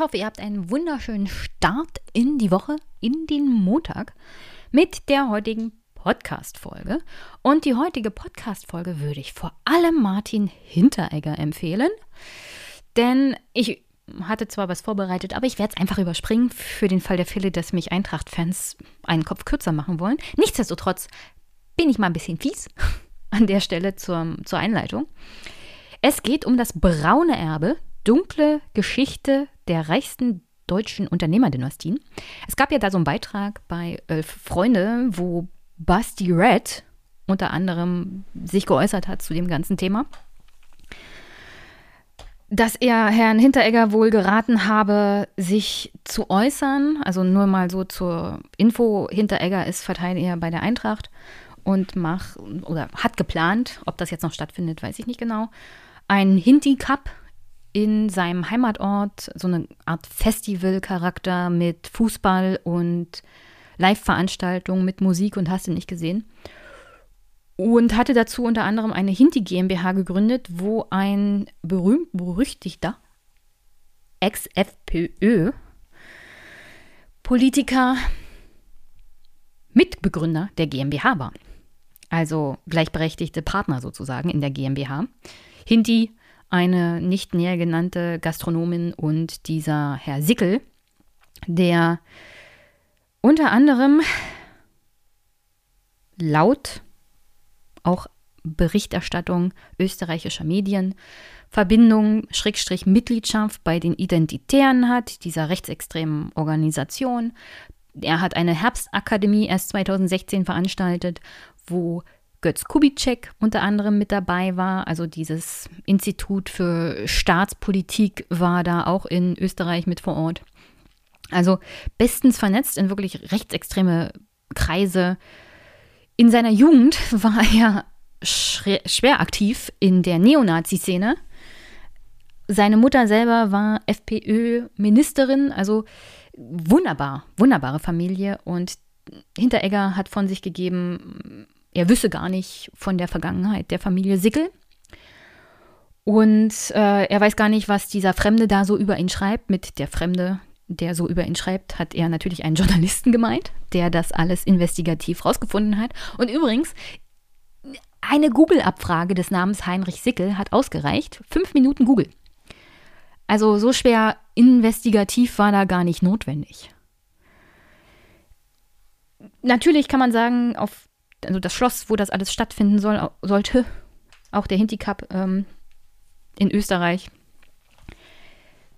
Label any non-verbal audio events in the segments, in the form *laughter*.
hoffe, ihr habt einen wunderschönen Start in die Woche, in den Montag mit der heutigen Podcast-Folge. Und die heutige Podcast-Folge würde ich vor allem Martin Hinteregger empfehlen, denn ich hatte zwar was vorbereitet, aber ich werde es einfach überspringen für den Fall der Fälle, dass mich Eintracht-Fans einen Kopf kürzer machen wollen. Nichtsdestotrotz bin ich mal ein bisschen fies *laughs* an der Stelle zur, zur Einleitung. Es geht um das braune Erbe, dunkle Geschichte der reichsten deutschen Unternehmerdynastien. Es gab ja da so einen Beitrag bei Elf Freunde, wo Basti Red unter anderem sich geäußert hat zu dem ganzen Thema. Dass er Herrn Hinteregger wohl geraten habe, sich zu äußern. Also nur mal so zur Info: Hinteregger ist Verteidiger bei der Eintracht und macht oder hat geplant, ob das jetzt noch stattfindet, weiß ich nicht genau, ein Hinti Cup in seinem Heimatort, so eine Art Festival-Charakter mit Fußball und Live-Veranstaltungen mit Musik und hast du nicht gesehen. Und hatte dazu unter anderem eine Hinti GmbH gegründet, wo ein berühmt-berüchtigter Ex-FPÖ Politiker Mitbegründer der GmbH war. Also gleichberechtigte Partner sozusagen in der GmbH. Hinti, eine nicht näher genannte Gastronomin und dieser Herr Sickel, der unter anderem laut auch Berichterstattung österreichischer Medien Verbindung, Schrägstrich Mitgliedschaft bei den Identitären hat, dieser rechtsextremen Organisation. Er hat eine Herbstakademie erst 2016 veranstaltet, wo Götz Kubitschek unter anderem mit dabei war. Also dieses Institut für Staatspolitik war da auch in Österreich mit vor Ort. Also bestens vernetzt in wirklich rechtsextreme Kreise. In seiner Jugend *laughs* war er schwer aktiv in der Neonazi-Szene. Seine Mutter selber war FPÖ-Ministerin, also wunderbar, wunderbare Familie. Und Hinteregger hat von sich gegeben, er wüsste gar nicht von der Vergangenheit der Familie Sickel. Und äh, er weiß gar nicht, was dieser Fremde da so über ihn schreibt. Mit der Fremde, der so über ihn schreibt, hat er natürlich einen *laughs* Journalisten gemeint, der das alles investigativ rausgefunden hat. Und übrigens, eine Google-Abfrage des Namens Heinrich Sickel hat ausgereicht. Fünf Minuten Google. Also so schwer investigativ war da gar nicht notwendig. Natürlich kann man sagen, auf also das Schloss, wo das alles stattfinden soll, sollte, auch der Hinti Cup ähm, in Österreich,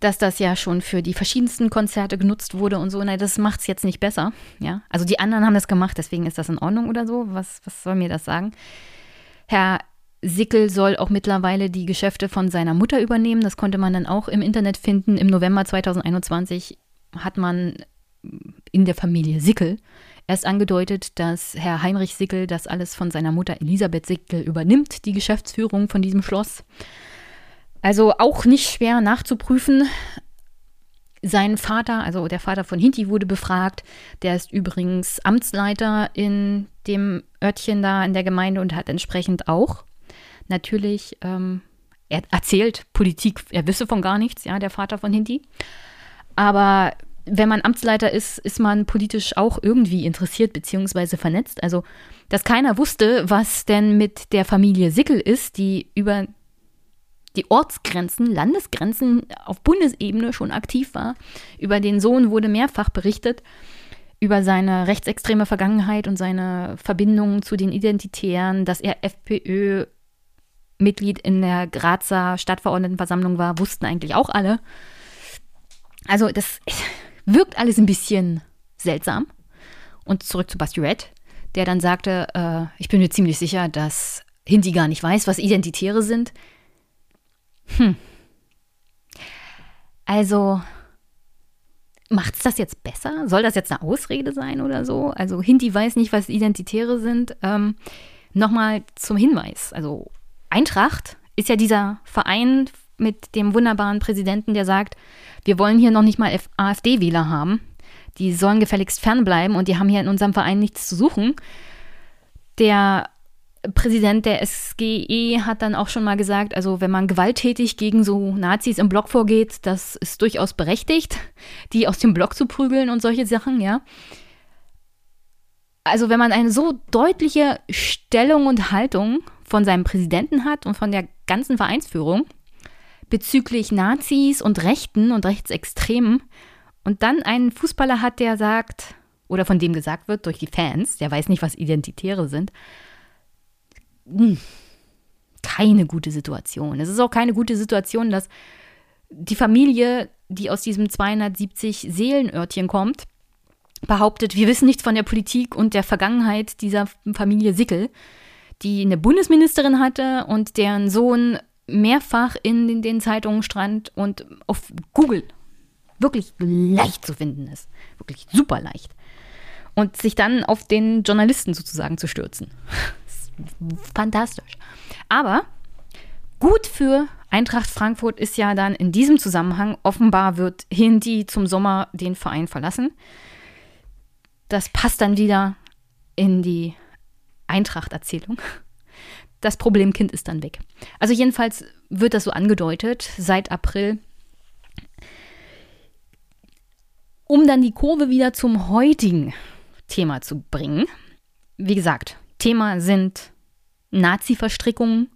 dass das ja schon für die verschiedensten Konzerte genutzt wurde und so. Nein, das macht es jetzt nicht besser. Ja, also die anderen haben das gemacht, deswegen ist das in Ordnung oder so. Was, was soll mir das sagen? Herr Sickel soll auch mittlerweile die Geschäfte von seiner Mutter übernehmen. Das konnte man dann auch im Internet finden. Im November 2021 hat man in der Familie Sickel erst angedeutet, dass Herr Heinrich Sickel das alles von seiner Mutter Elisabeth Sickel übernimmt, die Geschäftsführung von diesem Schloss. Also auch nicht schwer nachzuprüfen. Sein Vater, also der Vater von Hinti, wurde befragt. Der ist übrigens Amtsleiter in dem Örtchen da in der Gemeinde und hat entsprechend auch natürlich, ähm, er erzählt Politik, er wisse von gar nichts, ja, der Vater von Hinti. Aber wenn man Amtsleiter ist, ist man politisch auch irgendwie interessiert bzw. vernetzt. Also, dass keiner wusste, was denn mit der Familie Sickel ist, die über die Ortsgrenzen, Landesgrenzen auf Bundesebene schon aktiv war. Über den Sohn wurde mehrfach berichtet, über seine rechtsextreme Vergangenheit und seine Verbindungen zu den Identitären, dass er FPÖ Mitglied in der Grazer Stadtverordnetenversammlung war, wussten eigentlich auch alle. Also das Wirkt alles ein bisschen seltsam. Und zurück zu Red, der dann sagte, äh, ich bin mir ziemlich sicher, dass Hindi gar nicht weiß, was Identitäre sind. Hm. Also, macht es das jetzt besser? Soll das jetzt eine Ausrede sein oder so? Also, Hindi weiß nicht, was Identitäre sind. Ähm, Nochmal zum Hinweis. Also, Eintracht ist ja dieser Verein mit dem wunderbaren Präsidenten, der sagt, wir wollen hier noch nicht mal AfD-Wähler haben. Die sollen gefälligst fernbleiben und die haben hier in unserem Verein nichts zu suchen. Der Präsident der SGE hat dann auch schon mal gesagt, also wenn man gewalttätig gegen so Nazis im Block vorgeht, das ist durchaus berechtigt, die aus dem Block zu prügeln und solche Sachen, ja. Also wenn man eine so deutliche Stellung und Haltung von seinem Präsidenten hat und von der ganzen Vereinsführung bezüglich Nazis und Rechten und Rechtsextremen und dann einen Fußballer hat, der sagt, oder von dem gesagt wird durch die Fans, der weiß nicht, was Identitäre sind, hm, keine gute Situation. Es ist auch keine gute Situation, dass die Familie, die aus diesem 270 Seelenörtchen kommt, behauptet, wir wissen nichts von der Politik und der Vergangenheit dieser Familie Sickel, die eine Bundesministerin hatte und deren Sohn mehrfach in den Zeitungen stand und auf Google wirklich leicht zu finden ist. Wirklich super leicht. Und sich dann auf den Journalisten sozusagen zu stürzen *laughs* fantastisch. Aber gut für Eintracht Frankfurt ist ja dann in diesem Zusammenhang, offenbar wird Hindi zum Sommer den Verein verlassen. Das passt dann wieder in die Eintracht-Erzählung. Das Problemkind ist dann weg. Also jedenfalls wird das so angedeutet seit April. Um dann die Kurve wieder zum heutigen Thema zu bringen. Wie gesagt, Thema sind Nazi-Verstrickungen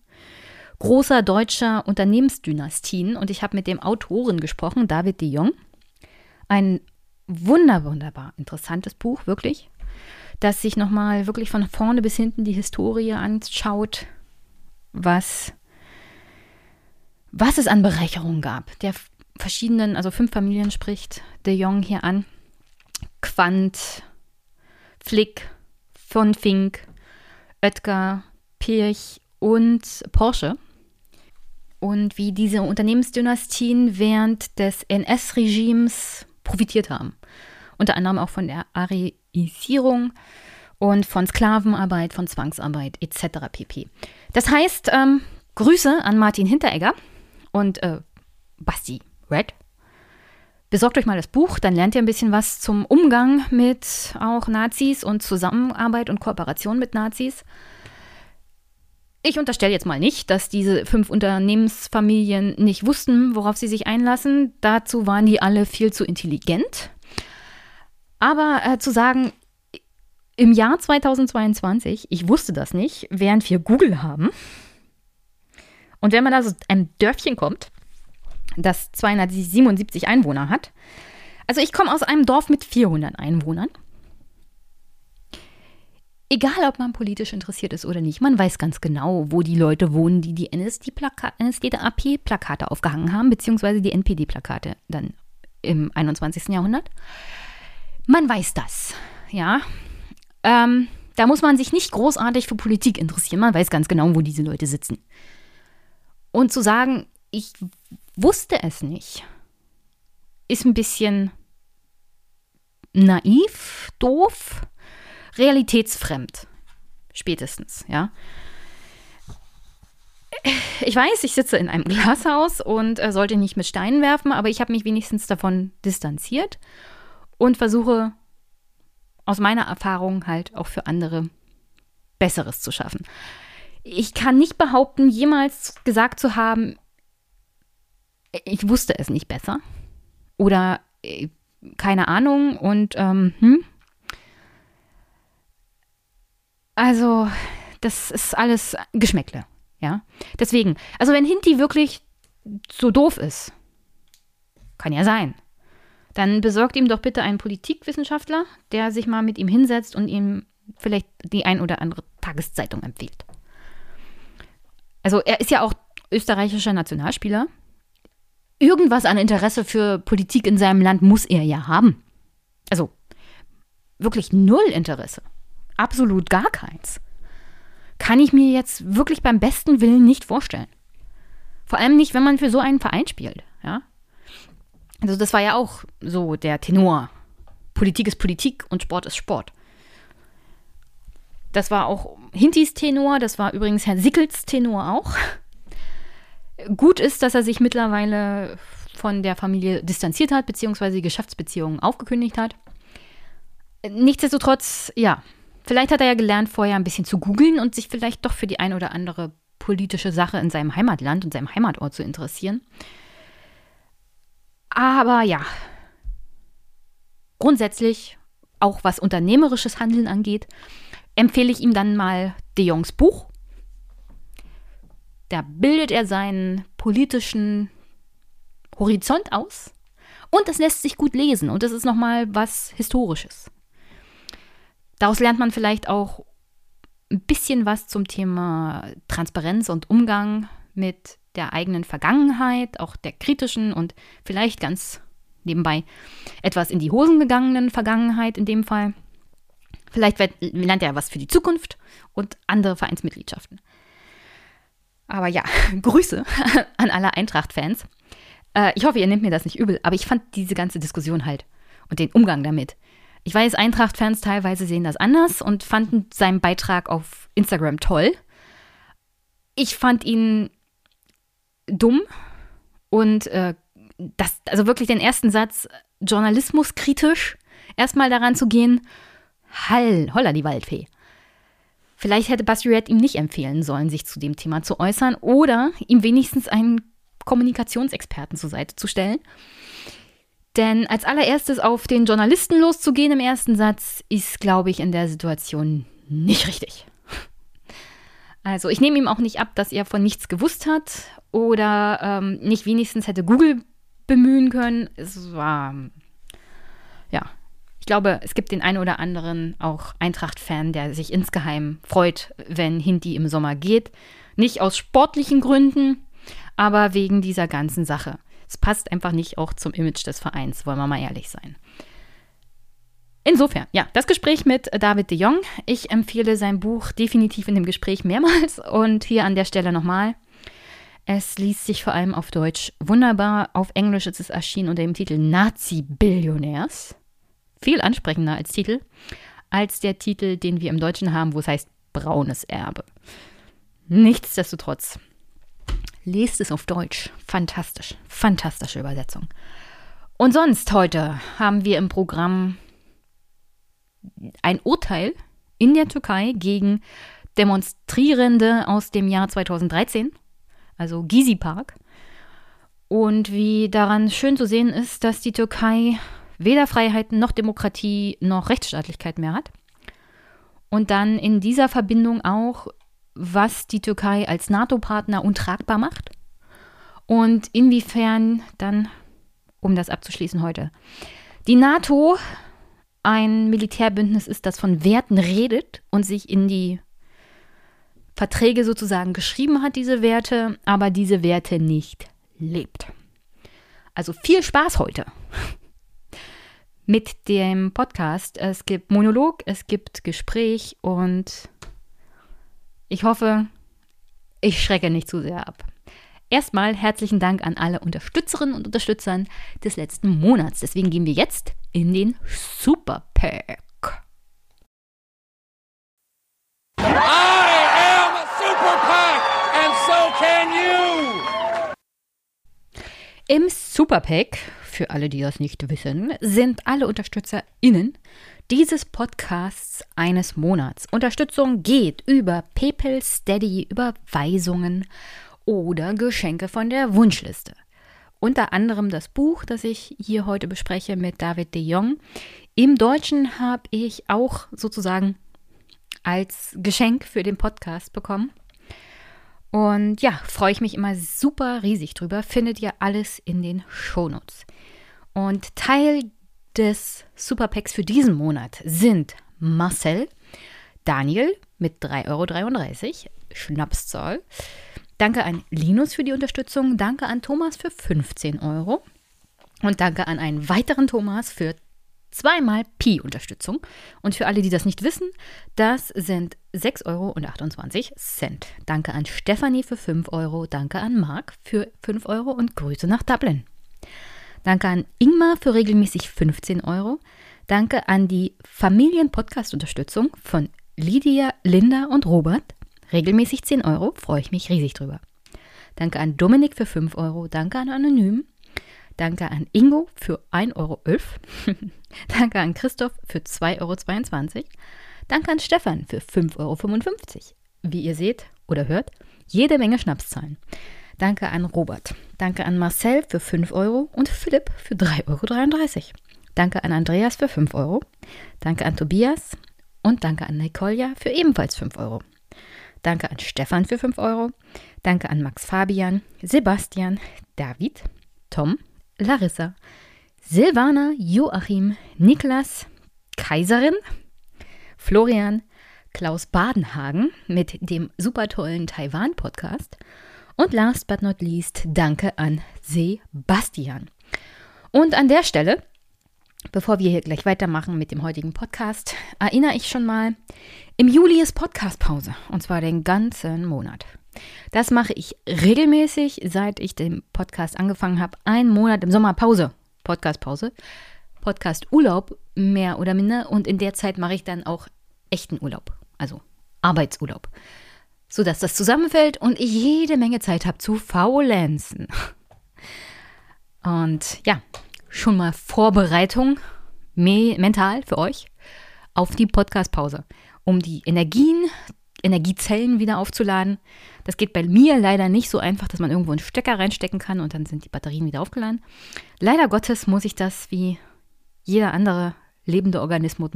großer deutscher Unternehmensdynastien. Und ich habe mit dem Autoren gesprochen, David de Jong. Ein wunder, wunderbar interessantes Buch, wirklich, das sich nochmal wirklich von vorne bis hinten die Historie anschaut, was, was es an Bereicherungen gab. Der verschiedenen, also fünf Familien spricht de Jong hier an. Quandt, Flick, von Fink, Oetker, Pirch und Porsche. Und wie diese Unternehmensdynastien während des NS-Regimes profitiert haben. Unter anderem auch von der Arisierung und von Sklavenarbeit, von Zwangsarbeit etc. pp. Das heißt, ähm, Grüße an Martin Hinteregger und äh, Basti Red. Besorgt euch mal das Buch, dann lernt ihr ein bisschen was zum Umgang mit auch Nazis und Zusammenarbeit und Kooperation mit Nazis. Ich unterstelle jetzt mal nicht, dass diese fünf Unternehmensfamilien nicht wussten, worauf sie sich einlassen. Dazu waren die alle viel zu intelligent. Aber äh, zu sagen, im Jahr 2022, ich wusste das nicht, während wir Google haben. Und wenn man da so einem Dörfchen kommt, das 277 Einwohner hat, also ich komme aus einem Dorf mit 400 Einwohnern egal ob man politisch interessiert ist oder nicht, man weiß ganz genau, wo die Leute wohnen, die die NSDAP-Plakate aufgehangen haben, beziehungsweise die NPD-Plakate dann im 21. Jahrhundert. Man weiß das, ja. Ähm, da muss man sich nicht großartig für Politik interessieren, man weiß ganz genau, wo diese Leute sitzen. Und zu sagen, ich wusste es nicht, ist ein bisschen naiv, doof realitätsfremd. Spätestens, ja. Ich weiß, ich sitze in einem *laughs* Glashaus und äh, sollte nicht mit Steinen werfen, aber ich habe mich wenigstens davon distanziert und versuche aus meiner Erfahrung halt auch für andere Besseres zu schaffen. Ich kann nicht behaupten, jemals gesagt zu haben, ich wusste es nicht besser oder äh, keine Ahnung und ähm, hm, also, das ist alles Geschmäckle, ja. Deswegen, also wenn Hinti wirklich so doof ist, kann ja sein, dann besorgt ihm doch bitte einen Politikwissenschaftler, der sich mal mit ihm hinsetzt und ihm vielleicht die ein oder andere Tageszeitung empfiehlt. Also er ist ja auch österreichischer Nationalspieler. Irgendwas an Interesse für Politik in seinem Land muss er ja haben. Also wirklich null Interesse absolut gar keins. Kann ich mir jetzt wirklich beim besten Willen nicht vorstellen. Vor allem nicht, wenn man für so einen Verein spielt, ja. Also das war ja auch so der Tenor. Politik ist Politik und Sport ist Sport. Das war auch Hintis Tenor, das war übrigens Herr Sickels Tenor auch. Gut ist, dass er sich mittlerweile von der Familie distanziert hat, beziehungsweise Geschäftsbeziehungen aufgekündigt hat. Nichtsdestotrotz, ja, Vielleicht hat er ja gelernt, vorher ein bisschen zu googeln und sich vielleicht doch für die ein oder andere politische Sache in seinem Heimatland und seinem Heimatort zu interessieren. Aber ja, grundsätzlich, auch was unternehmerisches Handeln angeht, empfehle ich ihm dann mal De Jongs Buch. Da bildet er seinen politischen Horizont aus und es lässt sich gut lesen und es ist nochmal was Historisches. Daraus lernt man vielleicht auch ein bisschen was zum Thema Transparenz und Umgang mit der eigenen Vergangenheit, auch der kritischen und vielleicht ganz nebenbei etwas in die Hosen gegangenen Vergangenheit in dem Fall. Vielleicht lernt er was für die Zukunft und andere Vereinsmitgliedschaften. Aber ja, *laughs* Grüße *laughs* an alle Eintracht-Fans. Äh, ich hoffe, ihr nehmt mir das nicht übel, aber ich fand diese ganze Diskussion halt und den Umgang damit. Ich weiß, Eintracht-Fans teilweise sehen das anders und fanden seinen Beitrag auf Instagram toll. Ich fand ihn dumm und äh, das, also wirklich den ersten Satz journalismuskritisch erstmal daran zu gehen, Hall, holla die Waldfee. Vielleicht hätte Bastard ihm nicht empfehlen sollen, sich zu dem Thema zu äußern oder ihm wenigstens einen Kommunikationsexperten zur Seite zu stellen. Denn als allererstes auf den Journalisten loszugehen im ersten Satz ist, glaube ich, in der Situation nicht richtig. Also ich nehme ihm auch nicht ab, dass er von nichts gewusst hat oder ähm, nicht wenigstens hätte Google bemühen können. Es war, ja, ich glaube, es gibt den einen oder anderen auch Eintracht-Fan, der sich insgeheim freut, wenn Hindi im Sommer geht. Nicht aus sportlichen Gründen, aber wegen dieser ganzen Sache. Es passt einfach nicht auch zum Image des Vereins, wollen wir mal ehrlich sein. Insofern, ja, das Gespräch mit David de Jong. Ich empfehle sein Buch definitiv in dem Gespräch mehrmals und hier an der Stelle nochmal. Es liest sich vor allem auf Deutsch wunderbar. Auf Englisch ist es erschienen unter dem Titel Nazi-Billionärs. Viel ansprechender als Titel, als der Titel, den wir im Deutschen haben, wo es heißt Braunes Erbe. Nichtsdestotrotz, lest es auf Deutsch. Fantastisch, fantastische Übersetzung. Und sonst heute haben wir im Programm ein Urteil in der Türkei gegen Demonstrierende aus dem Jahr 2013, also Gizi Park. Und wie daran schön zu sehen ist, dass die Türkei weder Freiheiten noch Demokratie noch Rechtsstaatlichkeit mehr hat. Und dann in dieser Verbindung auch, was die Türkei als NATO-Partner untragbar macht und inwiefern dann, um das abzuschließen heute, die NATO ein Militärbündnis ist, das von Werten redet und sich in die Verträge sozusagen geschrieben hat, diese Werte, aber diese Werte nicht lebt. Also viel Spaß heute *laughs* mit dem Podcast. Es gibt Monolog, es gibt Gespräch und ich hoffe, ich schrecke nicht zu sehr ab. Erstmal herzlichen Dank an alle Unterstützerinnen und Unterstützern des letzten Monats. Deswegen gehen wir jetzt in den Super Pack. I am Super Pack and so can you. Im Super Pack, für alle, die das nicht wissen, sind alle UnterstützerInnen dieses Podcasts eines Monats. Unterstützung geht über PayPal, Steady, Überweisungen oder Geschenke von der Wunschliste. Unter anderem das Buch, das ich hier heute bespreche mit David de Jong. Im Deutschen habe ich auch sozusagen als Geschenk für den Podcast bekommen. Und ja, freue ich mich immer super riesig drüber. Findet ihr alles in den Shownotes. Und Teil des Superpacks für diesen Monat sind Marcel, Daniel mit 3,33 Euro, Schnapszahl, Danke an Linus für die Unterstützung. Danke an Thomas für 15 Euro. Und danke an einen weiteren Thomas für zweimal Pi-Unterstützung. Und für alle, die das nicht wissen, das sind 6,28 Euro. Danke an Stefanie für 5 Euro. Danke an Marc für 5 Euro und Grüße nach Dublin. Danke an Ingmar für regelmäßig 15 Euro. Danke an die Familien-Podcast-Unterstützung von Lydia, Linda und Robert. Regelmäßig 10 Euro, freue ich mich riesig drüber. Danke an Dominik für 5 Euro, danke an Anonym, danke an Ingo für 1,11 Euro, *laughs* danke an Christoph für 2,22 Euro, Danke an Stefan für 5,55 Euro. Wie ihr seht oder hört, jede Menge Schnapszahlen. Danke an Robert. Danke an Marcel für 5 Euro und Philipp für 3,33 Euro. Danke an Andreas für 5 Euro. Danke an Tobias und danke an Nicolja für ebenfalls 5 Euro. Danke an Stefan für 5 Euro. Danke an Max Fabian, Sebastian, David, Tom, Larissa, Silvana, Joachim, Niklas, Kaiserin, Florian, Klaus Badenhagen mit dem super tollen Taiwan-Podcast und last but not least danke an Sebastian. Und an der Stelle, bevor wir hier gleich weitermachen mit dem heutigen Podcast, erinnere ich schon mal, im Juli ist Podcastpause und zwar den ganzen Monat. Das mache ich regelmäßig, seit ich den Podcast angefangen habe. Ein Monat im Sommer Pause, Podcastpause, Podcast Urlaub mehr oder minder und in der Zeit mache ich dann auch echten Urlaub, also Arbeitsurlaub sodass das zusammenfällt und ich jede Menge Zeit habe zu faulenzen. Und ja, schon mal Vorbereitung mental für euch auf die Podcast-Pause, um die Energien, Energiezellen wieder aufzuladen. Das geht bei mir leider nicht so einfach, dass man irgendwo einen Stecker reinstecken kann und dann sind die Batterien wieder aufgeladen. Leider Gottes muss ich das wie jeder andere lebende Organismus,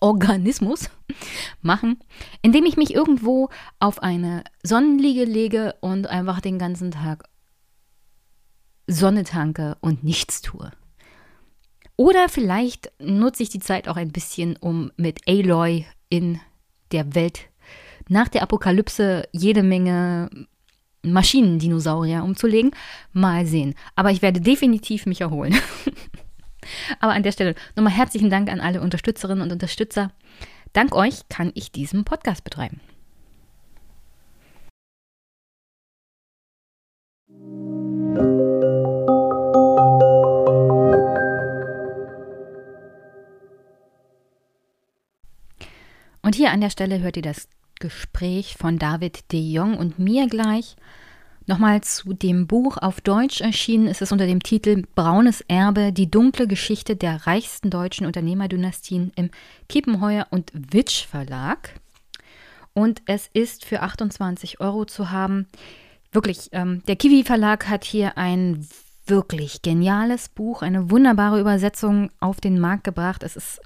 Organismus *laughs* machen, indem ich mich irgendwo auf eine Sonnenliege lege und einfach den ganzen Tag Sonne tanke und nichts tue. Oder vielleicht nutze ich die Zeit auch ein bisschen, um mit Aloy in der Welt nach der Apokalypse jede Menge Maschinendinosaurier umzulegen. Mal sehen. Aber ich werde definitiv mich erholen. *laughs* Aber an der Stelle nochmal herzlichen Dank an alle Unterstützerinnen und Unterstützer. Dank euch kann ich diesen Podcast betreiben. Und hier an der Stelle hört ihr das Gespräch von David de Jong und mir gleich. Nochmal zu dem Buch auf Deutsch erschienen ist es unter dem Titel Braunes Erbe, die dunkle Geschichte der reichsten deutschen Unternehmerdynastien im Kiepenheuer und Witsch Verlag. Und es ist für 28 Euro zu haben. Wirklich, ähm, der Kiwi Verlag hat hier ein wirklich geniales Buch, eine wunderbare Übersetzung auf den Markt gebracht. Es ist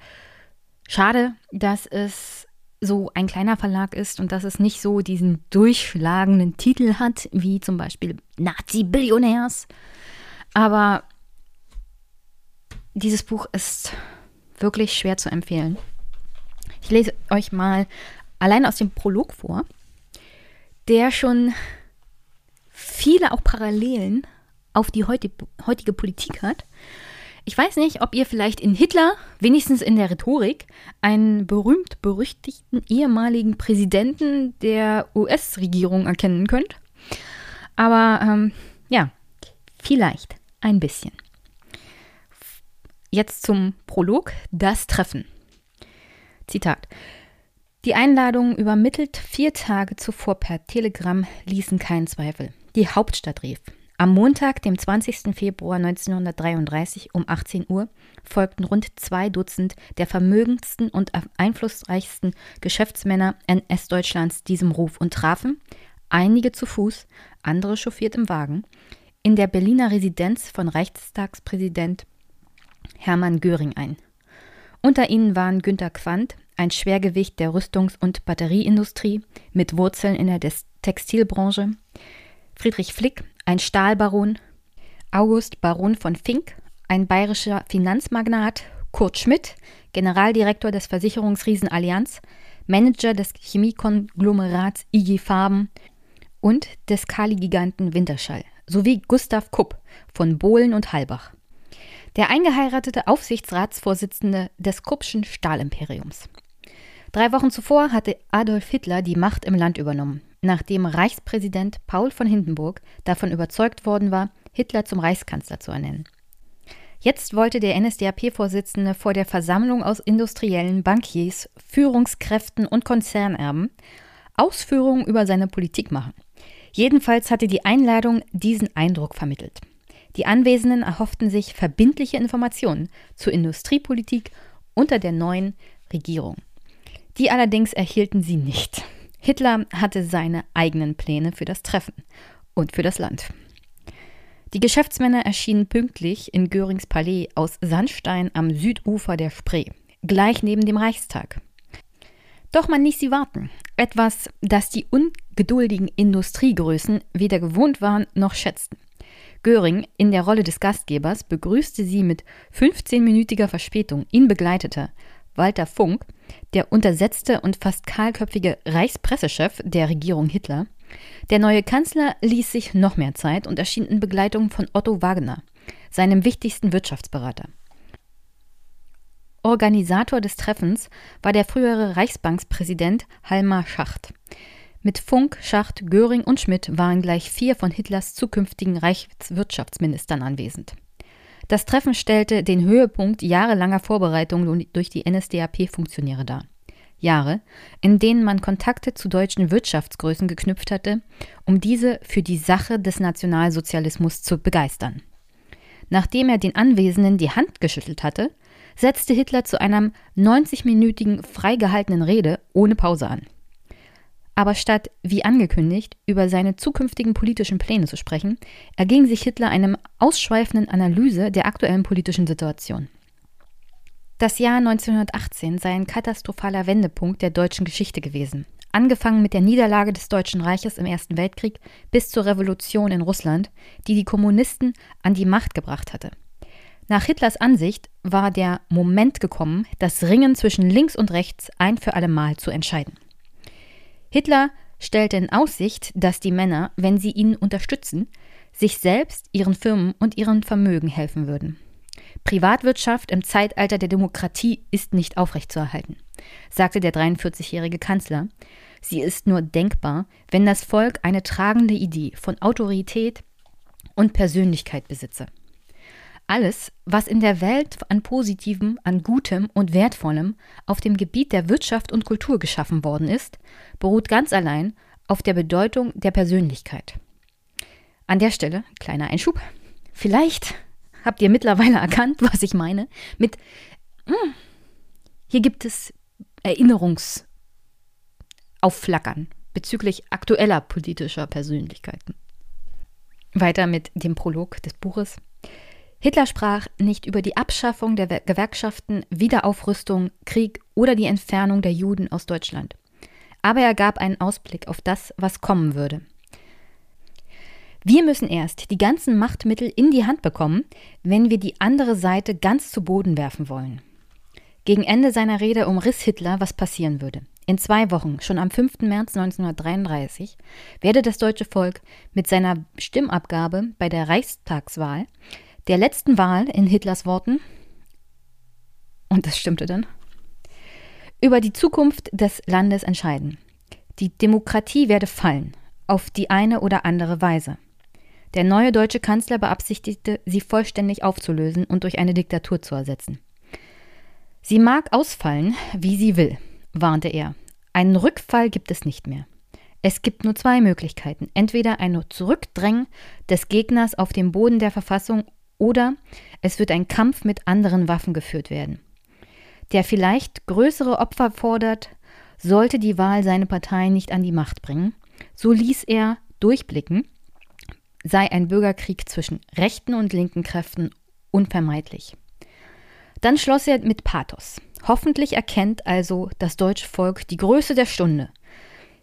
schade, dass es so ein kleiner Verlag ist und dass es nicht so diesen durchschlagenden Titel hat, wie zum Beispiel Nazi-Billionärs. Aber dieses Buch ist wirklich schwer zu empfehlen. Ich lese euch mal allein aus dem Prolog vor, der schon viele auch Parallelen auf die heutige Politik hat ich weiß nicht, ob ihr vielleicht in Hitler, wenigstens in der Rhetorik, einen berühmt-berüchtigten ehemaligen Präsidenten der US-Regierung erkennen könnt. Aber ähm, ja, vielleicht ein bisschen. Jetzt zum Prolog, das Treffen. Zitat. Die Einladung übermittelt vier Tage zuvor per Telegramm ließen keinen Zweifel. Die Hauptstadt rief. Am Montag, dem 20. Februar 1933 um 18 Uhr, folgten rund zwei Dutzend der vermögendsten und einflussreichsten Geschäftsmänner NS-Deutschlands diesem Ruf und trafen, einige zu Fuß, andere chauffiert im Wagen, in der Berliner Residenz von Reichstagspräsident Hermann Göring ein. Unter ihnen waren Günter Quandt, ein Schwergewicht der Rüstungs- und Batterieindustrie mit Wurzeln in der Textilbranche, Friedrich Flick, ein Stahlbaron, August Baron von Fink, ein bayerischer Finanzmagnat, Kurt Schmidt, Generaldirektor des Versicherungsriesen Allianz, Manager des Chemiekonglomerats IG Farben. Und des Kali-Giganten Winterschall, sowie Gustav Kupp von Bohlen und Halbach, der eingeheiratete Aufsichtsratsvorsitzende des Kuppschen Stahlimperiums. Drei Wochen zuvor hatte Adolf Hitler die Macht im Land übernommen nachdem Reichspräsident Paul von Hindenburg davon überzeugt worden war, Hitler zum Reichskanzler zu ernennen. Jetzt wollte der NSDAP-Vorsitzende vor der Versammlung aus Industriellen, Bankiers, Führungskräften und Konzernerben Ausführungen über seine Politik machen. Jedenfalls hatte die Einladung diesen Eindruck vermittelt. Die Anwesenden erhofften sich verbindliche Informationen zur Industriepolitik unter der neuen Regierung. Die allerdings erhielten sie nicht. Hitler hatte seine eigenen Pläne für das Treffen und für das Land. Die Geschäftsmänner erschienen pünktlich in Görings Palais aus Sandstein am Südufer der Spree, gleich neben dem Reichstag. Doch man ließ sie warten. Etwas, das die ungeduldigen Industriegrößen weder gewohnt waren noch schätzten. Göring in der Rolle des Gastgebers begrüßte sie mit 15-minütiger Verspätung. Ihn begleitete Walter Funk, der untersetzte und fast kahlköpfige Reichspressechef der Regierung Hitler. Der neue Kanzler ließ sich noch mehr Zeit und erschien in Begleitung von Otto Wagner, seinem wichtigsten Wirtschaftsberater. Organisator des Treffens war der frühere Reichsbankspräsident Halmar Schacht. Mit Funk, Schacht, Göring und Schmidt waren gleich vier von Hitlers zukünftigen Reichswirtschaftsministern anwesend. Das Treffen stellte den Höhepunkt jahrelanger Vorbereitungen durch die NSDAP-Funktionäre dar. Jahre, in denen man Kontakte zu deutschen Wirtschaftsgrößen geknüpft hatte, um diese für die Sache des Nationalsozialismus zu begeistern. Nachdem er den Anwesenden die Hand geschüttelt hatte, setzte Hitler zu einer 90-minütigen freigehaltenen Rede ohne Pause an. Aber statt, wie angekündigt, über seine zukünftigen politischen Pläne zu sprechen, erging sich Hitler einem ausschweifenden Analyse der aktuellen politischen Situation. Das Jahr 1918 sei ein katastrophaler Wendepunkt der deutschen Geschichte gewesen. Angefangen mit der Niederlage des Deutschen Reiches im Ersten Weltkrieg bis zur Revolution in Russland, die die Kommunisten an die Macht gebracht hatte. Nach Hitlers Ansicht war der Moment gekommen, das Ringen zwischen links und rechts ein für allemal zu entscheiden. Hitler stellte in Aussicht, dass die Männer, wenn sie ihn unterstützen, sich selbst, ihren Firmen und ihrem Vermögen helfen würden. Privatwirtschaft im Zeitalter der Demokratie ist nicht aufrechtzuerhalten, sagte der 43-jährige Kanzler. Sie ist nur denkbar, wenn das Volk eine tragende Idee von Autorität und Persönlichkeit besitze. Alles, was in der Welt an Positivem, an Gutem und Wertvollem auf dem Gebiet der Wirtschaft und Kultur geschaffen worden ist, beruht ganz allein auf der Bedeutung der Persönlichkeit. An der Stelle, kleiner Einschub, vielleicht habt ihr mittlerweile erkannt, was ich meine, mit, hm, hier gibt es Erinnerungsaufflackern bezüglich aktueller politischer Persönlichkeiten. Weiter mit dem Prolog des Buches. Hitler sprach nicht über die Abschaffung der Gewerkschaften, Wiederaufrüstung, Krieg oder die Entfernung der Juden aus Deutschland. Aber er gab einen Ausblick auf das, was kommen würde. Wir müssen erst die ganzen Machtmittel in die Hand bekommen, wenn wir die andere Seite ganz zu Boden werfen wollen. Gegen Ende seiner Rede umriss Hitler, was passieren würde. In zwei Wochen, schon am 5. März 1933, werde das deutsche Volk mit seiner Stimmabgabe bei der Reichstagswahl der letzten Wahl in Hitlers Worten, und das stimmte dann, über die Zukunft des Landes entscheiden. Die Demokratie werde fallen, auf die eine oder andere Weise. Der neue deutsche Kanzler beabsichtigte, sie vollständig aufzulösen und durch eine Diktatur zu ersetzen. Sie mag ausfallen, wie sie will, warnte er. Einen Rückfall gibt es nicht mehr. Es gibt nur zwei Möglichkeiten. Entweder ein Zurückdrängen des Gegners auf den Boden der Verfassung oder es wird ein Kampf mit anderen Waffen geführt werden, der vielleicht größere Opfer fordert, sollte die Wahl seine Partei nicht an die Macht bringen. So ließ er durchblicken, sei ein Bürgerkrieg zwischen rechten und linken Kräften unvermeidlich. Dann schloss er mit Pathos. Hoffentlich erkennt also das deutsche Volk die Größe der Stunde.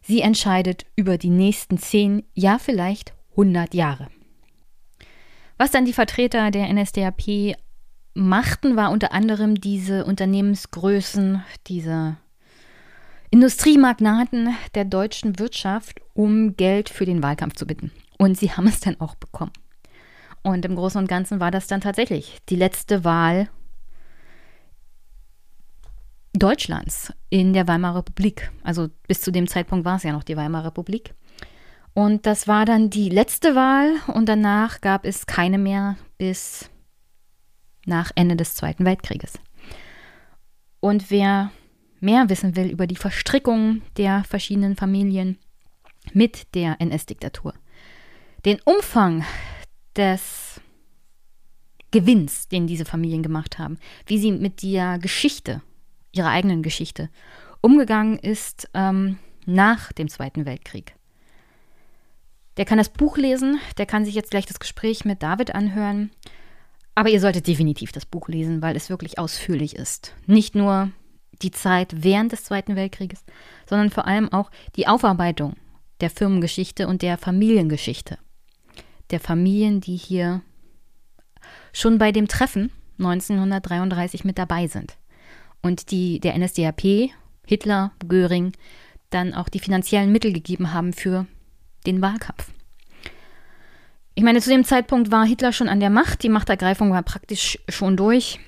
Sie entscheidet über die nächsten zehn, ja vielleicht hundert Jahre. Was dann die Vertreter der NSDAP machten, war unter anderem diese Unternehmensgrößen, diese Industriemagnaten der deutschen Wirtschaft um Geld für den Wahlkampf zu bitten. Und sie haben es dann auch bekommen. Und im Großen und Ganzen war das dann tatsächlich die letzte Wahl Deutschlands in der Weimarer Republik. Also bis zu dem Zeitpunkt war es ja noch die Weimarer Republik. Und das war dann die letzte Wahl und danach gab es keine mehr bis nach Ende des Zweiten Weltkrieges. Und wer mehr wissen will über die Verstrickung der verschiedenen Familien mit der NS-Diktatur, den Umfang des Gewinns, den diese Familien gemacht haben, wie sie mit der Geschichte, ihrer eigenen Geschichte, umgegangen ist ähm, nach dem Zweiten Weltkrieg. Der kann das Buch lesen, der kann sich jetzt gleich das Gespräch mit David anhören. Aber ihr solltet definitiv das Buch lesen, weil es wirklich ausführlich ist. Nicht nur die Zeit während des Zweiten Weltkrieges, sondern vor allem auch die Aufarbeitung der Firmengeschichte und der Familiengeschichte. Der Familien, die hier schon bei dem Treffen 1933 mit dabei sind. Und die der NSDAP, Hitler, Göring, dann auch die finanziellen Mittel gegeben haben für den Wahlkampf. Ich meine, zu dem Zeitpunkt war Hitler schon an der Macht, die Machtergreifung war praktisch schon durch.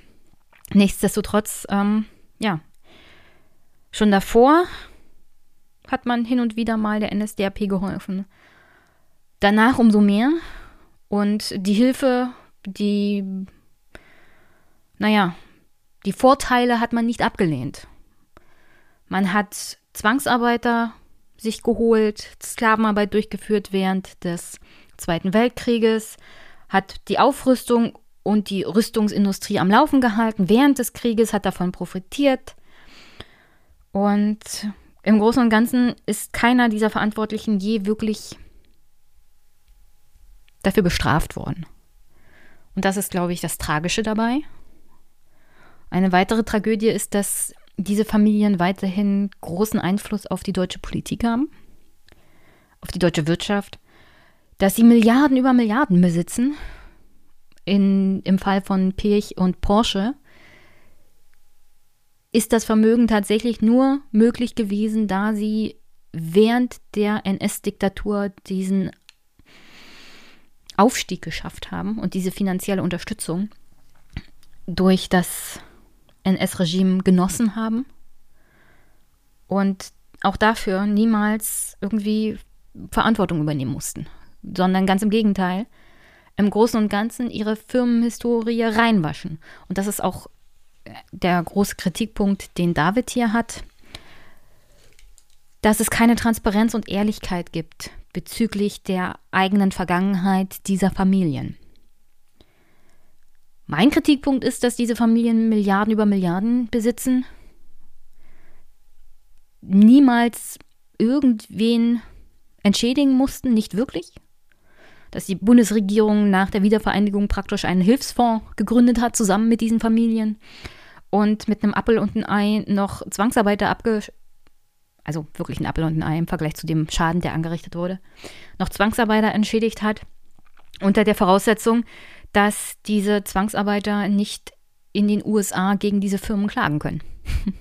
Nichtsdestotrotz, ähm, ja, schon davor hat man hin und wieder mal der NSDAP geholfen. Danach umso mehr. Und die Hilfe, die, naja, die Vorteile hat man nicht abgelehnt. Man hat Zwangsarbeiter sich geholt, Sklavenarbeit durchgeführt während des Zweiten Weltkrieges, hat die Aufrüstung und die Rüstungsindustrie am Laufen gehalten während des Krieges, hat davon profitiert. Und im Großen und Ganzen ist keiner dieser Verantwortlichen je wirklich dafür bestraft worden. Und das ist, glaube ich, das Tragische dabei. Eine weitere Tragödie ist, dass diese Familien weiterhin großen Einfluss auf die deutsche Politik haben, auf die deutsche Wirtschaft, dass sie Milliarden über Milliarden besitzen. In, Im Fall von Pirch und Porsche ist das Vermögen tatsächlich nur möglich gewesen, da sie während der NS-Diktatur diesen Aufstieg geschafft haben und diese finanzielle Unterstützung durch das NS-Regime genossen haben und auch dafür niemals irgendwie Verantwortung übernehmen mussten, sondern ganz im Gegenteil, im Großen und Ganzen ihre Firmenhistorie reinwaschen. Und das ist auch der große Kritikpunkt, den David hier hat, dass es keine Transparenz und Ehrlichkeit gibt bezüglich der eigenen Vergangenheit dieser Familien. Mein Kritikpunkt ist, dass diese Familien Milliarden über Milliarden besitzen, niemals irgendwen entschädigen mussten, nicht wirklich. Dass die Bundesregierung nach der Wiedervereinigung praktisch einen Hilfsfonds gegründet hat, zusammen mit diesen Familien und mit einem Appel und einem Ei noch Zwangsarbeiter abge also wirklich ein Appel und ein Ei im Vergleich zu dem Schaden, der angerichtet wurde, noch Zwangsarbeiter entschädigt hat, unter der Voraussetzung, dass diese Zwangsarbeiter nicht in den USA gegen diese Firmen klagen können. *laughs*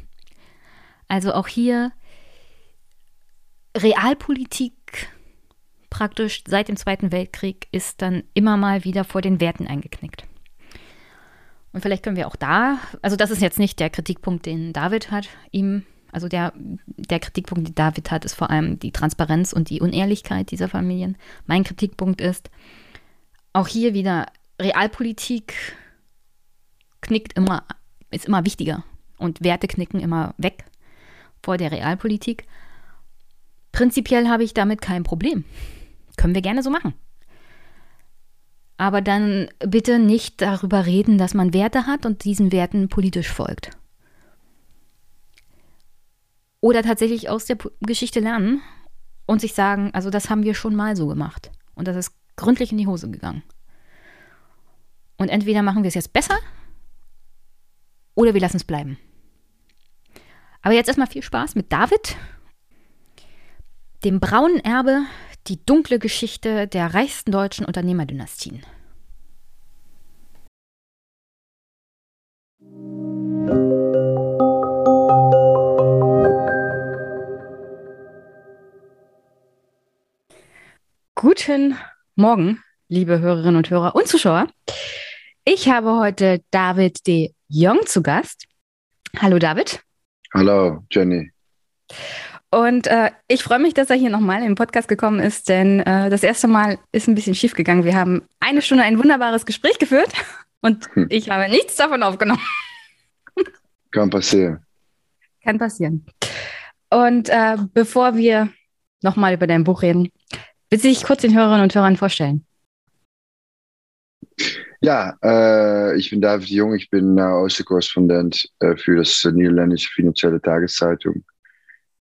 also auch hier Realpolitik praktisch seit dem Zweiten Weltkrieg ist dann immer mal wieder vor den Werten eingeknickt. Und vielleicht können wir auch da, also das ist jetzt nicht der Kritikpunkt, den David hat, ihm, also der, der Kritikpunkt, den David hat, ist vor allem die Transparenz und die Unehrlichkeit dieser Familien. Mein Kritikpunkt ist, auch hier wieder Realpolitik knickt immer, ist immer wichtiger und Werte knicken immer weg vor der Realpolitik. Prinzipiell habe ich damit kein Problem. Können wir gerne so machen. Aber dann bitte nicht darüber reden, dass man Werte hat und diesen Werten politisch folgt. Oder tatsächlich aus der Geschichte lernen und sich sagen, also das haben wir schon mal so gemacht. Und das ist gründlich in die Hose gegangen. Und entweder machen wir es jetzt besser oder wir lassen es bleiben. Aber jetzt erstmal viel Spaß mit David, dem braunen Erbe, die dunkle Geschichte der reichsten deutschen Unternehmerdynastien. Guten Morgen, liebe Hörerinnen und Hörer und Zuschauer. Ich habe heute David de Jong zu Gast. Hallo David. Hallo Jenny. Und äh, ich freue mich, dass er hier nochmal im Podcast gekommen ist, denn äh, das erste Mal ist ein bisschen schief gegangen. Wir haben eine Stunde ein wunderbares Gespräch geführt *laughs* und hm. ich habe nichts davon aufgenommen. Kann passieren. Kann passieren. Und äh, bevor wir nochmal über dein Buch reden, willst du dich kurz den Hörerinnen und Hörern vorstellen? Ja, äh, ich bin David Jung, ich bin äh, äh, für das niederländische finanzielle Tageszeitung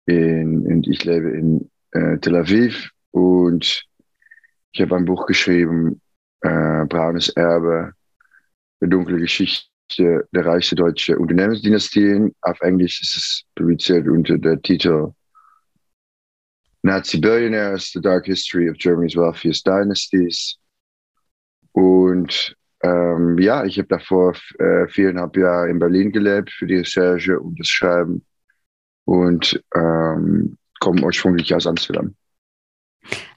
in, und ich lebe in äh, Tel Aviv und ich habe ein Buch geschrieben, äh, Braunes Erbe, eine dunkle Geschichte der reichsten deutschen Unternehmensdynastien. Auf Englisch ist es publiziert unter der Titel Nazi Billionaires, The Dark History of Germany's Wealthiest Dynasties. Und ähm, ja, ich habe davor äh, viereinhalb Jahre in Berlin gelebt für die Recherche und das Schreiben und ähm, komme ursprünglich aus Amsterdam.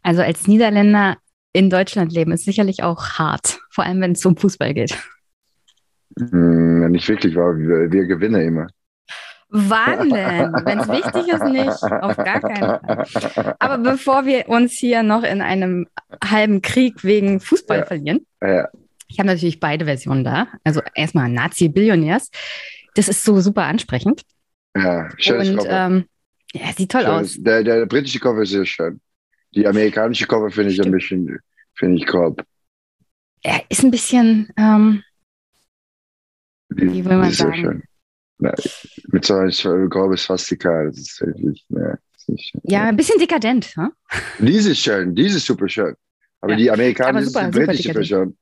Also als Niederländer in Deutschland leben ist sicherlich auch hart, vor allem wenn es um Fußball geht. Hm, nicht wirklich, weil wir, wir gewinnen immer. Wann denn? Wenn es wichtig ist, nicht. Auf gar keinen Fall. Aber bevor wir uns hier noch in einem halben Krieg wegen Fußball ja. verlieren, ja. Ich habe natürlich beide Versionen da. Also erstmal Nazi-Billionärs. Das ist so super ansprechend. Ja, schönes Und. Ähm, ja, sieht toll schönes. aus. Der, der britische Cover ist sehr schön. Die amerikanische Cover finde ich Stimmt. ein bisschen, finde ich grob. Er ist ein bisschen, ähm, wie will man sagen? Schön. Na, mit so einem grobes Fastika, das ist wirklich, ne, nicht, ja, ein bisschen dekadent. Hm? Diese ist schön, diese ist super schön. Aber ja. die ist die britische Version.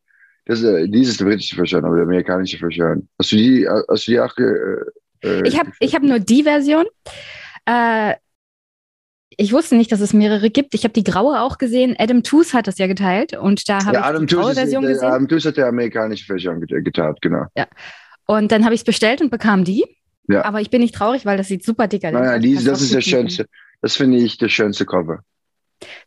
Das, äh, diese ist die britische Version, aber die amerikanische Version. Hast du die, hast du die auch äh, äh, ich habe ich hab nur die Version. Äh, ich wusste nicht, dass es mehrere gibt. Ich habe die graue auch gesehen. Adam Tooze hat das ja geteilt und da habe ja, ich die graue Version ist, gesehen. Adam Tooze hat die amerikanische Version geteilt, genau. Ja. Und dann habe ich es bestellt und bekam die. Ja. Aber ich bin nicht traurig, weil das sieht super dick aus. Naja, die, das ist das schönste. Das finde ich das schönste Cover.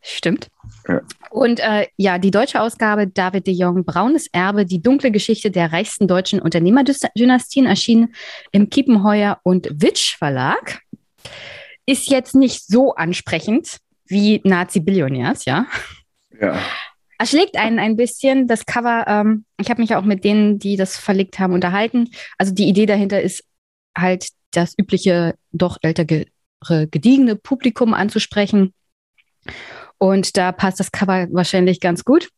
Stimmt. Ja. Und äh, ja, die deutsche Ausgabe David de Jong, Braunes Erbe, die dunkle Geschichte der reichsten deutschen Unternehmerdynastien, erschien im Kiepenheuer und Witsch Verlag. Ist jetzt nicht so ansprechend wie Nazi-Billionärs, ja. Ja. Erschlägt einen ein bisschen. Das Cover, ähm, ich habe mich ja auch mit denen, die das verlegt haben, unterhalten. Also die Idee dahinter ist halt das übliche, doch ältere, gediegene Publikum anzusprechen und da passt das Cover wahrscheinlich ganz gut.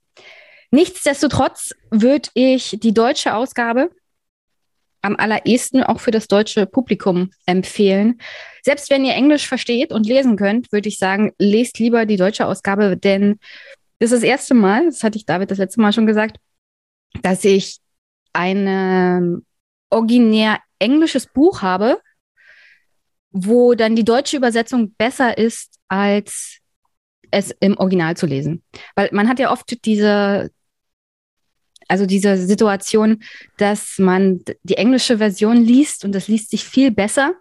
Nichtsdestotrotz würde ich die deutsche Ausgabe am allerersten auch für das deutsche Publikum empfehlen. Selbst wenn ihr Englisch versteht und lesen könnt, würde ich sagen, lest lieber die deutsche Ausgabe, denn das ist das erste Mal, das hatte ich David das letzte Mal schon gesagt, dass ich ein originär englisches Buch habe, wo dann die deutsche Übersetzung besser ist als es im Original zu lesen. Weil man hat ja oft diese, also diese Situation, dass man die englische Version liest und das liest sich viel besser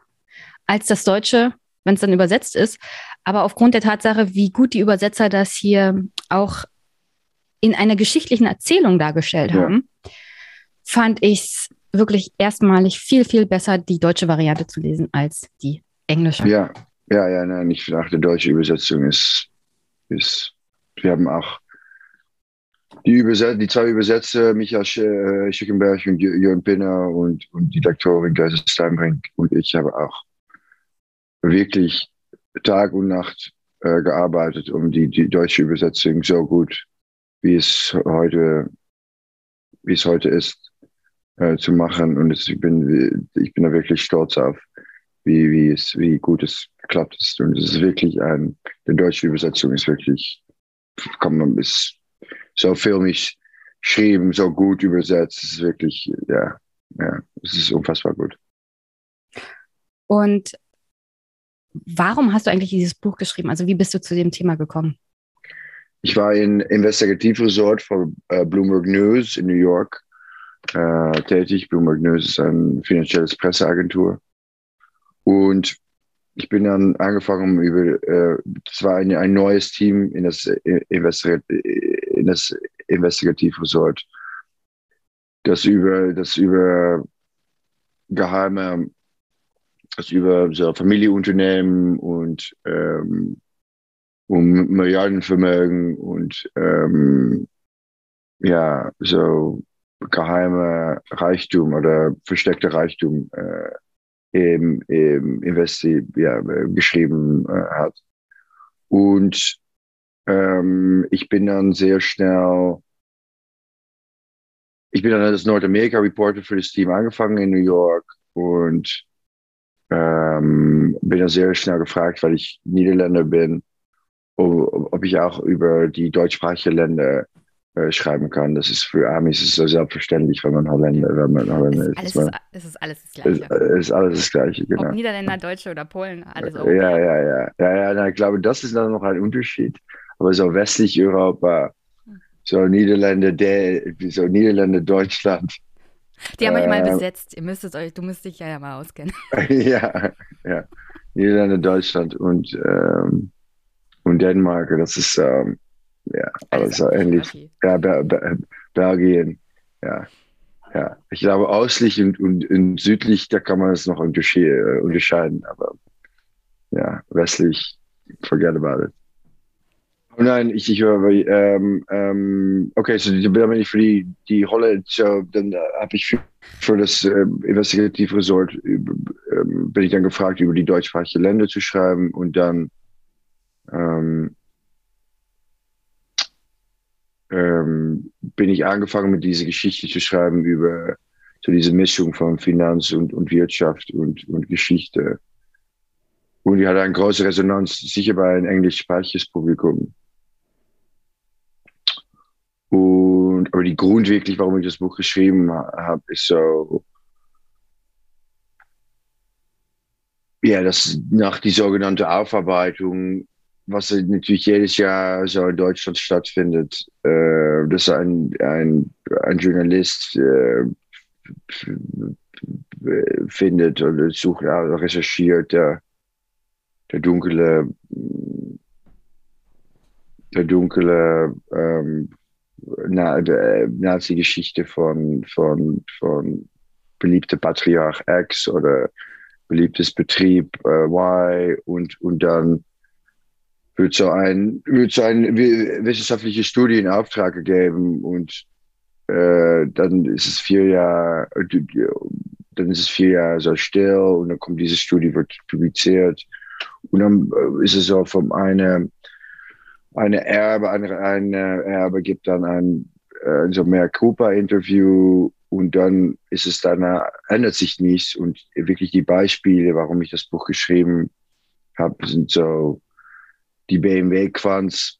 als das Deutsche, wenn es dann übersetzt ist. Aber aufgrund der Tatsache, wie gut die Übersetzer das hier auch in einer geschichtlichen Erzählung dargestellt ja. haben, fand ich es wirklich erstmalig viel, viel besser, die deutsche Variante zu lesen als die englische. Ja, ja, ja, nein, ich dachte, die deutsche Übersetzung ist ist. Wir haben auch die, Überset die zwei Übersetzer, Michael Sch Schickenberg und Jörn Pinner und, und die Doktorin Geise Steinbrink und ich habe auch wirklich Tag und Nacht äh, gearbeitet, um die, die deutsche Übersetzung so gut, wie es heute, wie es heute ist, äh, zu machen. Und es, ich, bin, ich bin da wirklich stolz auf, wie, wie, es, wie gut es geklappt ist. Und es ist wirklich ein, die deutsche Übersetzung ist wirklich, kann man bis so filmisch geschrieben, so gut übersetzt. Es ist wirklich, ja, ja, es ist unfassbar gut. Und warum hast du eigentlich dieses Buch geschrieben? Also wie bist du zu dem Thema gekommen? Ich war in Investigativresort von äh, Bloomberg News in New York äh, tätig. Bloomberg News ist eine finanzielle Presseagentur. Und ich bin dann angefangen über, äh, das war ein, ein neues Team in das, äh, in das Investigativresort, das über, das über geheime, das über so Familienunternehmen und ähm, um Milliardenvermögen und ähm, ja, so geheime Reichtum oder versteckte Reichtum äh, im, im Investi ja, geschrieben äh, hat. Und ähm, ich bin dann sehr schnell, ich bin dann als Nordamerika-Reporter für das Team angefangen in New York und ähm, bin da sehr schnell gefragt, weil ich Niederländer bin, ob, ob ich auch über die deutschsprachigen Länder äh, schreiben kann. Das ist für Amis ist so selbstverständlich, wenn man Holländer, wenn man Holländer ist. Alles, es ist alles das Gleiche. Es ist alles das Gleiche, genau. Ob Niederländer, Deutsche oder Polen, alles okay. Ja, ja, ja. Ja, ja, na, ich glaube, das ist dann noch ein Unterschied. Aber so westlich Europa, so Niederländer, der, so Niederländer, Deutschland. Die haben euch mal äh, besetzt. Ihr müsstet euch, du müsst dich ja, ja mal auskennen. *laughs* *laughs* ja, ja. Niederlande, Deutschland und, ähm, und Dänemark. Das ist ähm, ja alles, alles ähnlich. Ja, Be Be Belgien. Ja. Ja, ich glaube, östlich und, und, und, südlich, da kann man es noch äh, unterscheiden, aber ja, westlich, forget about it. Oh nein, ich, ich höre, ähm, ähm, okay, so dann bin ich für die, die Rolle, so, dann äh, habe ich für, für das äh, Investigativresort, äh, bin ich dann gefragt, über die deutschsprachige Länder zu schreiben und dann ähm, ähm, bin ich angefangen mit dieser Geschichte zu schreiben über so diese Mischung von Finanz und, und Wirtschaft und, und Geschichte. Und die hatte eine große Resonanz, sicher bei ein englischsprachiges Publikum. Und, aber die Grund wirklich, warum ich das Buch geschrieben habe, ist so, ja, dass nach die sogenannte Aufarbeitung, was natürlich jedes Jahr so in Deutschland stattfindet, äh, dass ein, ein, ein Journalist äh, findet oder sucht, recherchiert, der, der dunkle, der dunkle ähm, na, äh, Nazi-Geschichte von, von, von beliebter Patriarch X oder beliebtes Betrieb äh, Y und, und dann wird so ein, wird so ein wissenschaftliche Studie in Auftrag gegeben und äh, dann ist es vier Jahre, dann ist es vier Jahre so still und dann kommt diese Studie, wird publiziert. Und dann äh, ist es so vom eine eine Erbe, eine, eine Erbe gibt dann ein äh, so mehr Cooper-Interview und dann ist es dann, ändert sich nichts und wirklich die Beispiele, warum ich das Buch geschrieben habe, sind so die BMW-Quants,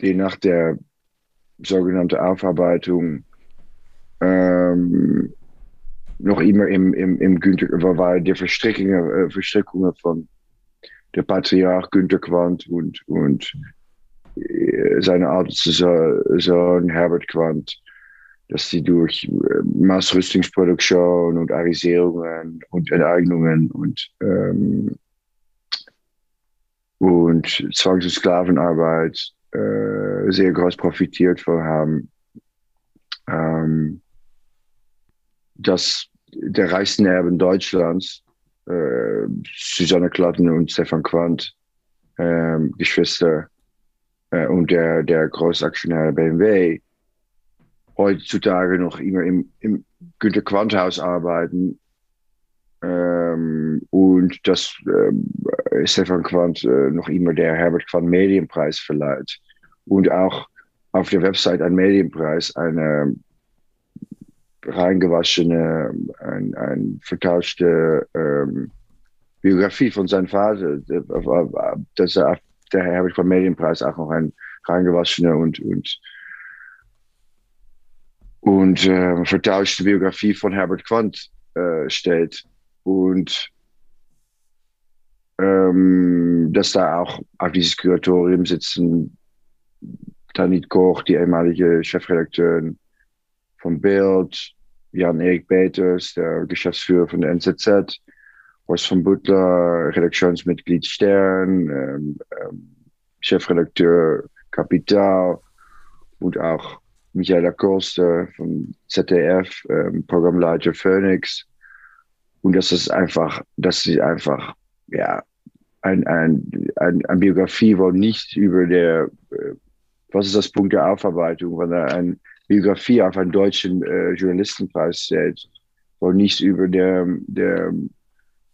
die nach der sogenannten Aufarbeitung ähm, noch immer im, im, im Günther, war der Verstrickungen, äh, Verstrickungen von der Patriarch Günter Quandt und, und äh, seine älteste Sohn Herbert Quandt, dass sie durch äh, Massrüstungsproduktion und Arisierungen und Enteignungen und, ähm, und Zwangs- und Sklavenarbeit äh, sehr groß profitiert von haben. Ähm, dass der reichsten Erben Deutschlands äh, Susanne Klatten und Stefan Quandt, äh, Geschwister äh, und der, der Großaktionär BMW, heutzutage noch immer im, im Günter Quandt Haus arbeiten ähm, und dass äh, Stefan Quandt äh, noch immer der Herbert Quandt Medienpreis verleiht und auch auf der Website ein Medienpreis eine reingewaschene, ein, ein vertauschte ähm, Biografie von seinem Vater, dass er der habe ich beim Medienpreis auch noch ein reingewaschene und, und, und äh, vertauschte Biografie von Herbert Quandt äh, stellt. Und ähm, dass da auch auf dieses Kuratorium sitzen Tanit Koch, die ehemalige Chefredakteurin von Bild, Jan-Erik Peters, der Geschäftsführer von der NZZ, Horst von Butler, Redaktionsmitglied Stern, ähm, ähm, Chefredakteur Kapital und auch Michael Acosta vom ZDF, ähm, Programmleiter Phoenix. Und das ist einfach, das ist einfach, ja, ein, ein, ein, ein Biografie, wo nicht über der, äh, was ist das Punkt der Aufarbeitung, wenn er ein Biografie auf einen deutschen äh, Journalistenpreis stellt, wo nichts über der, der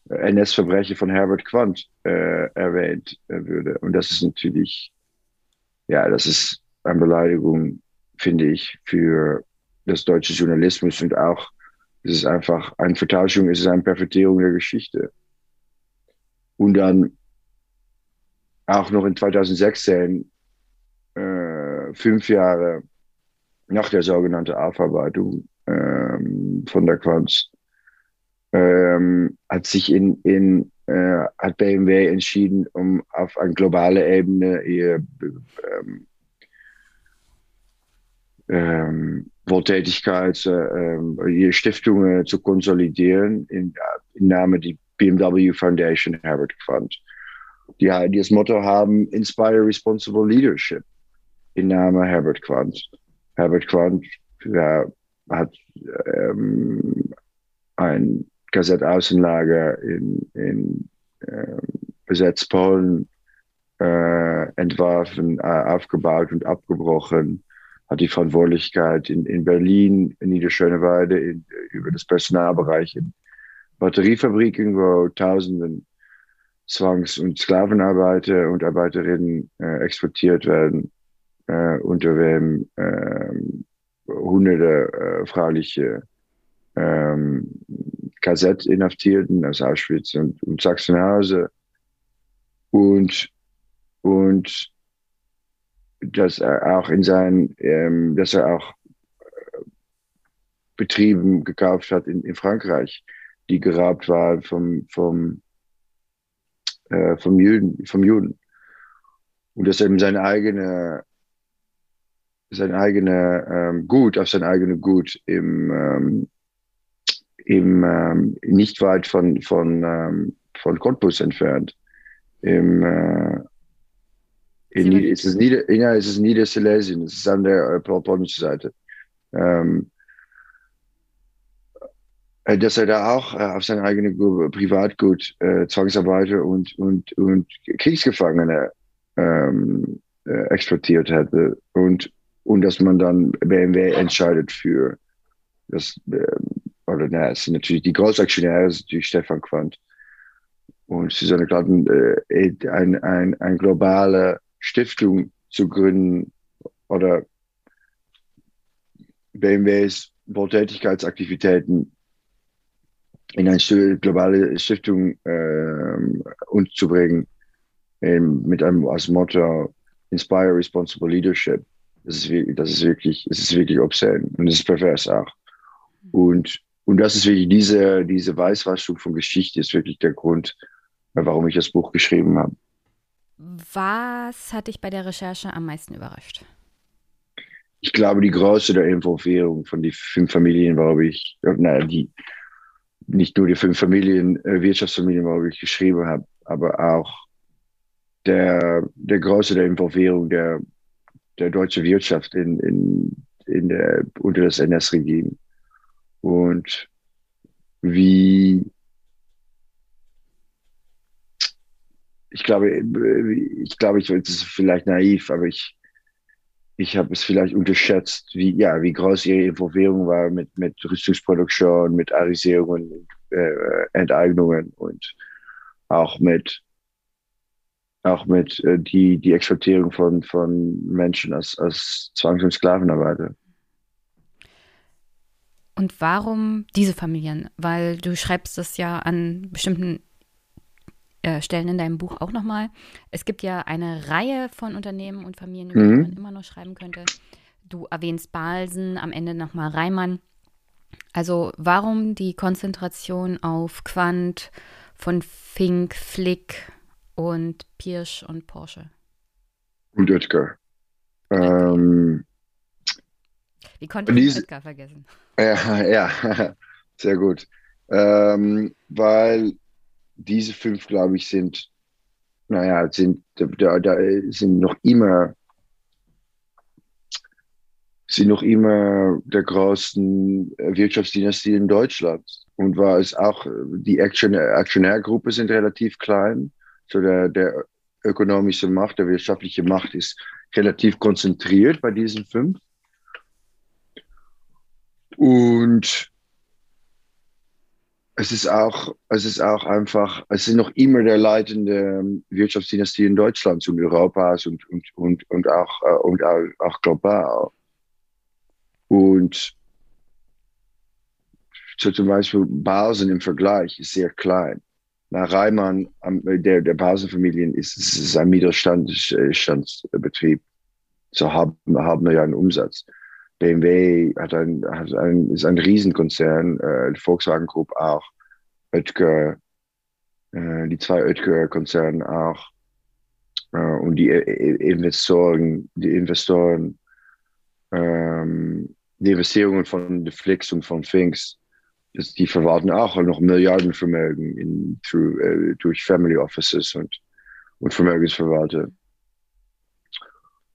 NS-Verbrechen von Herbert Quandt äh, erwähnt äh, würde. Und das ist natürlich, ja, das ist eine Beleidigung, finde ich, für das deutsche Journalismus und auch Es ist einfach eine Vertauschung, es ist eine Pervertierung der Geschichte. Und dann auch noch in 2016, äh, fünf Jahre nach der sogenannten Aufarbeitung ähm, von der Quanz, ähm, hat sich in, in äh, hat BMW entschieden, um auf eine globale Ebene ihr ähm, ähm, Wohltätigkeit, äh, ihre Stiftungen zu konsolidieren in, im Namen die BMW Foundation Herbert Fund. Die, die das Motto haben Inspire Responsible Leadership im Namen Herbert Quandt. Herbert Quandt ja, hat ähm, ein Kassettaußenlager in, in äh, besetzt Polen äh, entworfen, äh, aufgebaut und abgebrochen, hat die Verantwortlichkeit in, in Berlin, in Niederschöneweide, in, über das Personalbereich in Batteriefabriken, wo Tausenden Zwangs- und Sklavenarbeiter und Arbeiterinnen äh, exportiert werden, äh, unter wem äh, hunderte äh, freiliche ähm, KZ-Inhaftierten aus Auschwitz und, und Sachsenhausen. Und, und dass er auch in seinen, ähm, dass er auch äh, Betrieben gekauft hat in, in Frankreich, die geraubt waren vom, vom, äh, vom, Juden, vom Juden. Und dass er eben seine eigene, sein eigene ähm, Gut, auf sein eigenes Gut im, ähm, im, ähm, nicht weit von, von, ähm, von Cottbus entfernt. Im, äh, in, ist es Nieder, ja, es ist Niedersilesien, es ist an der äh, polnischen Seite. Ähm, äh, dass er da auch äh, auf sein eigenes Privatgut äh, Zwangsarbeiter und, und, und Kriegsgefangene ähm, äh, exportiert hätte. Und, und dass man dann BMW entscheidet für das, äh, oder na, es sind natürlich die Großaktionäre, das ist natürlich Stefan Quandt. Und Susanne Klatten, äh, ein, ein, ein globale Stiftung zu gründen oder BMWs Wohltätigkeitsaktivitäten in eine globale Stiftung äh, unterzubringen, ähm, mit einem als Motto Inspire Responsible Leadership. Das ist, wirklich, das ist wirklich, es ist wirklich obszön und es ist pervers auch. Und, und das ist wirklich diese, diese Weißwaschung von Geschichte ist wirklich der Grund, warum ich das Buch geschrieben habe. Was hat dich bei der Recherche am meisten überrascht? Ich glaube, die Größe der Involvierung von den fünf Familien, warum ich, naja, die, nicht nur die fünf Familien, äh, Wirtschaftsfamilien, warum ich geschrieben habe, aber auch der, der Größe der Involvierung der, der deutschen Wirtschaft in, in, in der, unter das NS-Regime. Und wie, ich glaube, ich glaube, ich es ist vielleicht naiv, aber ich, ich habe es vielleicht unterschätzt, wie, ja, wie groß ihre Involvierung war mit, mit Rüstungsproduktion, mit Arisierungen, äh, Enteignungen und auch mit, auch mit äh, die, die Exportierung von, von Menschen als, als Zwangs- und Sklavenarbeiter. Und warum diese Familien? Weil du schreibst das ja an bestimmten Stellen in deinem Buch auch nochmal. Es gibt ja eine Reihe von Unternehmen und Familien, über mhm. die man immer noch schreiben könnte. Du erwähnst Balsen, am Ende nochmal Reimann. Also warum die Konzentration auf Quant von Fink, Flick und Pirsch und Porsche? Und Oetker. Ähm, Wie konnte ich Oetker vergessen? Ja, *laughs* ja, sehr gut. Ähm, weil diese fünf, glaube ich, sind, naja, sind, da, da sind noch immer, sind noch immer der größten Wirtschaftsdynastie in Deutschland. Und war es auch, die Aktionär, Aktionärgruppe sind relativ klein. So der, der ökonomische Macht, der wirtschaftliche Macht ist relativ konzentriert bei diesen fünf. Und es ist auch, es ist auch einfach, es sind noch immer der leitende Wirtschaftsdynastie in Deutschland und Europas und, und, und, und auch, äh, und auch, auch global. Und so zum Beispiel Basen im Vergleich ist sehr klein. Nach Reimann, der, der Basenfamilien, ist ist ein Mittelstandsbetrieb. So haben, haben wir ja einen Umsatz. BMW hat ein, hat ein, ist ein Riesenkonzern, äh, Volkswagen Group auch, Oetker, äh, die zwei Oetker-Konzerne auch. Äh, und die äh, Investoren, die Investoren, ähm, die Investierungen von Flix und von Finks, das, die verwalten auch noch Milliardenvermögen in, through, äh, durch Family Offices und, und Vermögensverwalter.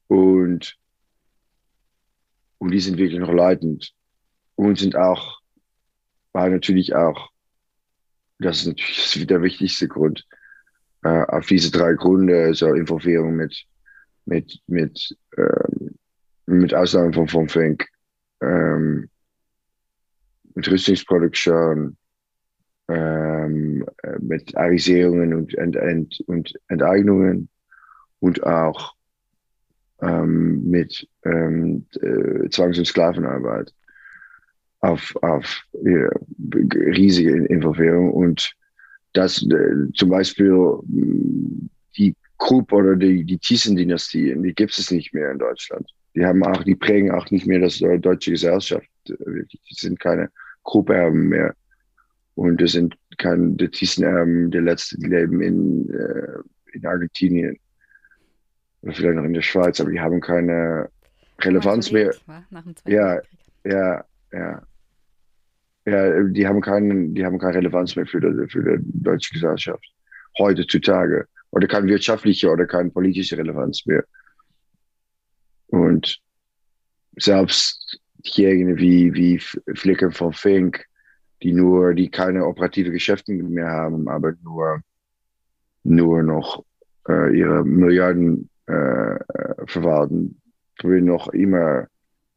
Und, und die sind wirklich noch leitend und sind auch, war natürlich auch, das ist natürlich der wichtigste Grund, äh, auf diese drei Gründe, so Involvierung mit, mit, mit, ähm, mit Ausnahme von, von Fink, ähm, mit Rüstungsproduktion, ähm, mit Arisierungen und, Ent, Ent, und Enteignungen und auch ähm, mit ähm, äh, Zwangs- und Sklavenarbeit auf, auf ja, riesige Involvierung und dass äh, zum Beispiel die Krupp oder die, die Thyssen-Dynastien, die gibt es nicht mehr in Deutschland. Die haben auch, die prägen auch nicht mehr das deutsche Gesellschaft. Die sind keine Krupp-Erben mehr. Und das sind keine die Thyssen-Erben, die letzten leben in, äh, in Argentinien oder vielleicht noch in der Schweiz, aber die haben keine Relevanz mehr. Ja, ja, ja. Ja, die haben keinen, die haben keine Relevanz mehr für die, für die deutsche Gesellschaft. Heutzutage. Oder keine wirtschaftliche oder keine politische Relevanz mehr. Und selbst diejenigen wie, wie Flicken von Fink, die nur, die keine operative Geschäfte mehr haben, aber nur, nur noch äh, ihre Milliarden äh, verwalten, will noch immer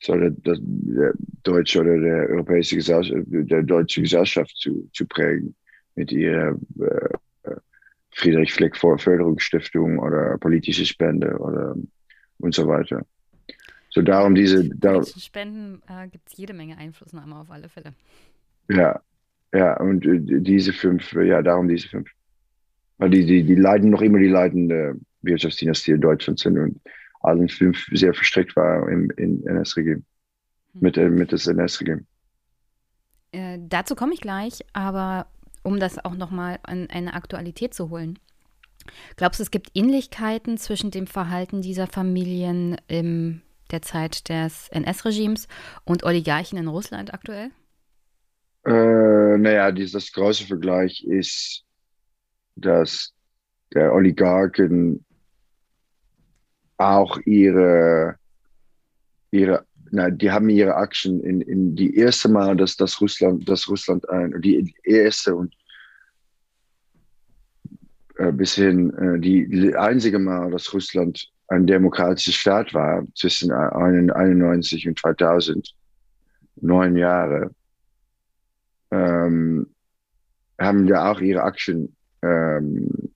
so der, der, der deutsche oder der europäische Gesellschaft, der deutsche Gesellschaft zu, zu prägen mit ihrer äh, Friedrich Fleck Förderungsstiftung oder politische Spende oder und so weiter. So darum diese. Darum, Spenden äh, gibt es jede Menge Einflussnahme auf alle Fälle. Ja, ja, und äh, diese fünf, ja, darum diese fünf. Weil die, die, die leiden noch immer die leitende Wirtschaftsdynastie in Deutschland sind und allen fünf sehr verstrickt war im, im NS-Regime, hm. mit, äh, mit das NS-Regime. Äh, dazu komme ich gleich, aber um das auch nochmal an eine Aktualität zu holen. Glaubst du, es gibt Ähnlichkeiten zwischen dem Verhalten dieser Familien in der Zeit des NS-Regimes und Oligarchen in Russland aktuell? Äh, naja, dieses große Vergleich ist, dass der Oligarchen auch ihre, ihre na, die haben ihre Aktien in, in die erste Mal, dass das Russland, dass Russland ein, die erste und äh, bis hin äh, die, einzige Mal, dass Russland ein demokratischer Staat war, zwischen 1991 und 2000, neun Jahre, ähm, haben ja auch ihre Aktien ähm,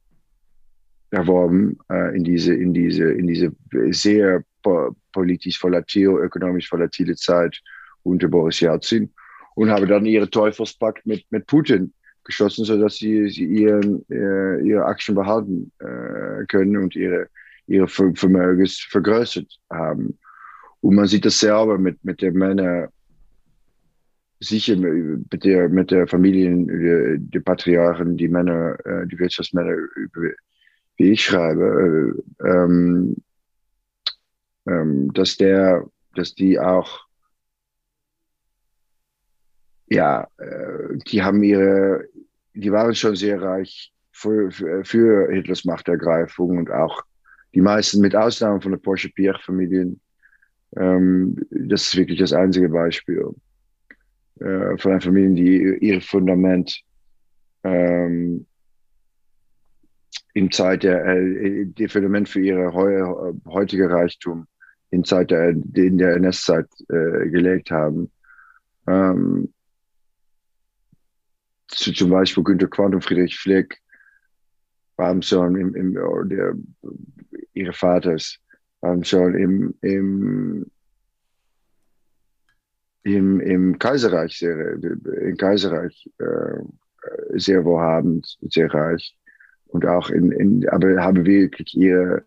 erworben äh, in diese in diese in diese sehr po politisch volatil, ökonomisch volatile Zeit unter Boris Yeltsin und haben dann ihre Teufelspakt mit mit Putin geschlossen, sodass sie, sie ihren, äh, ihre Aktien behalten äh, können und ihre ihre Vermögens vergrößert haben. Und man sieht das selber mit mit der Männer sicher mit der, mit der Familien, die, die Patriarchen, die Männer, äh, die Wirtschaftsmänner wie ich schreibe, äh, ähm, ähm, dass der, dass die auch, ja, äh, die haben ihre, die waren schon sehr reich für, für, für Hitlers Machtergreifung und auch die meisten, mit Ausnahme von der Porsche Pierre-Familien, ähm, das ist wirklich das einzige Beispiel äh, von einer Familie, die ihr Fundament ähm, in Zeit der, äh, die Fundament für ihre heu, heutige Reichtum in Zeit der, in der NS-Zeit äh, gelegt haben. Ähm, zu, zum Beispiel Günter Quandt und Friedrich Fleck waren schon im, im der, ihre Vaters waren schon im, im im, im Kaiserreich sehr, im Kaiserreich äh, sehr wohlhabend, sehr reich und auch in, in aber haben wirklich ihre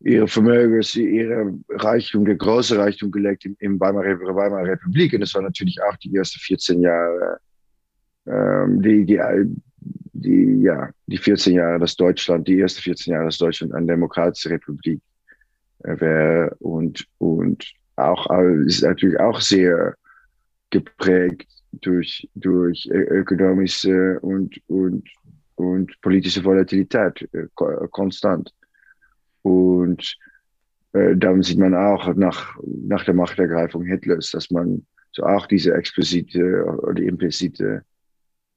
ihre Vermögens, ihre Reichtum, der große Reichtum gelegt im, im Weimarer, Weimarer Republik. Und das war natürlich auch die ersten 14 Jahre, ähm, die, die, die, ja, die 14 Jahre, dass Deutschland, die ersten 14 Jahre, dass Deutschland eine demokratische Republik äh, wäre und, und auch, ist natürlich auch sehr geprägt durch, durch ökonomische und, und, und politische Volatilität, äh, konstant. Und äh, dann sieht man auch nach, nach der Machtergreifung Hitlers, dass man so auch diese explizite oder implizite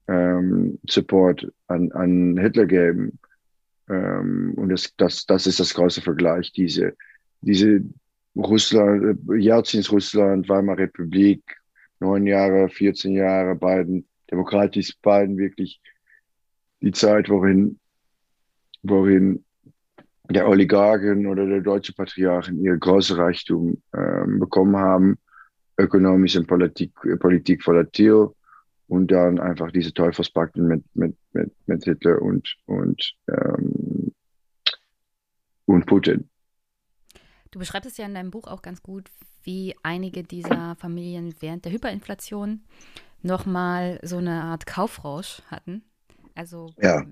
ähm, Support an, an Hitler geben. Ähm, und das, das, das ist das große Vergleich, diese, diese Russland, Jelzins Russland, Weimarer Republik, neun Jahre, 14 Jahre, beiden demokratisch, beiden wirklich die Zeit, worin, worin der Oligarchen oder der deutsche Patriarchen ihr großes Reichtum ähm, bekommen haben, ökonomisch und Politik, Politik volatil und dann einfach diese Teufelspakten mit, mit, mit, mit Hitler und, und, ähm, und Putin. Du beschreibst es ja in deinem Buch auch ganz gut, wie einige dieser Familien während der Hyperinflation nochmal so eine Art Kaufrausch hatten. Also ja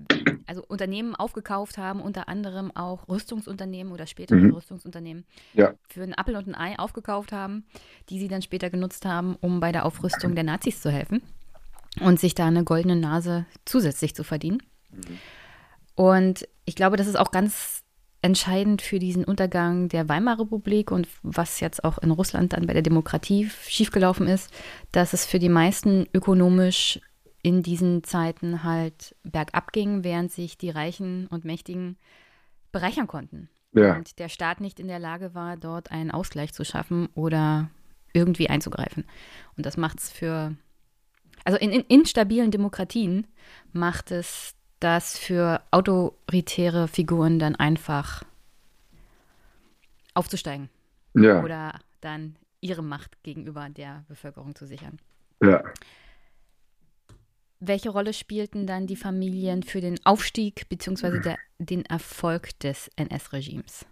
also Unternehmen aufgekauft haben, unter anderem auch Rüstungsunternehmen oder spätere mhm. Rüstungsunternehmen ja. für einen Appel und ein Ei aufgekauft haben, die sie dann später genutzt haben, um bei der Aufrüstung der Nazis zu helfen und sich da eine goldene Nase zusätzlich zu verdienen. Mhm. Und ich glaube, das ist auch ganz entscheidend für diesen Untergang der Weimarer Republik und was jetzt auch in Russland dann bei der Demokratie schiefgelaufen ist, dass es für die meisten ökonomisch in diesen Zeiten halt bergab ging, während sich die Reichen und Mächtigen bereichern konnten. Ja. Und der Staat nicht in der Lage war, dort einen Ausgleich zu schaffen oder irgendwie einzugreifen. Und das macht es für, also in, in instabilen Demokratien macht es das für autoritäre Figuren dann einfach aufzusteigen. Ja. Oder dann ihre Macht gegenüber der Bevölkerung zu sichern. Ja. Welche Rolle spielten dann die Familien für den Aufstieg bzw. den Erfolg des NS-Regimes?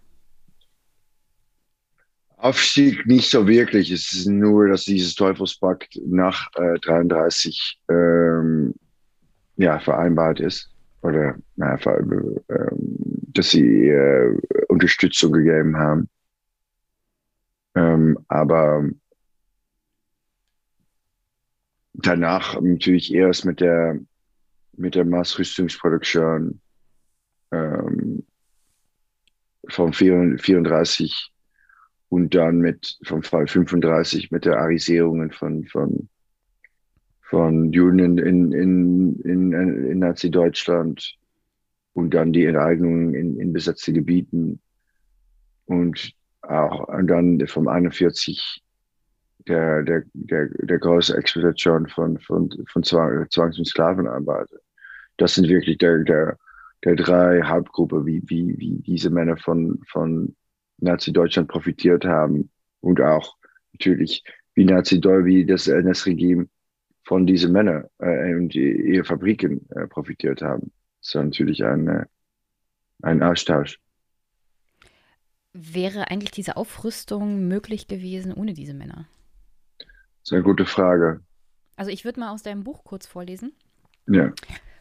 Aufstieg nicht so wirklich. Es ist nur, dass dieses Teufelspakt nach äh, 33 ähm, ja, vereinbart ist. Oder na, äh, dass sie äh, Unterstützung gegeben haben. Ähm, aber danach natürlich erst mit der, mit der Massrüstungsproduktion ähm, vom 34 und dann mit vom Fall 35 mit der Arisierung von, von, von Juden in, in, in, in, in Nazi-Deutschland und dann die Enteignungen in, in besetzte Gebieten und auch und dann vom 41 der, der, der, der große Exploitation von, von, von Zwangs- und Sklavenarbeit. Das sind wirklich der, der, der drei Hauptgruppen, wie, wie, wie diese Männer von, von Nazi-Deutschland profitiert haben und auch natürlich wie Nazi wie das NS-Regime von diesen Männern äh, und ihre Fabriken äh, profitiert haben. Das ist natürlich ein, äh, ein Austausch. Wäre eigentlich diese Aufrüstung möglich gewesen ohne diese Männer? Das ist eine gute Frage. Also ich würde mal aus deinem Buch kurz vorlesen. Ja.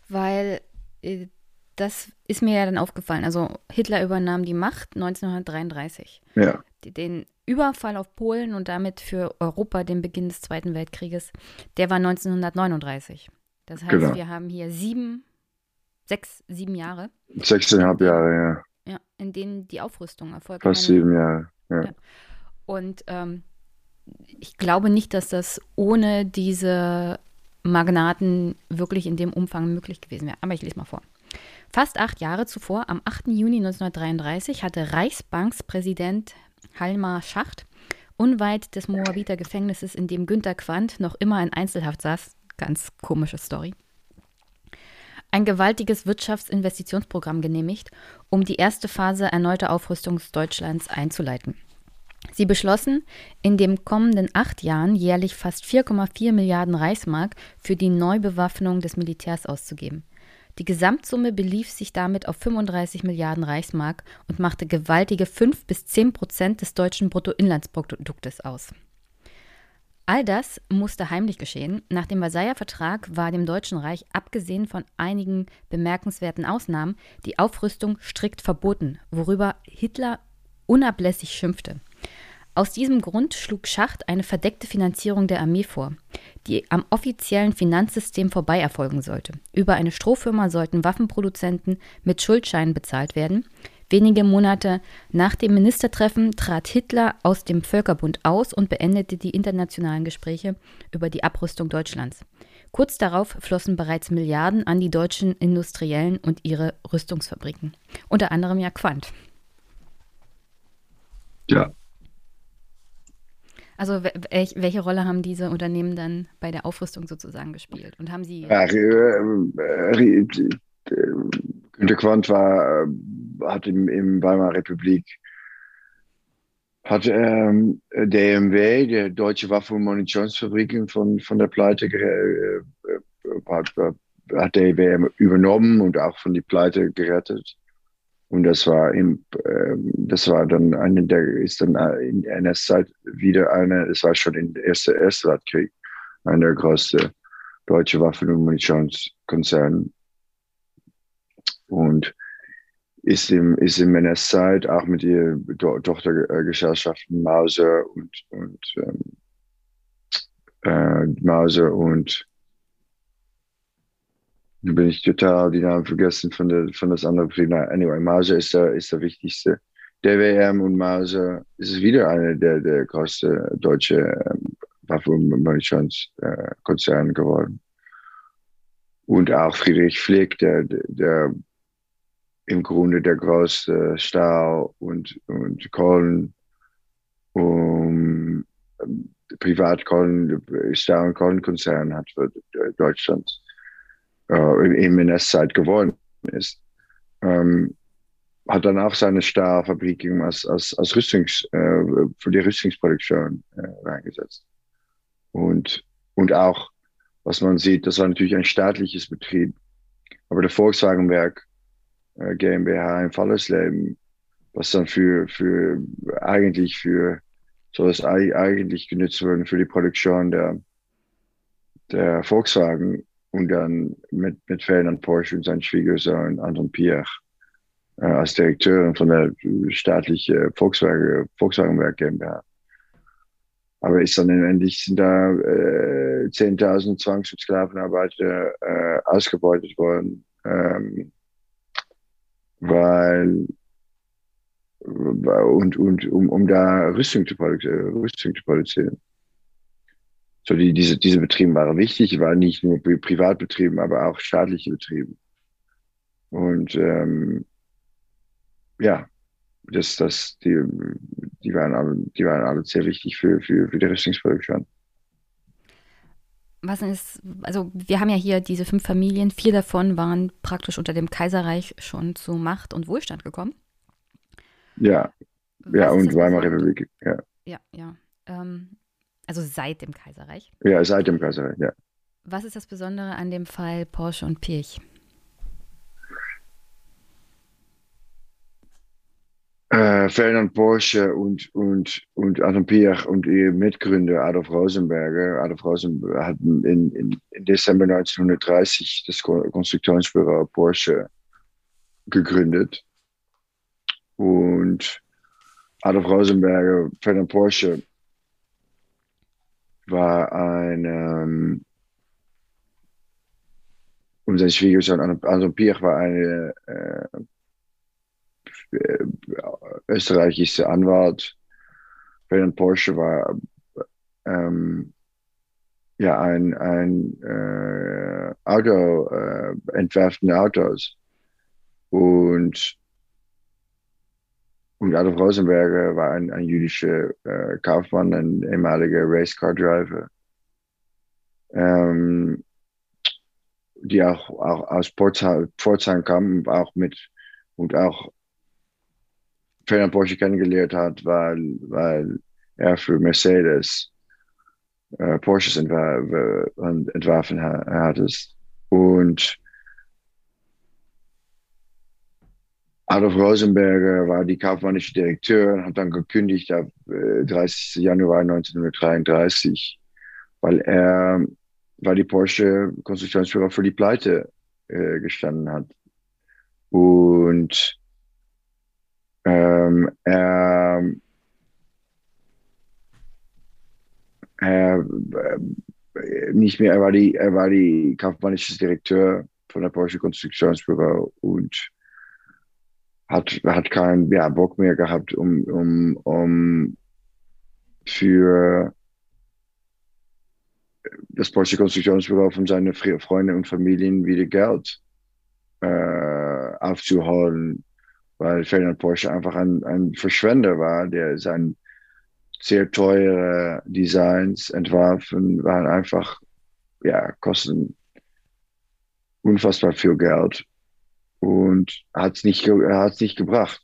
Weil äh, das ist mir ja dann aufgefallen. Also Hitler übernahm die Macht 1933. Ja. Den Überfall auf Polen und damit für Europa den Beginn des Zweiten Weltkrieges, der war 1939. Das heißt, genau. wir haben hier sieben, sechs, sieben Jahre. Sechseinhalb Jahre, ja. Ja, in denen die Aufrüstung erfolgt. Fast sieben Jahre, ja. ja. Und ähm, ich glaube nicht, dass das ohne diese Magnaten wirklich in dem Umfang möglich gewesen wäre. Aber ich lese mal vor. Fast acht Jahre zuvor, am 8. Juni 1933, hatte Reichsbankspräsident Halmar Schacht unweit des Moabiter Gefängnisses, in dem Günter Quandt noch immer in Einzelhaft saß, ganz komische Story, ein gewaltiges Wirtschaftsinvestitionsprogramm genehmigt, um die erste Phase erneuter Aufrüstung Deutschlands einzuleiten. Sie beschlossen, in den kommenden acht Jahren jährlich fast 4,4 Milliarden Reichsmark für die Neubewaffnung des Militärs auszugeben. Die Gesamtsumme belief sich damit auf 35 Milliarden Reichsmark und machte gewaltige 5 bis 10 Prozent des deutschen Bruttoinlandsproduktes aus. All das musste heimlich geschehen. Nach dem Versailler Vertrag war dem Deutschen Reich, abgesehen von einigen bemerkenswerten Ausnahmen, die Aufrüstung strikt verboten, worüber Hitler unablässig schimpfte. Aus diesem Grund schlug Schacht eine verdeckte Finanzierung der Armee vor, die am offiziellen Finanzsystem vorbei erfolgen sollte. Über eine Strohfirma sollten Waffenproduzenten mit Schuldscheinen bezahlt werden. Wenige Monate nach dem Ministertreffen trat Hitler aus dem Völkerbund aus und beendete die internationalen Gespräche über die Abrüstung Deutschlands. Kurz darauf flossen bereits Milliarden an die deutschen Industriellen und ihre Rüstungsfabriken, unter anderem ja Quant. Ja, also welch, welche Rolle haben diese Unternehmen dann bei der Aufrüstung sozusagen gespielt? Und haben sie. Ja, äh, äh, Günter Quandt war, äh, hat im, im Weimarer Republik hat ähm, DMW, der Deutsche Waffen- und Munitionsfabriken von, von der Pleite äh, hat, hat DMW übernommen und auch von die Pleite gerettet. Und das war im, äh, das war dann eine der, ist dann in der NS-Zeit wieder eine, es war schon in der ersten Erste Weltkrieg, einer der größten deutsche Waffen- und Munitionskonzerne. Und ist im, ist im NS-Zeit auch mit ihr Do Tochtergesellschaften Mauser und, und ähm, äh, Mauser und bin ich total die Namen vergessen von, der, von das andere Betrieb. Anyway, Mauser ist der, ist der wichtigste. DWM und Mauser ist wieder einer der, der größten deutschen ähm, und Munitionskonzerne geworden. Und auch Friedrich Flick, der, der im Grunde der größte Stahl- und, und Kohlen, um, Privatkohlen, Stahl- und Kohlenkonzern hat für Deutschland äh, im NS-Zeit geworden ist. Ähm, hat dann auch seine Stahlfabrik als, als, als Rüstungs, äh, für die Rüstungsproduktion äh, reingesetzt. Und, und auch, was man sieht, das war natürlich ein staatliches Betrieb. Aber der Volkswagenwerk äh, GmbH in Fallersleben, was dann für, für eigentlich für so das eigentlich genutzt wurde für die Produktion der, der Volkswagen und dann mit, mit Ferdinand Porsche und seinem Schwiegersohn Anton Piech äh, als Direkteur von der staatlichen Volkswagen, Volkswagenwerk GmbH. Aber ist dann endlich sind da äh, 10.000 Zwangssklavenarbeiter äh, ausgebeutet worden, ähm, weil und, und um, um da Rüstung zu, Rüstung zu produzieren. So die, diese, diese Betriebe waren wichtig, waren nicht nur Privatbetrieben, aber auch staatliche Betriebe. Und ähm, ja, das, das, die, die, waren alle, die waren alle sehr wichtig für, für, für die Rüstungsproduktion. Was ist, also wir haben ja hier diese fünf Familien, vier davon waren praktisch unter dem Kaiserreich schon zu Macht und Wohlstand gekommen. Ja, Was ja, und Weimarer Republik, ja. Ja, ja. Ähm, also seit dem Kaiserreich? Ja, seit dem Kaiserreich, ja. Was ist das Besondere an dem Fall Porsche und Pirch? Äh, Ferdinand Porsche und, und, und Anton Piech und ihr Mitgründer Adolf Rosenberger. Adolf Rosenberger hat in, in, in Dezember 1930 das Konstruktionsbüro Porsche gegründet. Und Adolf Rosenberger, Ferdinand Porsche war ein ähm, und sein Schwiegersohn Anton Piech war ein äh, österreichischer Anwalt. Ferdinand Porsche war ähm, ja ein, ein äh, Auto, äh, entwerfende Autos. Und und Adolf Rosenberger war ein, ein jüdischer äh, Kaufmann, ein ehemaliger Racecar-Driver, ähm, die auch, auch aus Pforzheim, kam, auch mit und auch Ferdinand Porsche kennengelernt hat, weil, weil er für Mercedes äh, Porsches entwar entwarfen hat. Und Adolf Rosenberger war die kaufmännische Direktor und hat dann gekündigt ab äh, 30. Januar 1933, weil er, weil die Porsche Konstruktionsführer für die Pleite äh, gestanden hat. Und ähm, er, er äh, nicht mehr, er war die, er war die kaufmännische Direktor von der Porsche Konstruktionsbüro und hat, hat keinen ja, Bock mehr gehabt, um, um, um für das Porsche Konstruktionsbüro von seinen Freunden und Familien wieder Geld äh, aufzuholen, weil Ferdinand Porsche einfach ein, ein Verschwender war, der sein sehr teure Designs entwarfen, waren einfach, ja, kosten unfassbar viel Geld und hat es nicht, hat's nicht gebracht.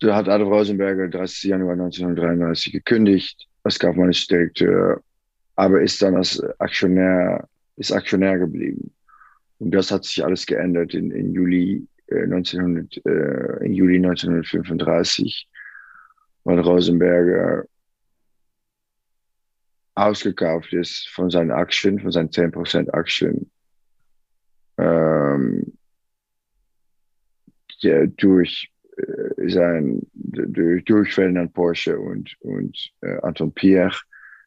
Da hat Adolf Rosenberger 30. Januar 1933 gekündigt als kaufmännischer Direktor, aber ist dann als Aktionär, ist Aktionär geblieben. Und das hat sich alles geändert in, in Juli, äh, 1900, äh, in Juli 1935, weil Rosenberger ausgekauft ist von seinen Aktien, von seinen 10% Aktien ähm, ja, durch äh, sein durch, durch Ferdinand Porsche und, und äh, Anton Pierre.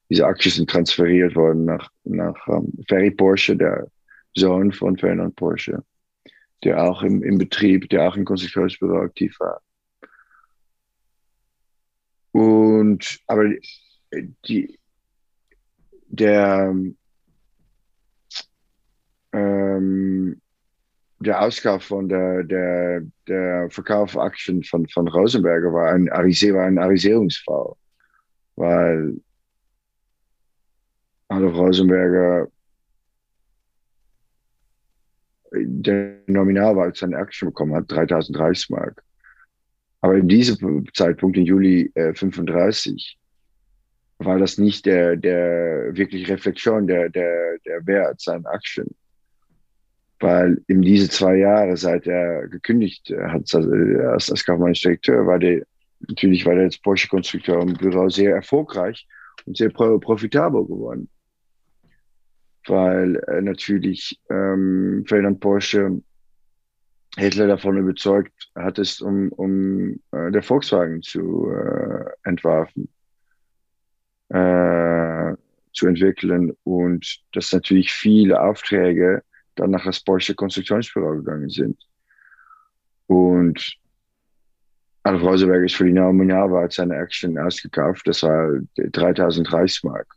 Diese Aktien sind transferiert worden nach, nach ähm, Ferry Porsche, der Sohn von Ferdinand Porsche, der auch im, im Betrieb, der auch im Konstruktionsbüro aktiv war. Und aber die, der ähm, der Ausgabe von der, der, der Verkauf Aktien von, von Rosenberger war ein, war ein Arisierungsfall, weil Adolf Rosenberger der Nominalwert seine Aktien bekommen hat, 3000 Reichsmark. Aber in diesem Zeitpunkt, im Juli äh, 35, war das nicht der, der wirklich Reflexion der, der, der Wert seiner Aktien weil in diese zwei Jahre, seit er gekündigt hat als, als kaufmännischer Direktor, war der natürlich war der als Porsche-Konstrukteur im Büro sehr erfolgreich und sehr profitabel geworden. Weil äh, natürlich ähm, Ferdinand Porsche Hitler davon überzeugt hat, es um, um äh, der Volkswagen zu äh, entwerfen, äh, zu entwickeln und dass natürlich viele Aufträge dann nach das Porsche Konstruktionsbüro gegangen sind. Und Adolf Rosenberg ist für die Nominalwert seine Action ausgekauft. Das war 3000 Reichsmark.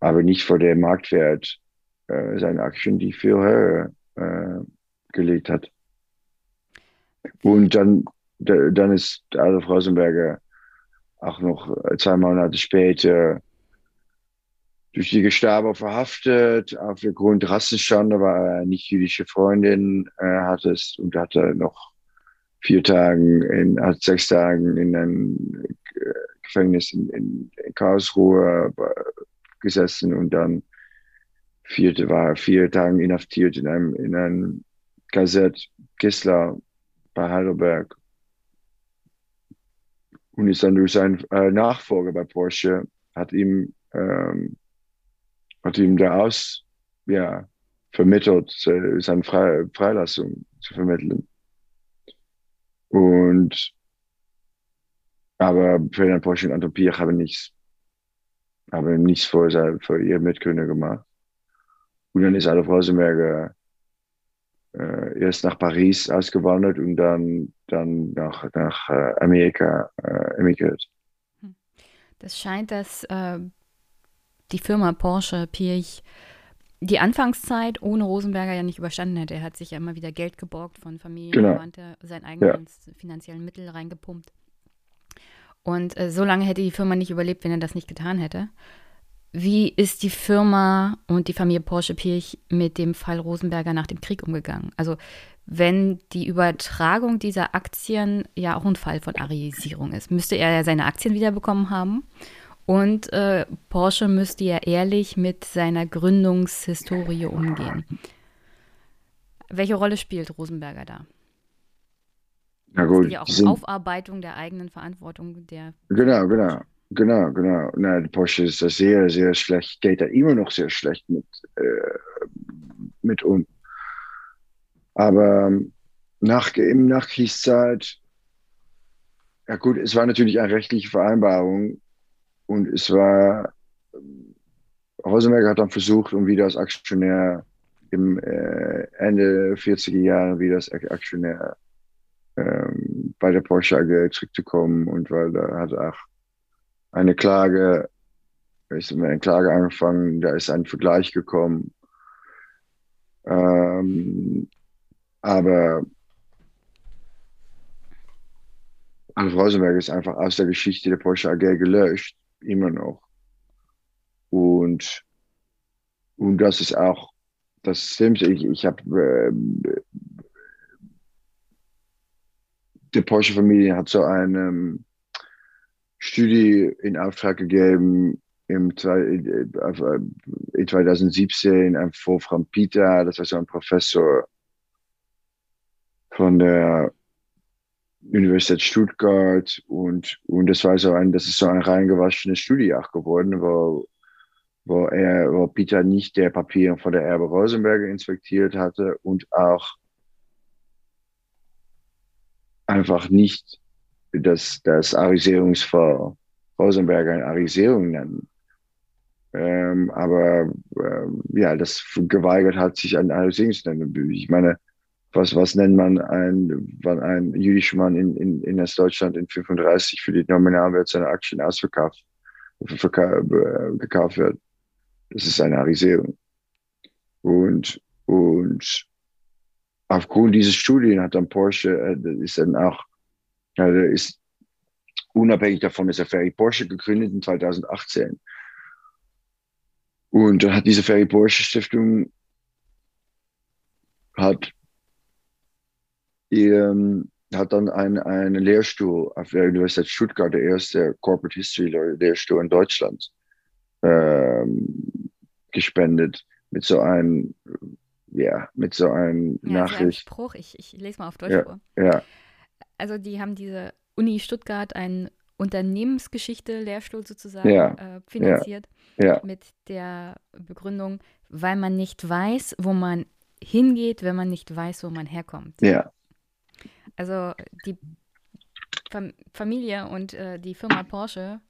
Aber nicht für den Marktwert äh, seiner Aktien, die viel höher äh, gelegt hat. Und dann, dann ist Adolf Rosenberger auch noch zwei Monate später durch die Gestapo verhaftet, aufgrund Rassenschande, weil er nicht jüdische Freundin äh, hattest und hatte noch vier Tagen, in, hat sechs Tagen in einem äh, Gefängnis in, in, in Karlsruhe gesessen und dann vierte war vier Tagen inhaftiert in einem, in einem Kassett Kissler bei Heidelberg und ist dann durch seinen äh, Nachfolger bei Porsche, hat ihm ähm, hat ihm der Aus ja, vermittelt, seine Fre Freilassung zu vermitteln. Und aber Ferdinand Porsche und Anton Piech haben nichts, haben nichts für, für ihr Mitgründer gemacht. Und dann ist Adolf Rosenberger äh, erst nach Paris ausgewandert und dann, dann nach, nach äh, Amerika äh, emigriert. Hm. Das scheint, dass äh, die Firma Porsche Pirch die Anfangszeit ohne Rosenberger ja nicht überstanden hätte. Er hat sich ja immer wieder Geld geborgt von Familienverwandten, genau. seinen eigenen ja. finanziellen Mittel reingepumpt. Und äh, so lange hätte die Firma nicht überlebt, wenn er das nicht getan hätte. wie ist die Firma und die Familie Porsche-Pirch mit dem Fall Rosenberger nach dem Krieg umgegangen? Also wenn die Übertragung dieser Aktien ja auch ein Fall von Arisierung ist, müsste er ja seine Aktien wiederbekommen haben. Und äh, Porsche müsste ja ehrlich mit seiner Gründungshistorie umgehen. Welche Rolle spielt Rosenberger da? Na gut. Ja auch Aufarbeitung der eigenen Verantwortung der. Genau, genau. Genau, genau. Na, Porsche ist da sehr, sehr schlecht, geht da immer noch sehr schlecht mit, äh, mit um. Aber ähm, nach, im Nachkriegszeit, ja gut, es war natürlich eine rechtliche Vereinbarung und es war, Rosenberg hat dann versucht, um wieder als Aktionär im äh, Ende 40er Jahre wieder als Aktionär ähm, bei der Porsche AG zurückzukommen und weil da hat auch eine Klage, ist eine Klage angefangen, da ist ein Vergleich gekommen. Ähm, aber Alf Rosenberg ist einfach aus der Geschichte der Porsche AG gelöscht, immer noch. Und, und das ist auch, das stimmt, ich, ich habe, äh, die Porsche-Familie hat so eine Studie in Auftrag gegeben im, in 2017 an Wolfram Peter, das war so ein Professor von der Universität Stuttgart und, und das war so ein, das ist so eine reingewaschene Studie auch geworden, wo, wo er, wo Peter nicht der Papier von der Erbe Rosenberger inspektiert hatte und auch einfach nicht das, das Arisierungsfall Rosenberger eine Arisierung nennen. Ähm, aber äh, ja, das geweigert hat, sich ein Arisierung zu nennen. Ich meine, was, was nennt man ein, ein jüdischer Mann in, in, in Deutschland in 35 für die Nominalwert seiner Aktien ausverkauft, gekauft wird? Das ist eine Arisierung. Und, und aufgrund dieser Studien hat dann Porsche, äh, ist dann auch, also ist unabhängig davon ist er Ferry Porsche gegründet in 2018. Und dann hat diese Ferry Porsche Stiftung hat ähm, hat dann einen, einen Lehrstuhl auf der Universität Stuttgart, der erste Corporate History Lehrstuhl in Deutschland, ähm, gespendet mit so einem, ja, mit so einem ja, Nachricht. Spruch, ich, ich lese mal auf Deutsch ja, vor. Ja. Also die haben diese Uni Stuttgart einen Unternehmensgeschichte-Lehrstuhl sozusagen ja, äh, finanziert ja, mit der Begründung, weil man nicht weiß, wo man hingeht, wenn man nicht weiß, wo man herkommt. Ja, also die Fam Familie und äh, die Firma Porsche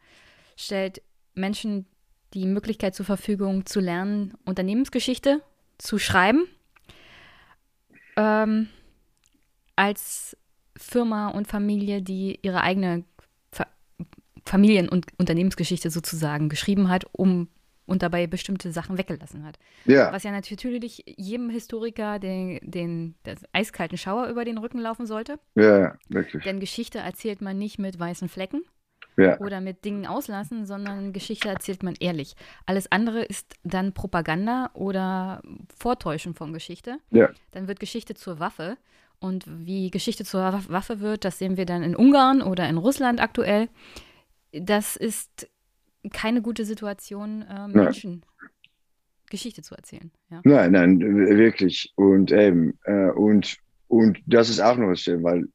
stellt Menschen die Möglichkeit zur Verfügung zu lernen, Unternehmensgeschichte zu schreiben. Ähm, als Firma und Familie, die ihre eigene Fa Familien- und Unternehmensgeschichte sozusagen geschrieben hat, um und dabei bestimmte Sachen weggelassen hat. Ja. Was ja natürlich jedem Historiker den, den eiskalten Schauer über den Rücken laufen sollte. Ja, wirklich. Denn Geschichte erzählt man nicht mit weißen Flecken ja. oder mit Dingen auslassen, sondern Geschichte erzählt man ehrlich. Alles andere ist dann Propaganda oder Vortäuschen von Geschichte. Ja. Dann wird Geschichte zur Waffe. Und wie Geschichte zur Waffe wird, das sehen wir dann in Ungarn oder in Russland aktuell. Das ist keine gute Situation, äh, Menschen nein. Geschichte zu erzählen. Ja. Nein, nein, wirklich. Und eben, äh, und, und das ist auch noch was schön, weil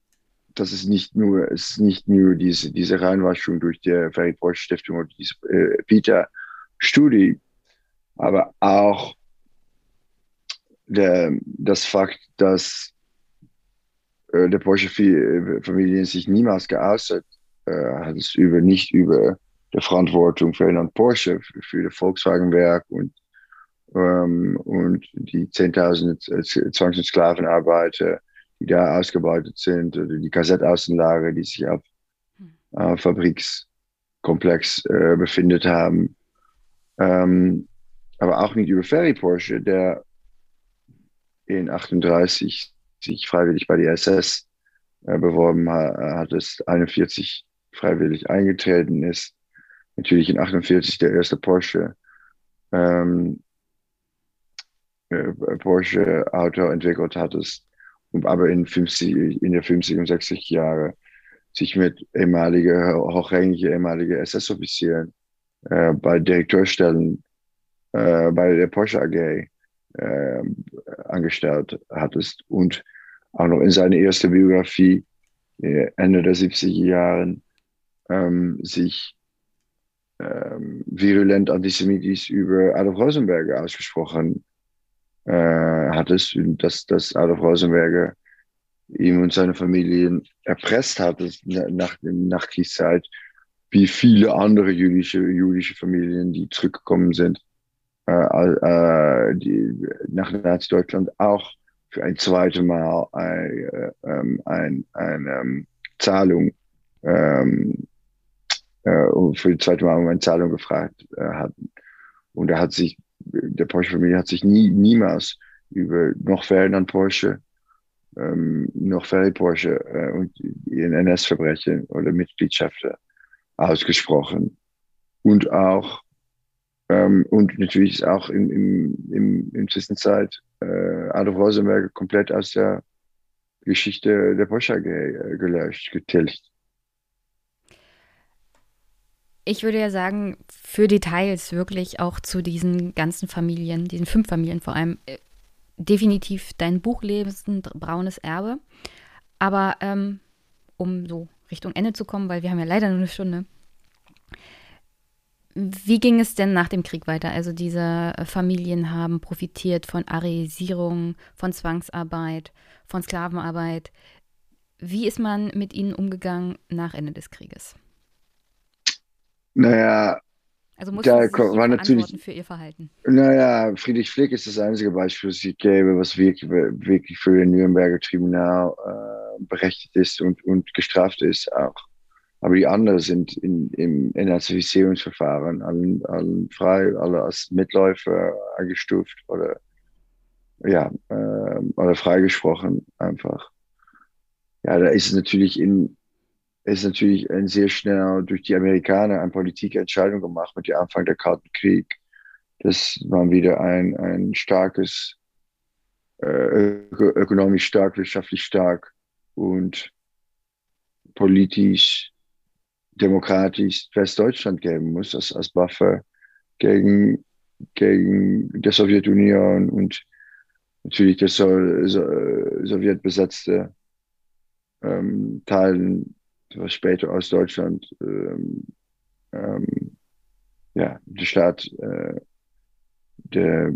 das ist nicht nur, es ist nicht nur diese, diese Reinwaschung durch die Ferit Bosch Stiftung oder diese äh, Peter-Studie, aber auch der, das Fakt, dass äh, der Porsche-Familie sich niemals geäußert äh, hat, es über, nicht über der Verantwortung für Ferdinand Porsche, für, das Volkswagenwerk und, ähm, und die 10.000 Zwangs- und Sklavenarbeiter, die da ausgebeutet sind, oder die Kassettaußenlager, die sich auf äh, Fabrikskomplex äh, befindet haben. Ähm, aber auch nicht über Ferry Porsche, der in 38 sich freiwillig bei der SS äh, beworben hat, hat es 41 freiwillig eingetreten ist natürlich in 48 der erste Porsche ähm, äh, Porsche Auto entwickelt hattest, aber in, 50, in der 50 und 60 Jahre sich mit ehemalige, hochrangige ehemalige SS-Offizieren äh, bei Direktorstellen äh, bei der Porsche AG äh, angestellt hattest und auch noch in seiner ersten Biografie äh, Ende der 70er Jahren ähm, sich ähm, virulent antisemitisch über Adolf Rosenberger ausgesprochen äh, hattest, dass, dass Adolf Rosenberger ihm und seine Familie erpresst hat nach der Nachkriegszeit, wie viele andere jüdische, jüdische Familien, die zurückgekommen sind äh, äh, die, nach Nazi-Deutschland auch für ein zweites Mal ein, äh, ähm, ein, eine ähm, Zahlung ähm, äh, für die zweite Mal um eine Zahlung gefragt äh, hatten. Und er hat sich, der Porsche-Familie hat sich nie, niemals über noch Ferdinand Porsche, ähm, noch Ferry Porsche äh, und ihren NS-Verbrechen oder Mitgliedschaften ausgesprochen. Und auch, ähm, und natürlich ist auch im, im, im, im Zwischenzeit äh, Adolf Rosenberg komplett aus der Geschichte der Porsche AG äh, gelöscht, getilgt. Ich würde ja sagen, für Details wirklich auch zu diesen ganzen Familien, diesen fünf Familien vor allem, äh, definitiv dein Buch lesen, Braunes Erbe. Aber ähm, um so Richtung Ende zu kommen, weil wir haben ja leider nur eine Stunde. Wie ging es denn nach dem Krieg weiter? Also diese Familien haben profitiert von Arisierung, von Zwangsarbeit, von Sklavenarbeit. Wie ist man mit ihnen umgegangen nach Ende des Krieges? Naja, also mussten da sie war natürlich für ihr Verhalten. Naja, Friedrich Flick ist das einzige Beispiel, das ich gäbe, was wirklich, wirklich für den Nürnberger Tribunal äh, berechtigt ist und, und gestraft ist auch. Aber die anderen sind in, im Entnazifizierungsverfahren allen, allen frei, alle als Mitläufer eingestuft oder ja, äh, oder freigesprochen einfach. Ja, da ist es natürlich in, ist natürlich ein sehr schnell durch die Amerikaner eine Politikentscheidung gemacht mit dem Anfang der Kalten Krieg. Das war wieder ein, ein starkes, äh, ökonomisch stark, wirtschaftlich stark und politisch, demokratisch Westdeutschland geben muss, als, als Waffe gegen, gegen die Sowjetunion und natürlich das so, so, sowjetbesetzte ähm, Teilen was später aus Deutschland ähm, ähm, ja, der Staat äh, der,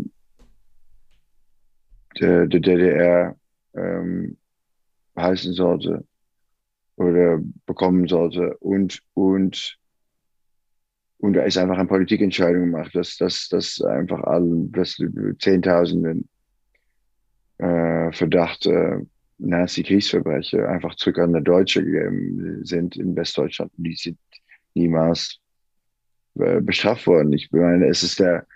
der, der DDR ähm, heißen sollte oder bekommen sollte und und und da ist einfach eine Politikentscheidung gemacht, dass dass dass einfach allen dass Zehntausenden äh, Verdacht äh, Nazi-Kriegsverbrecher einfach zurück an der Deutsche gegeben sind in Westdeutschland. Die sind niemals äh, bestraft worden. Ich meine, es ist der,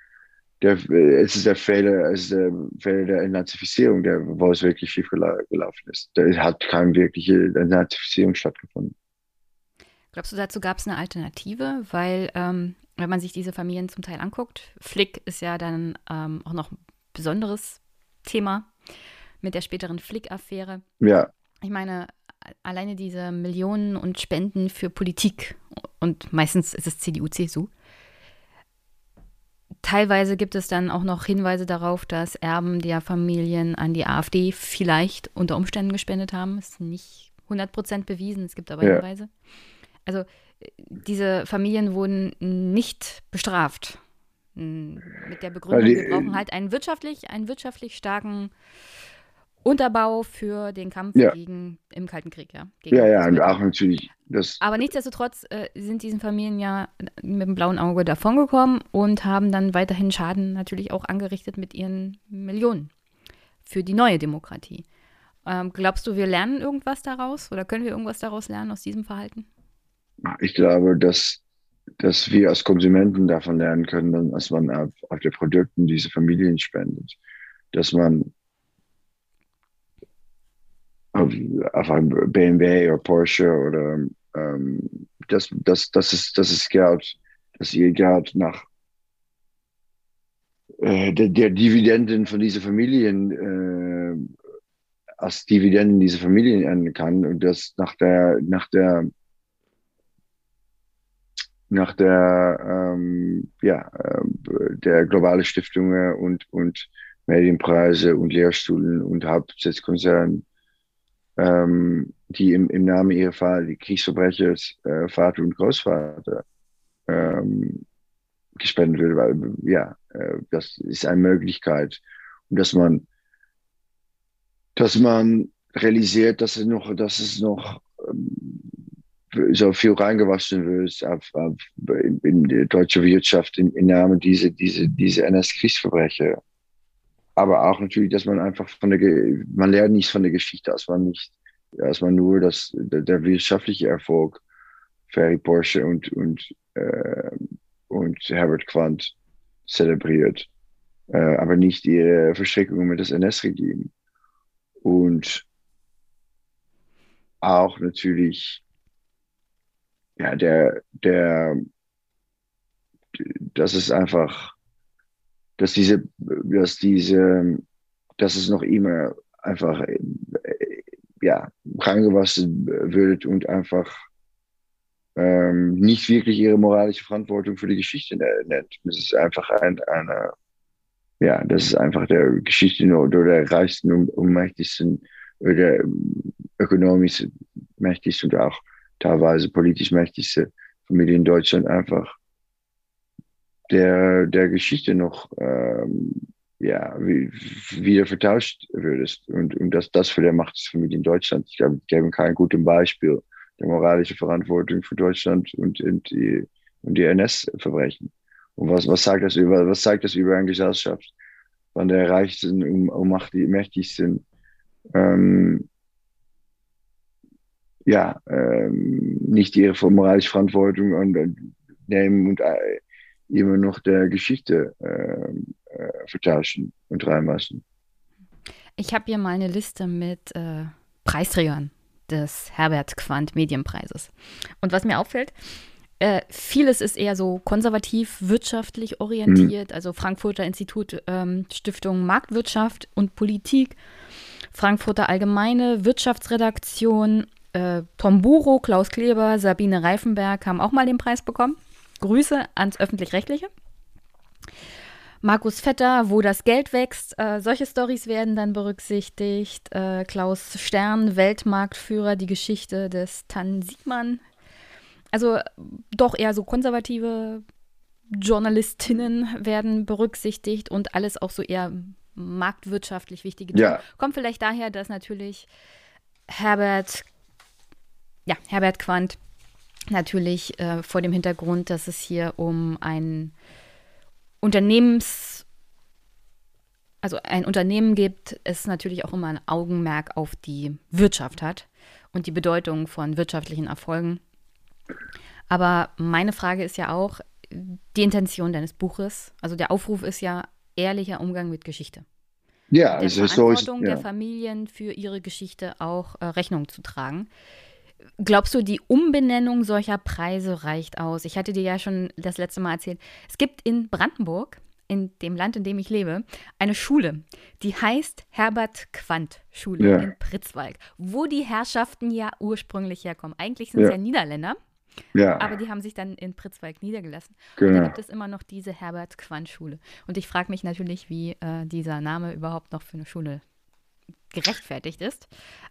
der, es ist der Fehler, es ist der Fehler der Nazifizierung, der, wo es wirklich schief gelaufen ist. Da hat keine wirkliche Nazifizierung stattgefunden. Glaubst du, dazu gab es eine Alternative? Weil, ähm, wenn man sich diese Familien zum Teil anguckt, Flick ist ja dann ähm, auch noch ein besonderes Thema mit der späteren Flick-Affäre. Ja. Ich meine, alleine diese Millionen und Spenden für Politik und meistens ist es CDU, CSU. Teilweise gibt es dann auch noch Hinweise darauf, dass Erben der Familien an die AfD vielleicht unter Umständen gespendet haben. Ist nicht 100% bewiesen, es gibt aber ja. Hinweise. Also diese Familien wurden nicht bestraft. Mit der Begründung, wir brauchen halt einen wirtschaftlich, einen wirtschaftlich starken Unterbau für den Kampf ja. gegen im Kalten Krieg, ja. ja, ja, und auch natürlich das. Aber nichtsdestotrotz äh, sind diesen Familien ja mit dem blauen Auge davongekommen und haben dann weiterhin Schaden natürlich auch angerichtet mit ihren Millionen für die neue Demokratie. Ähm, glaubst du, wir lernen irgendwas daraus oder können wir irgendwas daraus lernen aus diesem Verhalten? Ich glaube, dass, dass wir als Konsumenten davon lernen können, dass man auf, auf den Produkten diese Familien spendet. Dass man auf, auf ein BMW oder Porsche oder ähm, das, das, das, ist, das ist Geld, das ihr Geld nach äh, der, der, Dividenden von diesen Familien äh, als Dividenden dieser Familien enden kann und das nach der nach der nach der ähm, ja äh, der globale Stiftungen und und Medienpreise und Lehrstuhlen und Hauptsätzkonzernen, ähm, die im, im Namen ihrer Vater, die Kriegsverbrechers, äh, Vater und Großvater ähm, gespendet wird, weil ja, äh, das ist eine Möglichkeit und dass man dass man realisiert, dass es noch, dass es noch ähm, so viel reingewaschen wird auf, auf, in die deutsche Wirtschaft im Namen dieser diese, diese NS-Kriegsverbrecher. Aber auch natürlich, dass man einfach von der, man lernt nichts von der Geschichte, als man nicht, als man nur das, der, wirtschaftliche Erfolg Ferry Porsche und, und, äh, und Herbert Quandt zelebriert, äh, aber nicht ihre Verstrickungen mit das NS-Regime und auch natürlich ja der der das ist einfach dass diese dass diese dass es noch immer einfach ja reingewaschen wird und einfach ähm, nicht wirklich ihre moralische Verantwortung für die Geschichte nennt. Es ist einfach ein, eine ja, das ist einfach der Geschichte oder der reichsten und, mächtigsten oder ökonomisch mächtigste und auch teilweise politisch mächtigste Familie in Deutschland einfach der, der Geschichte noch ähm, ja, wie, wieder vertauscht würdest. Und, und dass das für der Machtsfamilie in Deutschland, ich glaube, ich gebe kein gutes Beispiel der moralische Verantwortung für Deutschland und, und die, und die NS-Verbrechen. Und was, was sagt das über, was zeigt das über eine Gesellschaft, wann der Reichsten und, und macht die Mächtigsten ähm, ja, ähm, nicht ihre moralische Verantwortung und, nehmen und äh, immer noch der Geschichte äh, äh, vertauschen und reinmachen. Ich habe hier mal eine Liste mit äh, Preisträgern des Herbert Quandt Medienpreises. Und was mir auffällt, äh, vieles ist eher so konservativ wirtschaftlich orientiert, mhm. also Frankfurter Institut ähm, Stiftung Marktwirtschaft und Politik, Frankfurter Allgemeine Wirtschaftsredaktion, äh, Tom Buro, Klaus Kleber, Sabine Reifenberg haben auch mal den Preis bekommen. Grüße ans öffentlich-rechtliche. Markus Vetter, wo das Geld wächst. Äh, solche Stories werden dann berücksichtigt. Äh, Klaus Stern, Weltmarktführer, die Geschichte des Tan Siegmann also doch eher so konservative Journalistinnen werden berücksichtigt und alles auch so eher marktwirtschaftlich wichtige Dinge. Ja. Kommt vielleicht daher, dass natürlich Herbert, ja, Herbert Quandt natürlich äh, vor dem Hintergrund, dass es hier um ein Unternehmens, also ein Unternehmen gibt, es natürlich auch immer ein Augenmerk auf die Wirtschaft hat und die Bedeutung von wirtschaftlichen Erfolgen. Aber meine Frage ist ja auch die Intention deines Buches. Also der Aufruf ist ja ehrlicher Umgang mit Geschichte. Ja, der also Verantwortung so ist, ja. der Familien für ihre Geschichte auch äh, Rechnung zu tragen. Glaubst du, die Umbenennung solcher Preise reicht aus? Ich hatte dir ja schon das letzte Mal erzählt. Es gibt in Brandenburg, in dem Land, in dem ich lebe, eine Schule, die heißt Herbert Quandt Schule ja. in Pritzwalk, wo die Herrschaften ja ursprünglich herkommen. Eigentlich sind es ja. ja Niederländer. Ja. Aber die haben sich dann in Pritzwalk niedergelassen. Genau. Und da gibt es immer noch diese Herbert-Quandt-Schule. Und ich frage mich natürlich, wie äh, dieser Name überhaupt noch für eine Schule gerechtfertigt ist.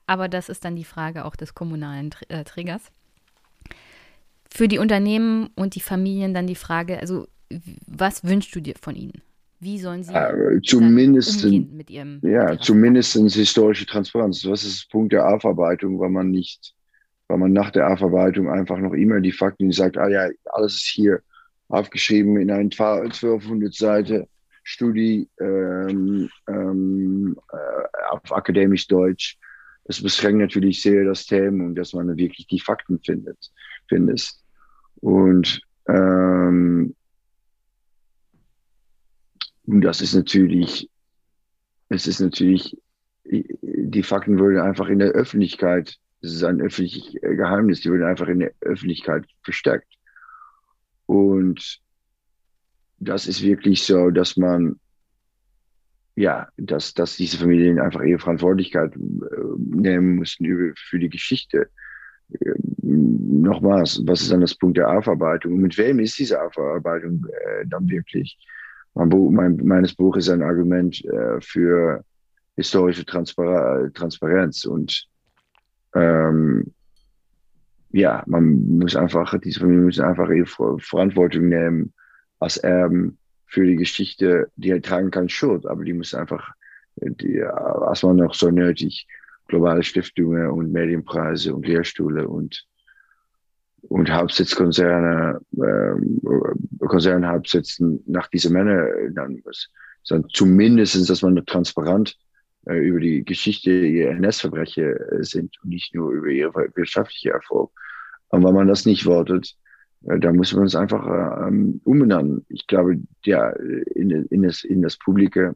Aber das ist dann die Frage auch des kommunalen äh, Trägers. Für die Unternehmen und die Familien dann die Frage, also was wünschst du dir von ihnen? Wie sollen sie äh, zumindest mit ihrem ja mit zumindest historische Transparenz. Was ist das Punkt der Aufarbeitung, weil man nicht weil man nach der Aufarbeitung einfach noch immer die Fakten sagt, ah ja, alles ist hier aufgeschrieben in einer 1200 Seite Studie ähm, ähm, äh, auf akademisch Deutsch. Das beschränkt natürlich sehr das Thema und dass man wirklich die Fakten findet, findest. Und, ähm, und das ist natürlich, es ist natürlich, die Fakten würden einfach in der Öffentlichkeit das ist ein öffentliches äh, Geheimnis, die werden einfach in der Öffentlichkeit versteckt. Und das ist wirklich so, dass man ja, dass, dass diese Familien einfach ihre Verantwortlichkeit äh, nehmen mussten für die Geschichte. Äh, nochmals, was ist dann das Punkt der Aufarbeitung? Und mit wem ist diese Aufarbeitung äh, dann wirklich? Mein Buch, mein, meines Buch ist ein Argument äh, für historische Transpar Transparenz und ähm, ja, man muss einfach, diese Familien müssen einfach ihre Verantwortung nehmen als Erben für die Geschichte, die tragen keine Schuld, aber die müssen einfach, die, was man noch so nötig, globale Stiftungen und Medienpreise und Lehrstühle und und Hauptsitzkonzerne, äh, Konzernhauptsitzen nach diese Männer dann muss. Sondern zumindest, dass man transparent äh, über die Geschichte ihrer NS-Verbrechen äh, sind und nicht nur über ihre wirtschaftliche Erfolg. Und wenn man das nicht wortet, äh, da muss man es einfach äh, ähm, umbenennen. Ich glaube, der, in, in, das, in das Publike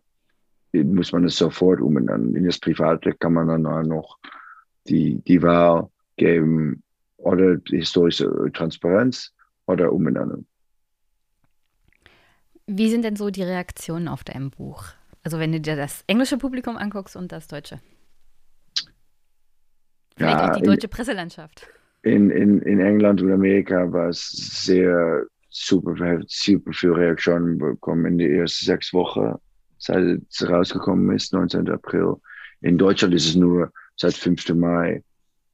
muss man es sofort umbenennen. In das Private kann man dann noch die, die Wahl geben oder die historische Transparenz oder umbenennen. Wie sind denn so die Reaktionen auf dein Buch? Also wenn du dir das englische Publikum anguckst und das deutsche. Vielleicht ja, auch die deutsche in, Presselandschaft. In, in, in England und Amerika war es sehr super, super viele Reaktionen bekommen in den ersten sechs Wochen, seit es rausgekommen ist, 19. April. In Deutschland ist es nur seit 5. Mai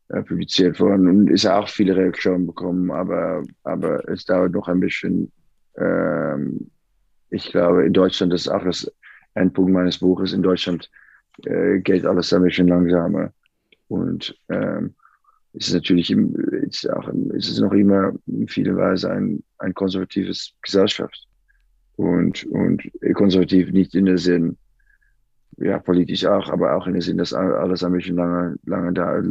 äh, publiziert worden und ist auch viele Reaktionen bekommen, aber, aber es dauert noch ein bisschen. Ähm, ich glaube, in Deutschland ist auch das Endpunkt meines Buches. In Deutschland äh, geht alles ein bisschen langsamer. Und ähm, es ist natürlich im, ist auch, es ist noch immer in vieler Weise ein, ein konservatives Gesellschaft. Und, und konservativ nicht in der Sinn, ja, politisch auch, aber auch in der Sinn, dass alles ein bisschen lange, lange da,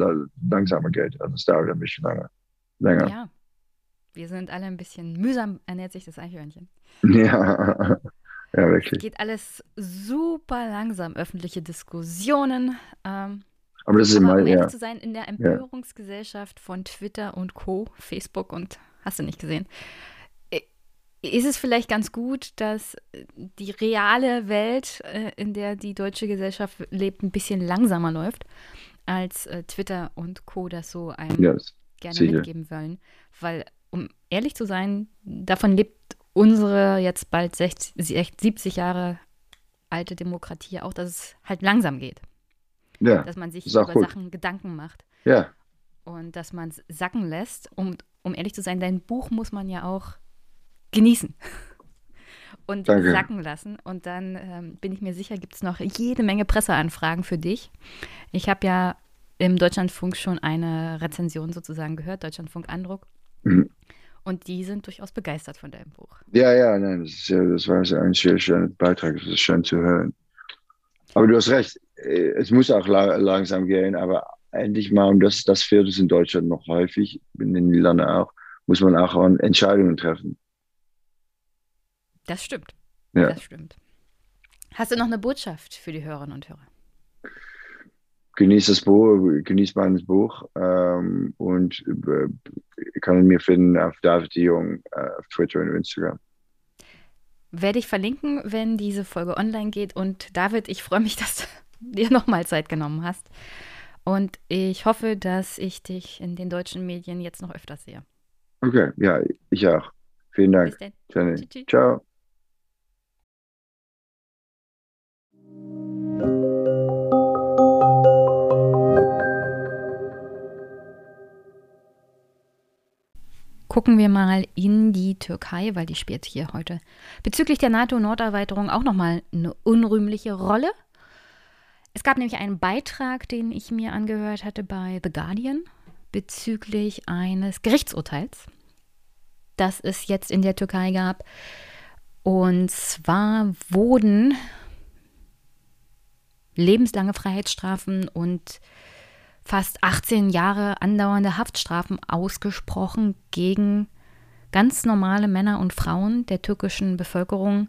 langsamer geht. Also es dauert ein bisschen lange, länger. Ja, wir sind alle ein bisschen mühsam, ernährt sich das Eichhörnchen. *laughs* Ja. Ja, wirklich. Es geht alles super langsam, öffentliche Diskussionen. Ähm, aber das ist aber, immer, um ehrlich ja. zu sein, in der Empörungsgesellschaft von Twitter und Co., Facebook und hast du nicht gesehen, ist es vielleicht ganz gut, dass die reale Welt, äh, in der die deutsche Gesellschaft lebt, ein bisschen langsamer läuft, als äh, Twitter und Co. das so einem yes, gerne sicher. mitgeben wollen. Weil, um ehrlich zu sein, davon lebt unsere jetzt bald 60, 70 Jahre alte Demokratie auch, dass es halt langsam geht. Ja, dass man sich über gut. Sachen Gedanken macht. Ja. Und dass man es sacken lässt. Und um ehrlich zu sein, dein Buch muss man ja auch genießen *laughs* und Danke. sacken lassen. Und dann ähm, bin ich mir sicher, gibt es noch jede Menge Presseanfragen für dich. Ich habe ja im Deutschlandfunk schon eine Rezension sozusagen gehört, Deutschlandfunk Andruck. Mhm. Und die sind durchaus begeistert von deinem Buch. Ja, ja, nein, das, ist, das war ein sehr schöner Beitrag, das ist schön zu hören. Aber du hast recht, äh, es muss auch la langsam gehen, aber endlich mal, und das, das fehlt es in Deutschland noch häufig, in den Niederlanden auch, muss man auch Entscheidungen treffen. Das stimmt. Ja. Das stimmt. Hast du noch eine Botschaft für die Hörerinnen und Hörer? genießt das Buch, genießt mein Buch ähm, und äh, kann mir finden auf David Jung äh, auf Twitter und Instagram. Werde ich verlinken, wenn diese Folge online geht. Und David, ich freue mich, *laughs* dass du dir nochmal Zeit genommen hast. Und ich hoffe, dass ich dich in den deutschen Medien jetzt noch öfter sehe. Okay, ja, ich auch. Vielen Dank. Bis dann. Ciao. Gucken wir mal in die Türkei, weil die spielt hier heute bezüglich der NATO-Norderweiterung auch nochmal eine unrühmliche Rolle. Es gab nämlich einen Beitrag, den ich mir angehört hatte bei The Guardian bezüglich eines Gerichtsurteils, das es jetzt in der Türkei gab. Und zwar wurden lebenslange Freiheitsstrafen und fast 18 Jahre andauernde Haftstrafen ausgesprochen gegen ganz normale Männer und Frauen der türkischen Bevölkerung,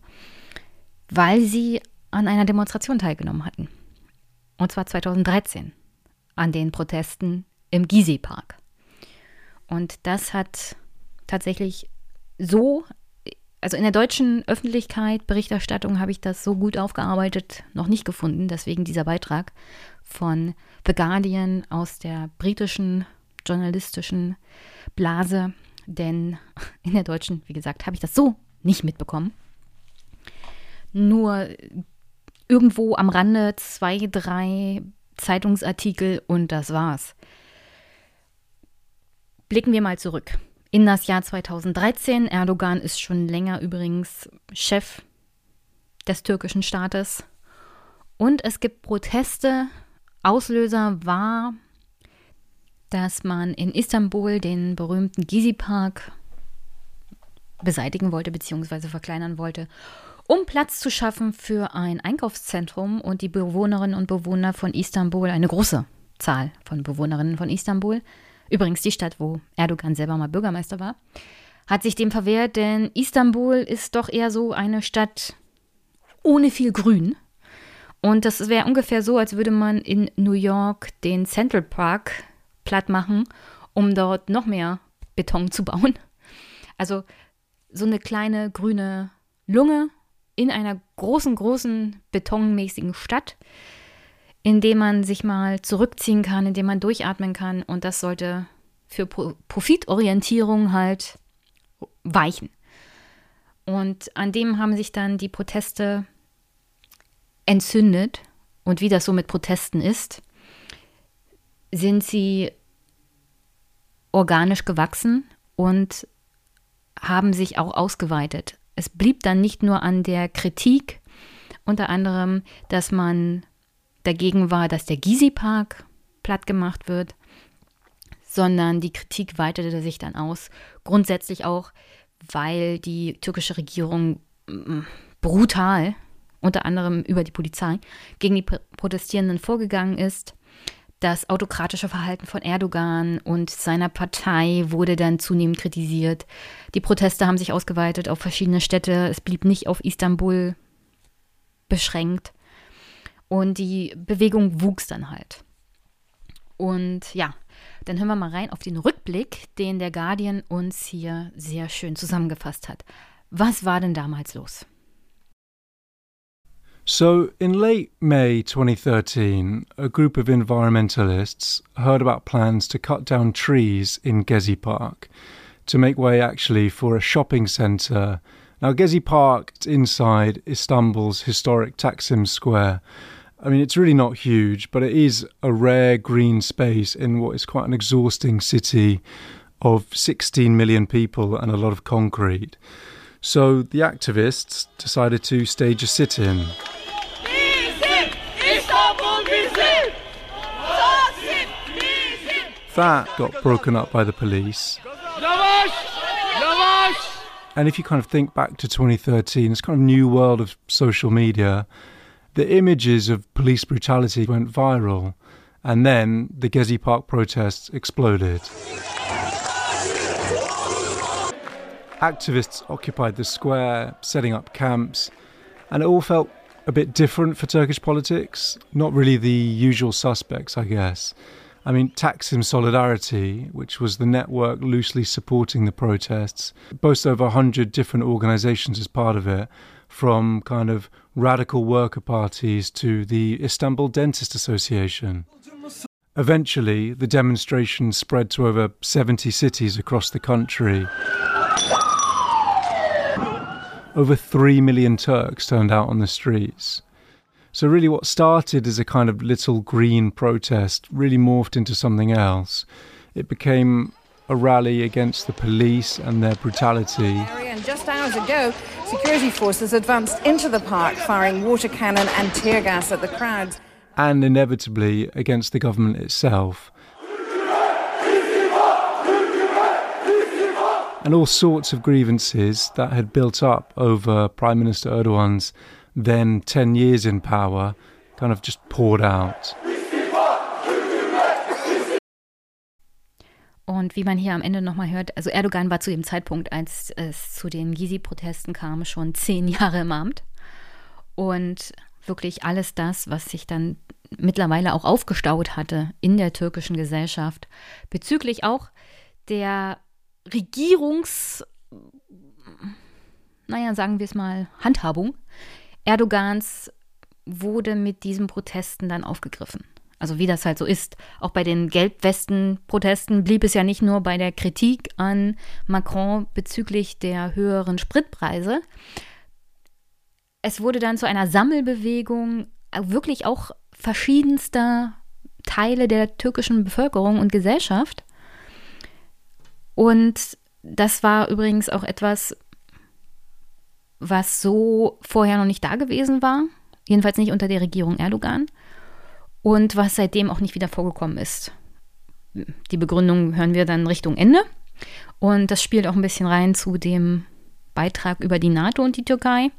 weil sie an einer Demonstration teilgenommen hatten. Und zwar 2013 an den Protesten im Gizeh-Park. Und das hat tatsächlich so also in der deutschen Öffentlichkeit, Berichterstattung habe ich das so gut aufgearbeitet noch nicht gefunden. Deswegen dieser Beitrag von The Guardian aus der britischen journalistischen Blase. Denn in der deutschen, wie gesagt, habe ich das so nicht mitbekommen. Nur irgendwo am Rande zwei, drei Zeitungsartikel und das war's. Blicken wir mal zurück in das Jahr 2013. Erdogan ist schon länger übrigens Chef des türkischen Staates. Und es gibt Proteste. Auslöser war, dass man in Istanbul den berühmten Gezi-Park beseitigen wollte bzw. verkleinern wollte, um Platz zu schaffen für ein Einkaufszentrum und die Bewohnerinnen und Bewohner von Istanbul, eine große Zahl von Bewohnerinnen von Istanbul, übrigens die Stadt, wo Erdogan selber mal Bürgermeister war, hat sich dem verwehrt, denn Istanbul ist doch eher so eine Stadt ohne viel Grün. Und das wäre ungefähr so, als würde man in New York den Central Park platt machen, um dort noch mehr Beton zu bauen. Also so eine kleine grüne Lunge in einer großen, großen betonmäßigen Stadt in dem man sich mal zurückziehen kann, in dem man durchatmen kann. Und das sollte für Profitorientierung halt weichen. Und an dem haben sich dann die Proteste entzündet. Und wie das so mit Protesten ist, sind sie organisch gewachsen und haben sich auch ausgeweitet. Es blieb dann nicht nur an der Kritik, unter anderem, dass man dagegen war, dass der Gysi-Park platt gemacht wird, sondern die Kritik weitete sich dann aus. Grundsätzlich auch, weil die türkische Regierung mm, brutal, unter anderem über die Polizei, gegen die Protestierenden vorgegangen ist. Das autokratische Verhalten von Erdogan und seiner Partei wurde dann zunehmend kritisiert. Die Proteste haben sich ausgeweitet auf verschiedene Städte. Es blieb nicht auf Istanbul beschränkt. Und die Bewegung wuchs dann halt. Und ja, dann hören wir mal rein auf den Rückblick, den der Guardian uns hier sehr schön zusammengefasst hat. Was war denn damals los? So, in late May 2013, a group of environmentalists heard about plans to cut down trees in Gezi Park to make way actually for a shopping centre. Now, Gezi Park is inside Istanbul's historic Taksim Square, I mean, it's really not huge, but it is a rare green space in what is quite an exhausting city of 16 million people and a lot of concrete. So the activists decided to stage a sit in. That got broken up by the police. And if you kind of think back to 2013, it's kind of new world of social media the images of police brutality went viral, and then the Gezi Park protests exploded. Activists occupied the square, setting up camps, and it all felt a bit different for Turkish politics. Not really the usual suspects, I guess. I mean, Taksim Solidarity, which was the network loosely supporting the protests, boasts over 100 different organizations as part of it, from kind of radical worker parties to the Istanbul Dentist Association. Eventually, the demonstration spread to over 70 cities across the country. Over 3 million Turks turned out on the streets. So, really, what started as a kind of little green protest really morphed into something else. It became a rally against the police and their brutality. And just hours ago, security forces advanced into the park, firing water cannon and tear gas at the crowds. And inevitably against the government itself. And all sorts of grievances that had built up over Prime Minister Erdogan's then 10 years in power kind of just poured out. Und wie man hier am Ende nochmal hört, also Erdogan war zu dem Zeitpunkt, als es zu den Gysi-Protesten kam, schon zehn *laughs* Jahre im Amt. Und wirklich alles das, was sich dann mittlerweile auch aufgestaut hatte in der türkischen Gesellschaft, bezüglich auch der Regierungs naja, sagen wir es mal, Handhabung Erdogans wurde mit diesen Protesten dann aufgegriffen. Also wie das halt so ist. Auch bei den Gelbwesten-Protesten blieb es ja nicht nur bei der Kritik an Macron bezüglich der höheren Spritpreise. Es wurde dann zu einer Sammelbewegung wirklich auch verschiedenster Teile der türkischen Bevölkerung und Gesellschaft. Und das war übrigens auch etwas, was so vorher noch nicht da gewesen war. Jedenfalls nicht unter der Regierung Erdogan. Und was seitdem auch nicht wieder vorgekommen ist. Die Begründung hören wir dann Richtung Ende. Und das spielt auch ein bisschen rein zu dem Beitrag über die NATO und die Türkei.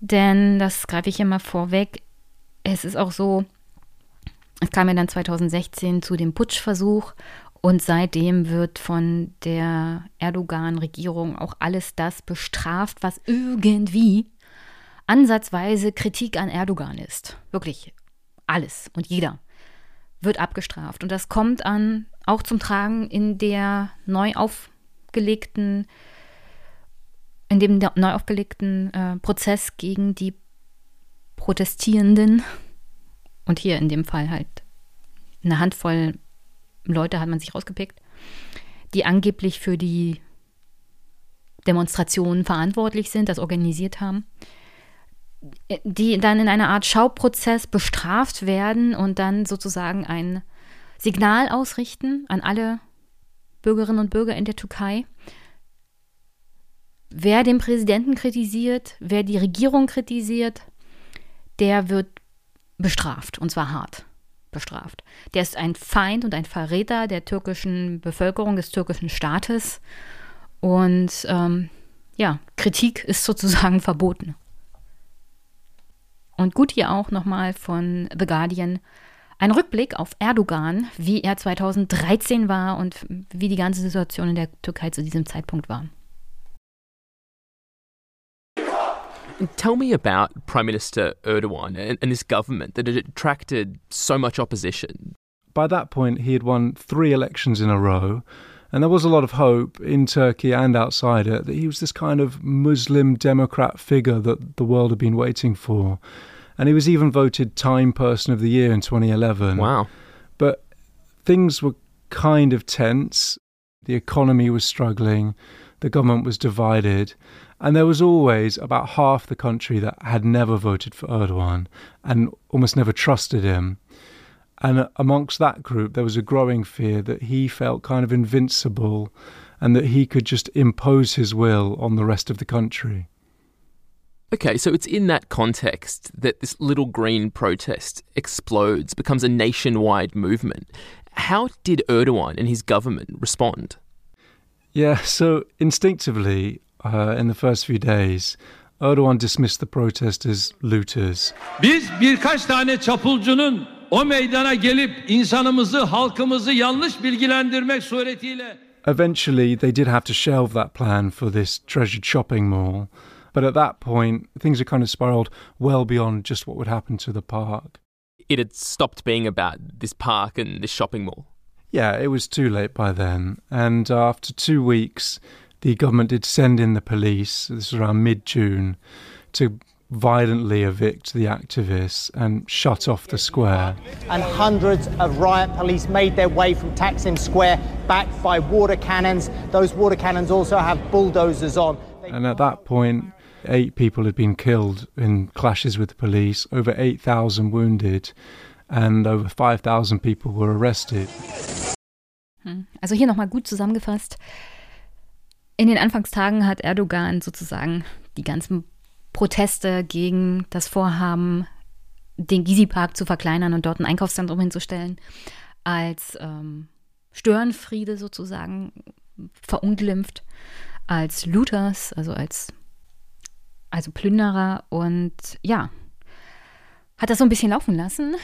Denn, das greife ich immer vorweg, es ist auch so, es kam ja dann 2016 zu dem Putschversuch und seitdem wird von der Erdogan-Regierung auch alles das bestraft, was irgendwie ansatzweise Kritik an Erdogan ist. Wirklich alles und jeder wird abgestraft. Und das kommt an auch zum Tragen in der neu aufgelegten, in dem neu aufgelegten äh, Prozess gegen die Protestierenden und hier in dem Fall halt eine Handvoll Leute hat man sich rausgepickt, die angeblich für die Demonstrationen verantwortlich sind, das organisiert haben, die dann in einer Art Schauprozess bestraft werden und dann sozusagen ein Signal ausrichten an alle Bürgerinnen und Bürger in der Türkei. Wer den Präsidenten kritisiert, wer die Regierung kritisiert, der wird bestraft und zwar hart bestraft. Der ist ein Feind und ein Verräter der türkischen Bevölkerung, des türkischen Staates. Und ähm, ja, Kritik ist sozusagen *laughs* verboten. Und gut hier auch nochmal von The Guardian ein Rückblick auf Erdogan, wie er 2013 war und wie die ganze Situation in der Türkei zu diesem Zeitpunkt war. Tell me about Prime Minister Erdogan and, and, his government that had attracted so much opposition. By that point, he had won three elections in a row, and there was a lot of hope in Turkey and outside it that he was this kind of Muslim Democrat figure that the world had been waiting for. And he was even voted Time Person of the Year in 2011. Wow. But things were kind of tense. The economy was struggling, the government was divided. And there was always about half the country that had never voted for Erdogan and almost never trusted him. And amongst that group, there was a growing fear that he felt kind of invincible and that he could just impose his will on the rest of the country. Okay, so it's in that context that this little green protest explodes, becomes a nationwide movement. How did Erdogan and his government respond? Yeah, so instinctively, uh, in the first few days, Erdogan dismissed the protesters looters. Biz birkaç tane çapulcunun o meydana gelip insanımızı, halkımızı yanlış bilgilendirmek suretiyle Eventually, they did have to shelve that plan for this treasured shopping mall. But at that point, things had kind of spiraled well beyond just what would happen to the park. It had stopped being about this park and this shopping mall. Yeah, it was too late by then. And after two weeks, the government did send in the police, this was around mid June, to violently evict the activists and shut off the square. And hundreds of riot police made their way from Taksim Square, backed by water cannons. Those water cannons also have bulldozers on. And at that point, eight people had been killed in clashes with the police, over 8,000 wounded, and over 5,000 people were arrested. Hm. Also hier nochmal gut zusammengefasst. In den Anfangstagen hat Erdogan sozusagen die ganzen Proteste gegen das Vorhaben, den Gizi-Park zu verkleinern und dort ein Einkaufszentrum hinzustellen, als ähm, Störenfriede sozusagen verunglimpft, als Looters, also als also Plünderer und ja, hat das so ein bisschen laufen lassen,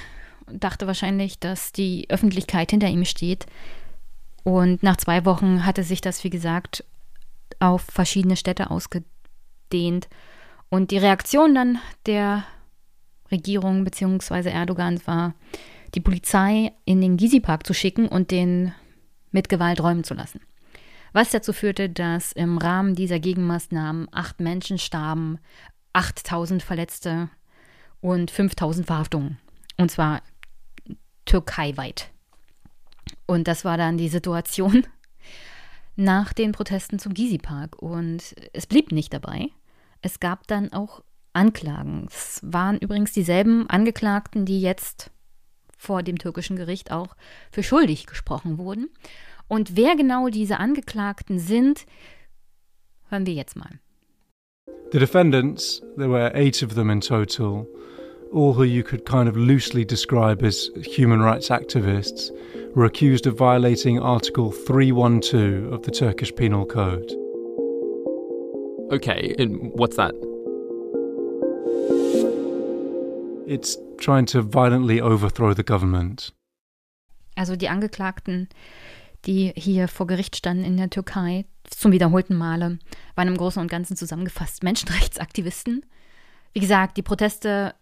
dachte wahrscheinlich, dass die Öffentlichkeit hinter ihm steht. Und nach zwei Wochen hatte sich das, wie gesagt, auf verschiedene Städte ausgedehnt. Und die Reaktion dann der Regierung bzw. Erdogans war, die Polizei in den Gizi-Park zu schicken und den mit Gewalt räumen zu lassen. was dazu führte, dass im Rahmen dieser Gegenmaßnahmen acht Menschen starben, 8000 Verletzte und 5000 Verhaftungen. Und zwar türkeiweit. Und das war dann die Situation *laughs* nach den Protesten zum Gizi-Park. Und es blieb nicht dabei. Es gab dann auch Anklagen. Es waren übrigens dieselben Angeklagten, die jetzt vor dem türkischen Gericht auch für schuldig gesprochen wurden. Und wer genau diese Angeklagten sind, hören wir jetzt mal. The defendants, there were eight of them in total, all who you could kind of loosely describe as human rights activists, were accused of violating Article 312 of the Turkish Penal Code. Okay, and what's that? It's trying to violently overthrow the government. Also die Angeklagten, die hier vor Gericht standen in der Türkei zum wiederholten Male, waren im Großen und Ganzen zusammengefasst Menschenrechtsaktivisten. Wie gesagt, die Proteste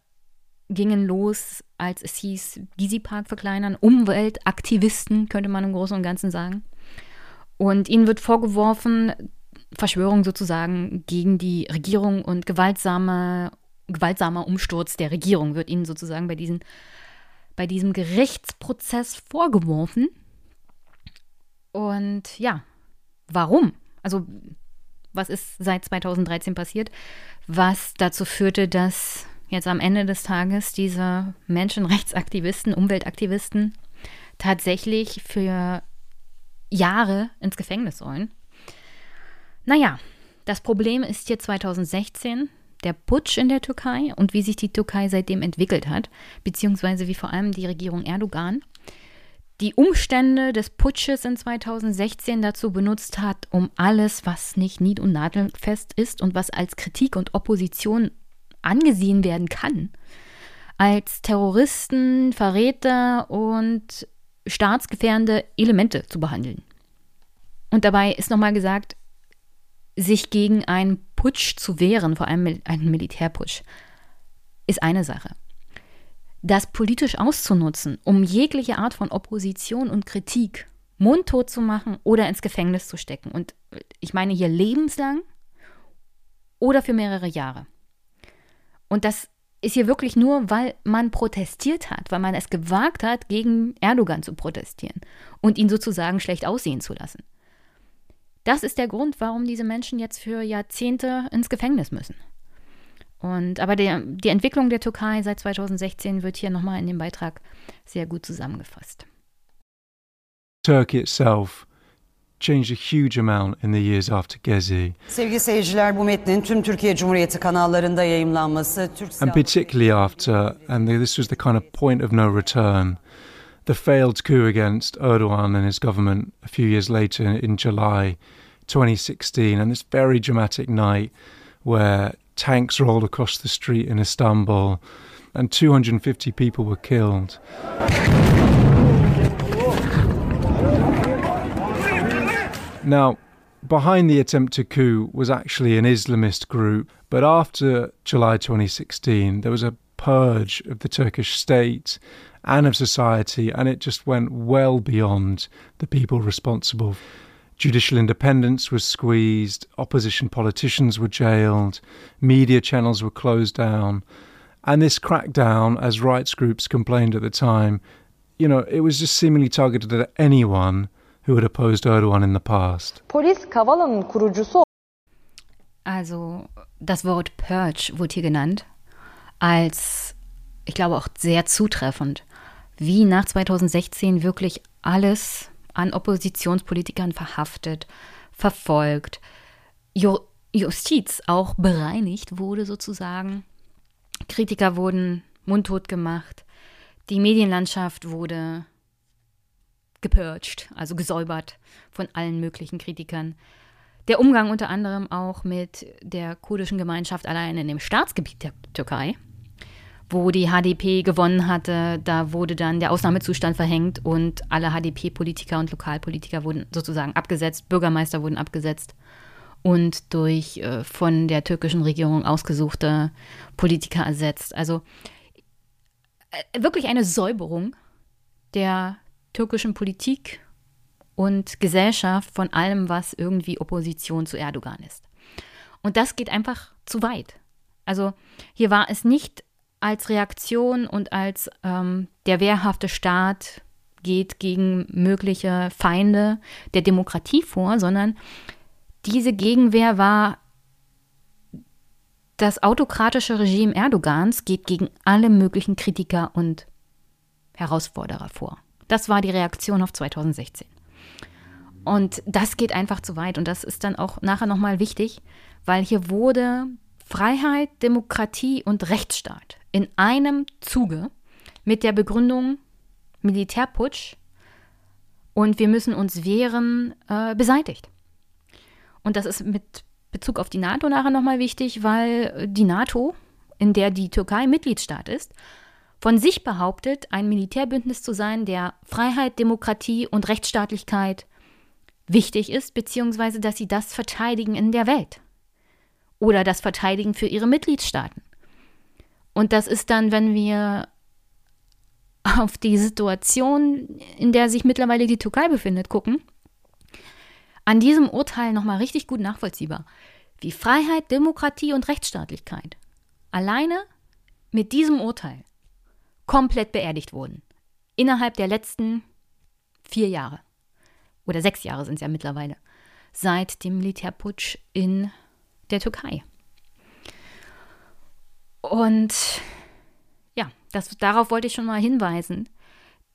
gingen los, als es hieß, Gizi Park verkleinern, Umweltaktivisten, könnte man im Großen und Ganzen sagen. Und ihnen wird vorgeworfen, Verschwörung sozusagen gegen die Regierung und gewaltsame, gewaltsamer Umsturz der Regierung wird ihnen sozusagen bei, diesen, bei diesem Gerichtsprozess vorgeworfen. Und ja, warum? Also, was ist seit 2013 passiert, was dazu führte, dass jetzt am Ende des Tages diese Menschenrechtsaktivisten, Umweltaktivisten tatsächlich für Jahre ins Gefängnis sollen. Naja, das Problem ist hier 2016 der Putsch in der Türkei und wie sich die Türkei seitdem entwickelt hat, beziehungsweise wie vor allem die Regierung Erdogan die Umstände des Putsches in 2016 dazu benutzt hat, um alles, was nicht nied- und nadelfest ist und was als Kritik und Opposition angesehen werden kann, als Terroristen, Verräter und staatsgefährdende Elemente zu behandeln. Und dabei ist nochmal gesagt, sich gegen einen Putsch zu wehren, vor allem einen Militärputsch, ist eine Sache. Das politisch auszunutzen, um jegliche Art von Opposition und Kritik mundtot zu machen oder ins Gefängnis zu stecken. Und ich meine hier lebenslang oder für mehrere Jahre. Und das ist hier wirklich nur, weil man protestiert hat, weil man es gewagt hat, gegen Erdogan zu protestieren und ihn sozusagen schlecht aussehen zu lassen. Das ist der Grund, warum diese Menschen jetzt für Jahrzehnte ins Gefängnis müssen. Und aber der, die Entwicklung der Türkei seit 2016 wird hier nochmal in dem Beitrag sehr gut zusammengefasst. Turkey itself changed a huge amount in the years after Gezi. Sevgili seyirciler bu metnin tüm Türkiye Cumhuriyeti kanallarında yayımlanması Türk And particularly after, and this was the kind of point of no return, the failed coup against Erdogan and his government a few years later in July 2016, and this very dramatic night where tanks rolled across the street in Istanbul and 250 people were killed. Now, behind the attempted coup was actually an Islamist group, but after July 2016, there was a purge of the Turkish state and of society, and it just went well beyond the people responsible. Judicial independence was squeezed, opposition politicians were jailed, media channels were closed down. And this crackdown, as rights groups complained at the time, you know, it was just seemingly targeted at anyone who had opposed Erdogan in the past. Polis Kavala'nın kurucusu Also das Wort Purge wurde hier genannt als, ich glaube auch sehr zutreffend, wie nach 2016 wirklich alles an Oppositionspolitikern verhaftet, verfolgt, jo Justiz auch bereinigt wurde sozusagen. Kritiker wurden mundtot gemacht, die Medienlandschaft wurde gepurcht, also gesäubert von allen möglichen Kritikern. Der Umgang unter anderem auch mit der kurdischen Gemeinschaft allein in dem Staatsgebiet der Türkei, wo die HDP gewonnen hatte, da wurde dann der Ausnahmezustand verhängt und alle HDP-Politiker und Lokalpolitiker wurden sozusagen abgesetzt, Bürgermeister wurden abgesetzt und durch äh, von der türkischen Regierung ausgesuchte Politiker ersetzt. Also äh, wirklich eine Säuberung der türkischen Politik und Gesellschaft von allem, was irgendwie Opposition zu Erdogan ist. Und das geht einfach zu weit. Also hier war es nicht als Reaktion und als ähm, der wehrhafte Staat geht gegen mögliche Feinde der Demokratie vor, sondern diese Gegenwehr war das autokratische Regime Erdogans geht gegen alle möglichen Kritiker und Herausforderer vor. Das war die Reaktion auf 2016. Und das geht einfach zu weit. Und das ist dann auch nachher nochmal wichtig, weil hier wurde Freiheit, Demokratie und Rechtsstaat in einem Zuge mit der Begründung Militärputsch und wir müssen uns wehren äh, beseitigt. Und das ist mit Bezug auf die NATO nachher nochmal wichtig, weil die NATO, in der die Türkei Mitgliedstaat ist, von sich behauptet, ein Militärbündnis zu sein, der Freiheit, Demokratie und Rechtsstaatlichkeit wichtig ist, beziehungsweise dass sie das verteidigen in der Welt oder das verteidigen für ihre Mitgliedstaaten. Und das ist dann, wenn wir auf die Situation, in der sich mittlerweile die Türkei befindet, gucken, an diesem Urteil nochmal richtig gut nachvollziehbar, wie Freiheit, Demokratie und Rechtsstaatlichkeit alleine mit diesem Urteil komplett beerdigt wurden. Innerhalb der letzten vier Jahre. Oder sechs Jahre sind es ja mittlerweile. Seit dem Militärputsch in der Türkei. Und ja, das, darauf wollte ich schon mal hinweisen.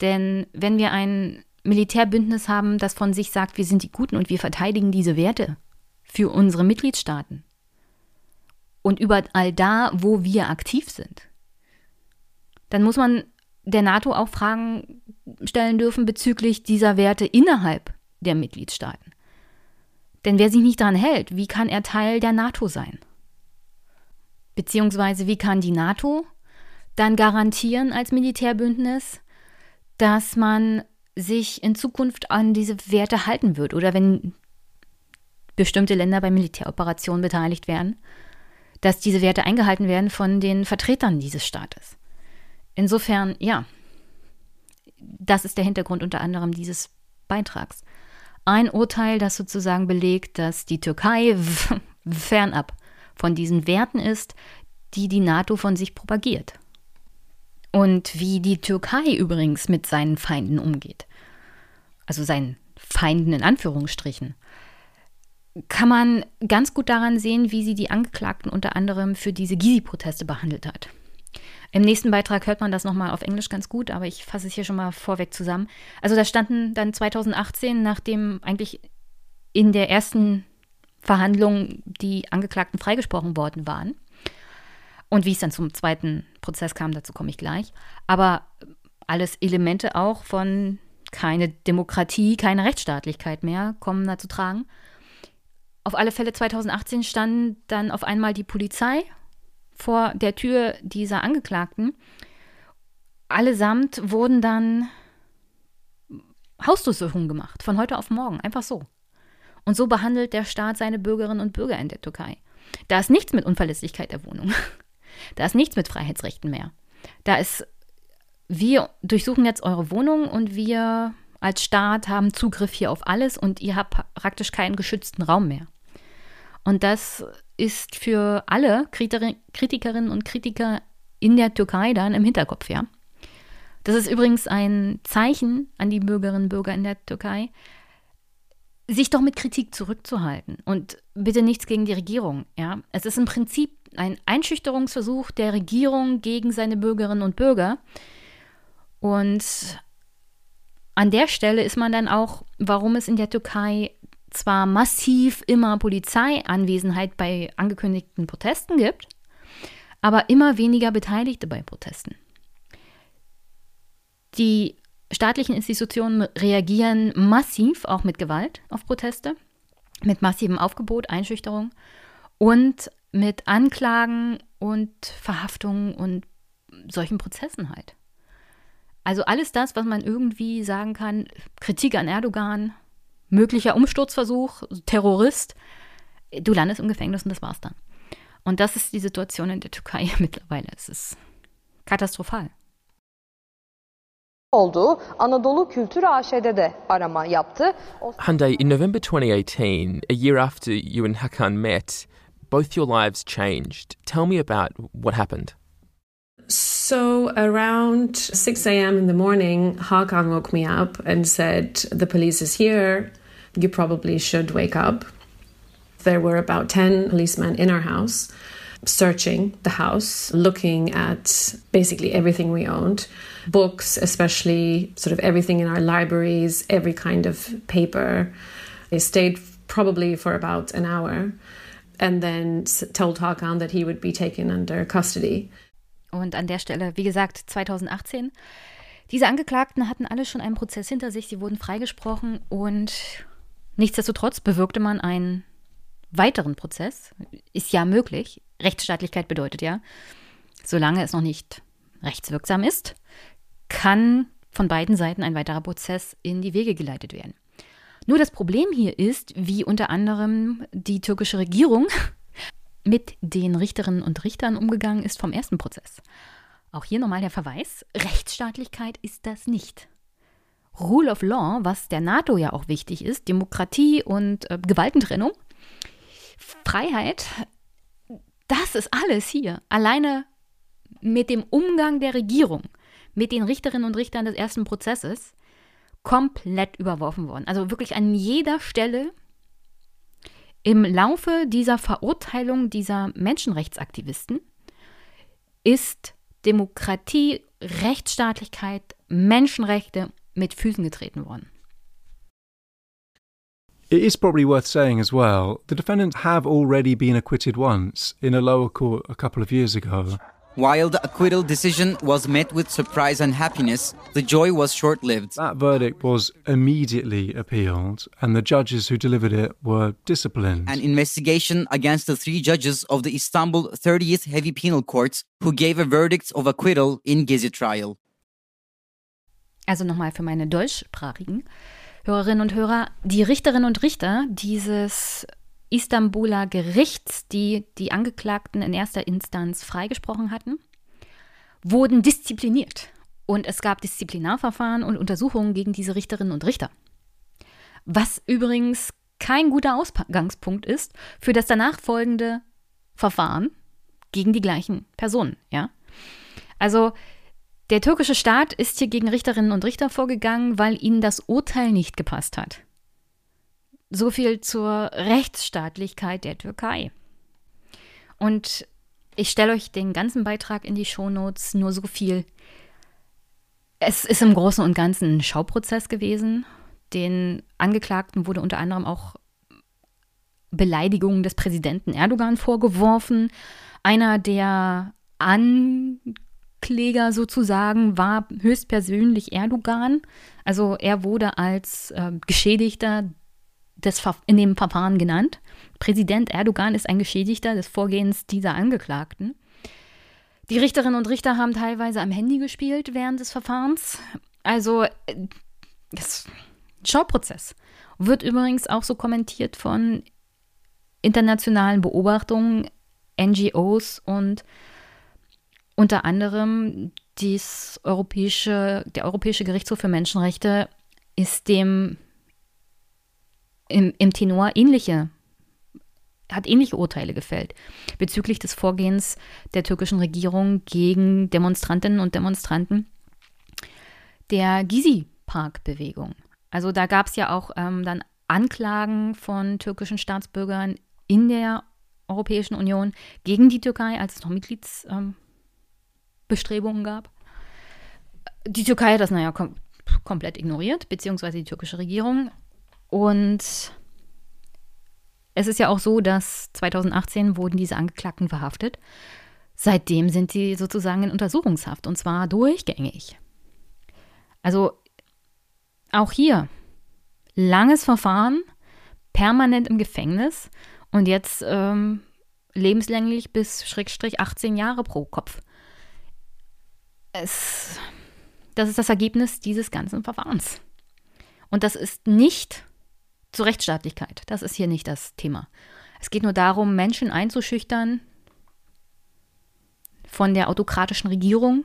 Denn wenn wir ein Militärbündnis haben, das von sich sagt, wir sind die Guten und wir verteidigen diese Werte für unsere Mitgliedstaaten und überall da, wo wir aktiv sind, dann muss man der NATO auch Fragen stellen dürfen bezüglich dieser Werte innerhalb der Mitgliedstaaten. Denn wer sich nicht daran hält, wie kann er Teil der NATO sein? Beziehungsweise wie kann die NATO dann garantieren als Militärbündnis, dass man sich in Zukunft an diese Werte halten wird oder wenn bestimmte Länder bei Militäroperationen beteiligt werden, dass diese Werte eingehalten werden von den Vertretern dieses Staates. Insofern, ja, das ist der Hintergrund unter anderem dieses Beitrags. Ein Urteil, das sozusagen belegt, dass die Türkei *laughs* fernab von diesen Werten ist, die die NATO von sich propagiert. Und wie die Türkei übrigens mit seinen Feinden umgeht, also seinen Feinden in Anführungsstrichen, kann man ganz gut daran sehen, wie sie die Angeklagten unter anderem für diese Gizi-Proteste behandelt hat. Im nächsten Beitrag hört man das nochmal auf Englisch ganz gut, aber ich fasse es hier schon mal vorweg zusammen. Also da standen dann 2018, nachdem eigentlich in der ersten Verhandlung die Angeklagten freigesprochen worden waren, und wie es dann zum zweiten Prozess kam, dazu komme ich gleich. Aber alles Elemente auch von keine Demokratie, keine Rechtsstaatlichkeit mehr kommen da zu tragen. Auf alle Fälle 2018 stand dann auf einmal die Polizei vor der Tür dieser Angeklagten. Allesamt wurden dann Hausdurchsuchungen gemacht, von heute auf morgen, einfach so. Und so behandelt der Staat seine Bürgerinnen und Bürger in der Türkei. Da ist nichts mit Unverlässlichkeit der Wohnung. *laughs* Da ist nichts mit Freiheitsrechten mehr. Da ist, wir durchsuchen jetzt eure Wohnung und wir als Staat haben Zugriff hier auf alles und ihr habt praktisch keinen geschützten Raum mehr. Und das ist für alle Kritikerinnen und Kritiker in der Türkei dann im Hinterkopf, ja. Das ist übrigens ein Zeichen an die Bürgerinnen und Bürger in der Türkei, sich doch mit Kritik zurückzuhalten und bitte nichts gegen die Regierung. Ja, es ist im Prinzip ein Einschüchterungsversuch der Regierung gegen seine Bürgerinnen und Bürger. Und an der Stelle ist man dann auch, warum es in der Türkei zwar massiv immer Polizeianwesenheit bei angekündigten Protesten gibt, aber immer weniger Beteiligte bei Protesten. Die staatlichen Institutionen reagieren massiv auch mit Gewalt auf Proteste, mit massivem Aufgebot, Einschüchterung und mit Anklagen und Verhaftungen und solchen Prozessen halt. Also alles das, was man irgendwie sagen kann, Kritik an Erdogan, möglicher Umsturzversuch, Terrorist, du landest im Gefängnis und das war's dann. Und das ist die Situation in der Türkei *laughs* mittlerweile. Es ist katastrophal. Olduğu Anadolu Kültür AŞ'de de arama yaptı. Hyundai, in November 2018, a year after you and Hakan met, both your lives changed. Tell me about what happened. So, around 6 a.m. in the morning, Hakan woke me up and said, The police is here. You probably should wake up. There were about 10 policemen in our house searching the house, looking at basically everything we owned books, especially sort of everything in our libraries, every kind of paper. They stayed probably for about an hour and then told Hakan that he would be taken under custody. Und an der Stelle, wie gesagt, 2018. Diese Angeklagten hatten alle schon einen Prozess hinter sich, sie wurden freigesprochen und nichtsdestotrotz bewirkte man einen weiteren Prozess. Ist ja möglich. Rechtsstaatlichkeit bedeutet ja, solange es noch nicht rechtswirksam ist, kann von beiden Seiten ein weiterer Prozess in die Wege geleitet werden. Nur das Problem hier ist, wie unter anderem die türkische Regierung *laughs* mit den Richterinnen und Richtern umgegangen ist vom ersten Prozess. Auch hier nochmal der Verweis, Rechtsstaatlichkeit ist das nicht. Rule of Law, was der NATO ja auch wichtig ist, Demokratie und äh, Gewaltentrennung, Freiheit, das ist alles hier. Alleine mit dem Umgang der Regierung, mit den Richterinnen und Richtern des ersten Prozesses, komplett überworfen worden. Also wirklich an jeder Stelle im Laufe dieser Verurteilung dieser Menschenrechtsaktivisten ist Demokratie, Rechtsstaatlichkeit, Menschenrechte mit Füßen getreten worden. It is probably worth saying as well the defendants have already been acquitted once in a lower court a couple of years ago. While the acquittal decision was met with surprise and happiness, the joy was short lived. That verdict was immediately appealed, and the judges who delivered it were disciplined. An investigation against the three judges of the Istanbul 30th Heavy Penal Court who gave a verdict of acquittal in Gezi trial. Also nochmal für meine deutschsprachigen Hörerinnen und Hörer, die Richterinnen und Richter dieses Istanbuler Gerichts, die die Angeklagten in erster Instanz freigesprochen hatten, wurden diszipliniert. Und es gab Disziplinarverfahren und Untersuchungen gegen diese Richterinnen und Richter. Was übrigens kein guter Ausgangspunkt ist für das danach folgende Verfahren gegen die gleichen Personen, ja? Also der türkische Staat ist hier gegen Richterinnen und Richter vorgegangen, weil ihnen das Urteil nicht gepasst hat. So viel zur Rechtsstaatlichkeit der Türkei. Und ich stelle euch den ganzen Beitrag in die Shownotes, nur so viel. Es ist im Großen und Ganzen ein Schauprozess gewesen. Den Angeklagten wurde unter anderem auch Beleidigungen des Präsidenten Erdogan vorgeworfen. Einer der Ankläger sozusagen war höchstpersönlich Erdogan. Also er wurde als äh, Geschädigter des, in dem Verfahren genannt. Präsident Erdogan ist ein Geschädigter des Vorgehens dieser Angeklagten. Die Richterinnen und Richter haben teilweise am Handy gespielt während des Verfahrens. Also, das Schauprozess wird übrigens auch so kommentiert von internationalen Beobachtungen, NGOs und unter anderem dies europäische, der Europäische Gerichtshof für Menschenrechte ist dem im, im Tenor ähnliche, hat ähnliche Urteile gefällt bezüglich des Vorgehens der türkischen Regierung gegen Demonstrantinnen und Demonstranten der Gizi-Park-Bewegung. Also da gab es ja auch ähm, dann Anklagen von türkischen Staatsbürgern in der Europäischen Union gegen die Türkei, als es noch Mitgliedsbestrebungen ähm, gab. Die Türkei hat das, naja, kom komplett ignoriert, beziehungsweise die türkische Regierung. Und es ist ja auch so, dass 2018 wurden diese Angeklagten verhaftet. Seitdem sind sie sozusagen in Untersuchungshaft und zwar durchgängig. Also auch hier langes Verfahren, permanent im Gefängnis und jetzt ähm, lebenslänglich bis Schrägstrich 18 Jahre pro Kopf. Es, das ist das Ergebnis dieses ganzen Verfahrens. Und das ist nicht zur Rechtsstaatlichkeit. Das ist hier nicht das Thema. Es geht nur darum, Menschen einzuschüchtern von der autokratischen Regierung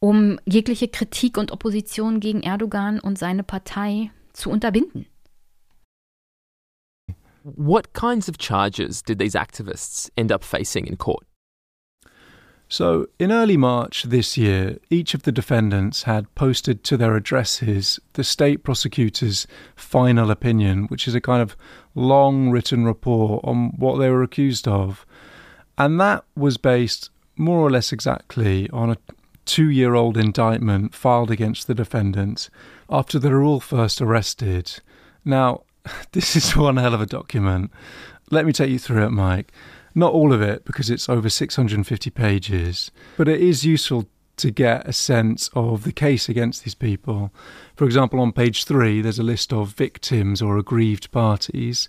um jegliche Kritik und Opposition gegen Erdogan und seine Partei zu unterbinden. What kinds of charges did these activists end up facing in court? So, in early March this year, each of the defendants had posted to their addresses the state prosecutor's final opinion, which is a kind of long written report on what they were accused of. And that was based more or less exactly on a two year old indictment filed against the defendants after they were all first arrested. Now, *laughs* this is one hell of a document. Let me take you through it, Mike. Not all of it, because it's over 650 pages, but it is useful to get a sense of the case against these people. For example, on page three, there's a list of victims or aggrieved parties,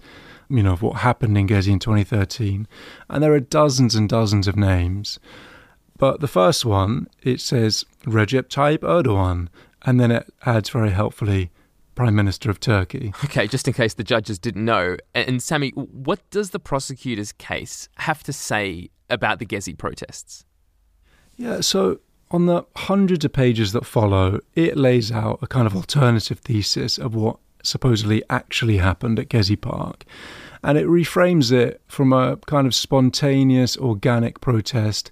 you know, of what happened in Gezi in 2013, and there are dozens and dozens of names. But the first one, it says Recep Tayyip Erdogan, and then it adds very helpfully Prime Minister of Turkey. Okay, just in case the judges didn't know. And Sammy, what does the prosecutor's case have to say about the Gezi protests? Yeah, so on the hundreds of pages that follow, it lays out a kind of alternative thesis of what supposedly actually happened at Gezi Park. And it reframes it from a kind of spontaneous, organic protest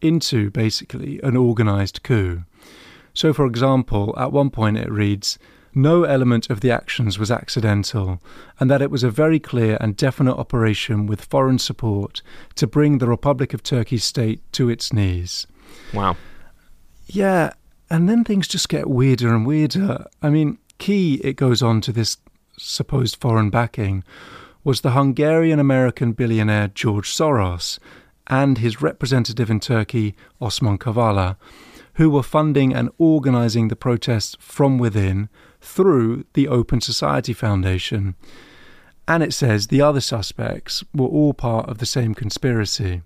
into basically an organized coup. So, for example, at one point it reads, no element of the actions was accidental, and that it was a very clear and definite operation with foreign support to bring the Republic of Turkey state to its knees. Wow. Yeah, and then things just get weirder and weirder. I mean, key, it goes on to this supposed foreign backing, was the Hungarian American billionaire George Soros and his representative in Turkey, Osman Kavala, who were funding and organizing the protests from within through the Open Society Foundation. And it says the other suspects were all part of the same conspiracy.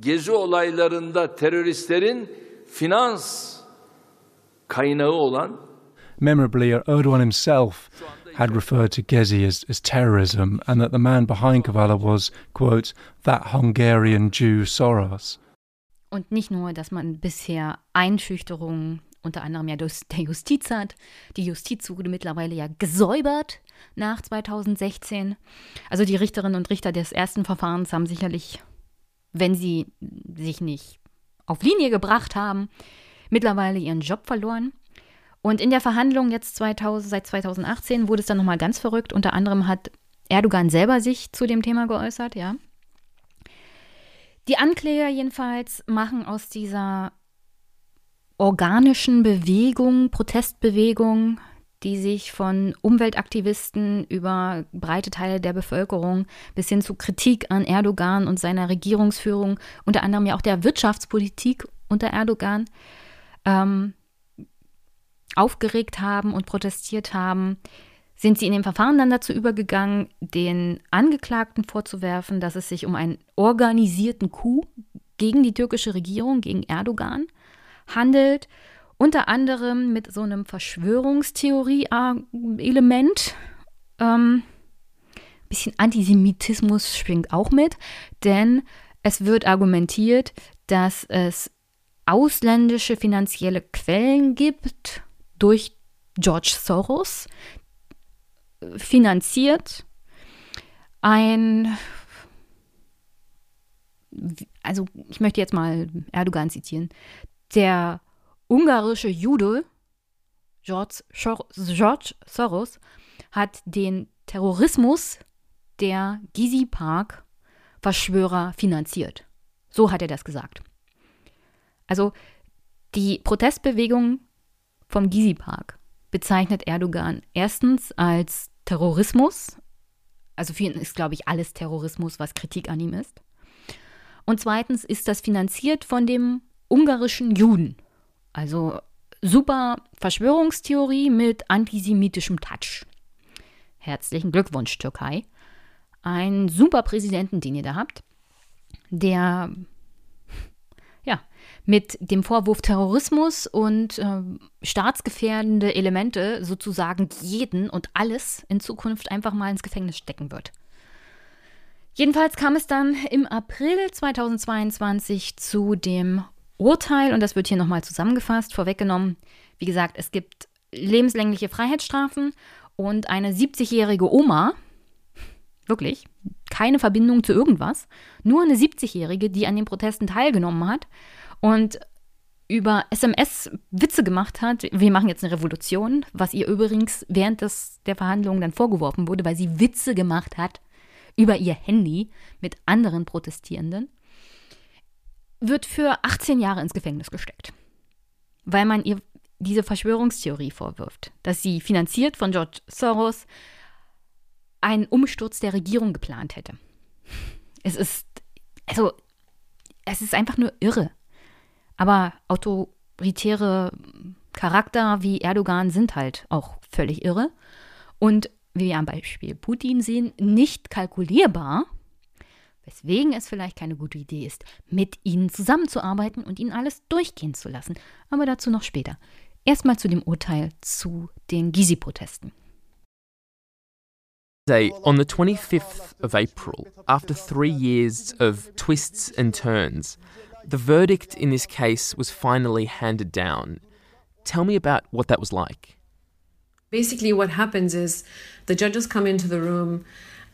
Gezi olaylarında teröristlerin finans kaynağı olan Memorably, Erdogan himself had referred to Gezi as, as terrorism and that the man behind Kavala was, quote, that Hungarian Jew Soros. Und nicht nur, dass man bisher Einschüchterungen unter anderem ja der Justiz hat. Die Justiz wurde mittlerweile ja gesäubert nach 2016. Also die Richterinnen und Richter des ersten Verfahrens haben sicherlich, wenn sie sich nicht auf Linie gebracht haben, mittlerweile ihren Job verloren. Und in der Verhandlung jetzt 2000, seit 2018 wurde es dann nochmal ganz verrückt. Unter anderem hat Erdogan selber sich zu dem Thema geäußert, ja. Die Ankläger jedenfalls machen aus dieser organischen Bewegung, Protestbewegung, die sich von Umweltaktivisten über breite Teile der Bevölkerung bis hin zu Kritik an Erdogan und seiner Regierungsführung, unter anderem ja auch der Wirtschaftspolitik unter Erdogan, ähm, aufgeregt haben und protestiert haben, sind sie in dem Verfahren dann dazu übergegangen, den Angeklagten vorzuwerfen, dass es sich um einen organisierten Coup gegen die türkische Regierung, gegen Erdogan handelt, unter anderem mit so einem Verschwörungstheorie-Element. Ähm, bisschen Antisemitismus schwingt auch mit, denn es wird argumentiert, dass es ausländische finanzielle Quellen gibt durch George Soros, finanziert ein, also ich möchte jetzt mal Erdogan zitieren, der ungarische Jude George, George Soros hat den Terrorismus der Gizi Park Verschwörer finanziert. So hat er das gesagt. Also die Protestbewegung vom Gizi Park bezeichnet Erdogan erstens als Terrorismus. Also für ihn ist, glaube ich, alles Terrorismus, was Kritik an ihm ist. Und zweitens ist das finanziert von dem ungarischen Juden. Also super Verschwörungstheorie mit antisemitischem Touch. Herzlichen Glückwunsch, Türkei. Ein super Präsidenten, den ihr da habt, der ja, mit dem Vorwurf Terrorismus und äh, staatsgefährdende Elemente sozusagen jeden und alles in Zukunft einfach mal ins Gefängnis stecken wird. Jedenfalls kam es dann im April 2022 zu dem Urteil, und das wird hier nochmal zusammengefasst, vorweggenommen, wie gesagt, es gibt lebenslängliche Freiheitsstrafen und eine 70-jährige Oma, wirklich, keine Verbindung zu irgendwas, nur eine 70-jährige, die an den Protesten teilgenommen hat und über SMS Witze gemacht hat, wir machen jetzt eine Revolution, was ihr übrigens während des, der Verhandlungen dann vorgeworfen wurde, weil sie Witze gemacht hat über ihr Handy mit anderen Protestierenden, wird für 18 Jahre ins Gefängnis gesteckt, weil man ihr diese Verschwörungstheorie vorwirft, dass sie finanziert von George Soros einen Umsturz der Regierung geplant hätte. Es ist, also, es ist einfach nur irre. Aber autoritäre Charakter wie Erdogan sind halt auch völlig irre. Und wie wir am Beispiel Putin sehen, nicht kalkulierbar, weswegen es vielleicht keine gute Idee ist, mit ihnen zusammenzuarbeiten und ihnen alles durchgehen zu lassen. Aber dazu noch später. Erstmal zu dem Urteil zu den Gizi-Protesten. On the 25th of April, after three years of twists and turns, the verdict in this case was finally handed down. Tell me about what that was like. Basically, what happens is the judges come into the room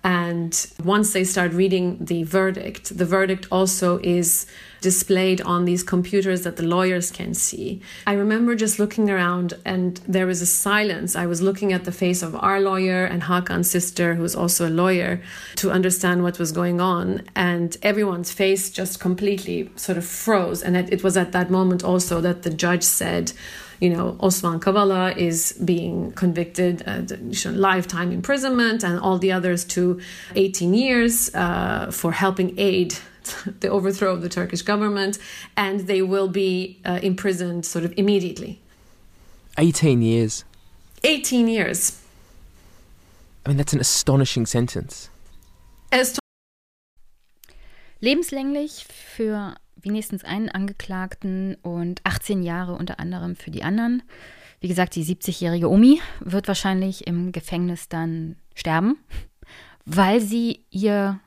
and once they start reading the verdict, the verdict also is displayed on these computers that the lawyers can see. I remember just looking around and there was a silence. I was looking at the face of our lawyer and Hakan's sister, who's also a lawyer, to understand what was going on. And everyone's face just completely sort of froze. And it was at that moment also that the judge said, you know, Osman Kavala is being convicted uh, lifetime imprisonment and all the others to 18 years uh, for helping aid *laughs* the overthrow of the Turkish government, and they will be uh, imprisoned sort of immediately. 18 years. 18 years. I mean, that's an astonishing sentence. Aston Lebenslänglich für wenigstens einen Angeklagten und 18 Jahre unter anderem für die anderen. Wie gesagt, die 70-jährige Omi wird wahrscheinlich im Gefängnis dann sterben, weil sie ihr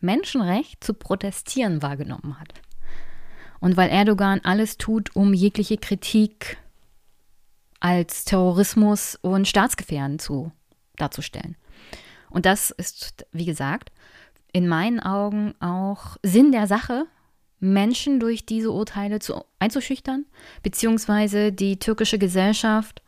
Menschenrecht zu protestieren wahrgenommen hat. Und weil Erdogan alles tut, um jegliche Kritik als Terrorismus und Staatsgefährden zu, darzustellen. Und das ist, wie gesagt, in meinen Augen auch Sinn der Sache, Menschen durch diese Urteile zu, einzuschüchtern, beziehungsweise die türkische Gesellschaft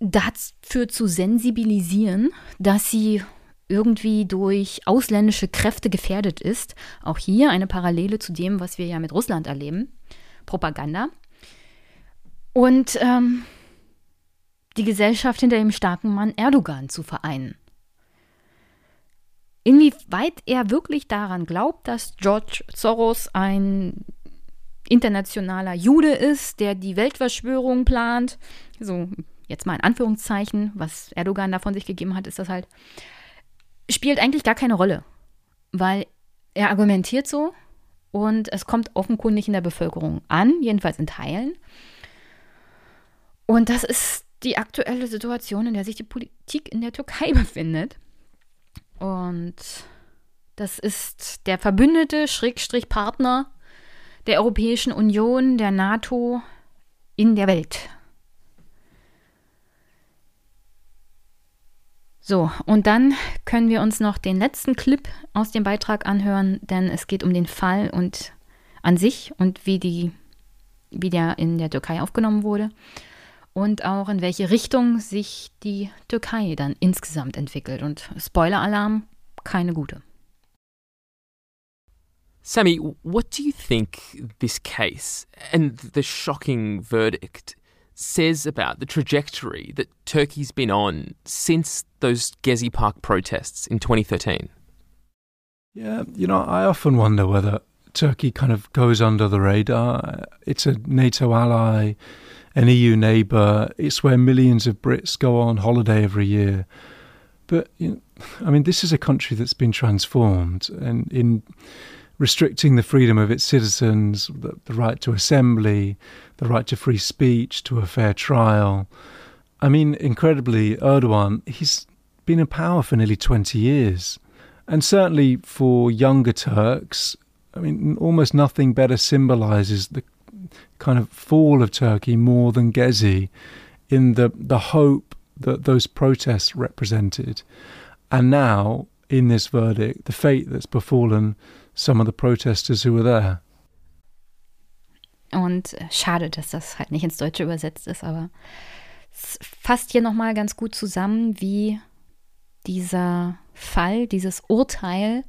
dafür zu sensibilisieren, dass sie irgendwie durch ausländische Kräfte gefährdet ist. Auch hier eine Parallele zu dem, was wir ja mit Russland erleben. Propaganda. Und ähm, die Gesellschaft hinter dem starken Mann Erdogan zu vereinen. Inwieweit er wirklich daran glaubt, dass George Soros ein internationaler Jude ist, der die Weltverschwörung plant, so jetzt mal in Anführungszeichen, was Erdogan davon sich gegeben hat, ist das halt, spielt eigentlich gar keine Rolle, weil er argumentiert so und es kommt offenkundig in der Bevölkerung an, jedenfalls in Teilen. Und das ist die aktuelle Situation, in der sich die Politik in der Türkei *laughs* befindet. Und das ist der Verbündete, Schrägstrich Partner der Europäischen Union, der NATO in der Welt. So, und dann können wir uns noch den letzten Clip aus dem Beitrag anhören, denn es geht um den Fall und an sich und wie, die, wie der in der Türkei aufgenommen wurde und auch in welche Richtung sich die Türkei dann insgesamt entwickelt. Und Spoiler-Alarm, keine gute. Sammy, what do you think this case and the shocking verdict says about the trajectory that Turkey's been on since those Gezi Park protests in 2013? Yeah, you know, I often wonder whether Turkey kind of goes under the radar. It's a NATO ally an EU neighbour. It's where millions of Brits go on holiday every year. But you know, I mean, this is a country that's been transformed, and in restricting the freedom of its citizens, the, the right to assembly, the right to free speech, to a fair trial. I mean, incredibly, Erdogan, he's been in power for nearly 20 years. And certainly for younger Turks, I mean, almost nothing better symbolizes the kind of fall of Turkey more than Gezi in the, the hope that those protests represented. And now, in this verdict, the fate that's befallen some of the protesters who were there. Und äh, schade, dass das halt nicht ins Deutsche übersetzt ist, aber es fasst hier nochmal ganz gut zusammen, wie dieser Fall, dieses Urteil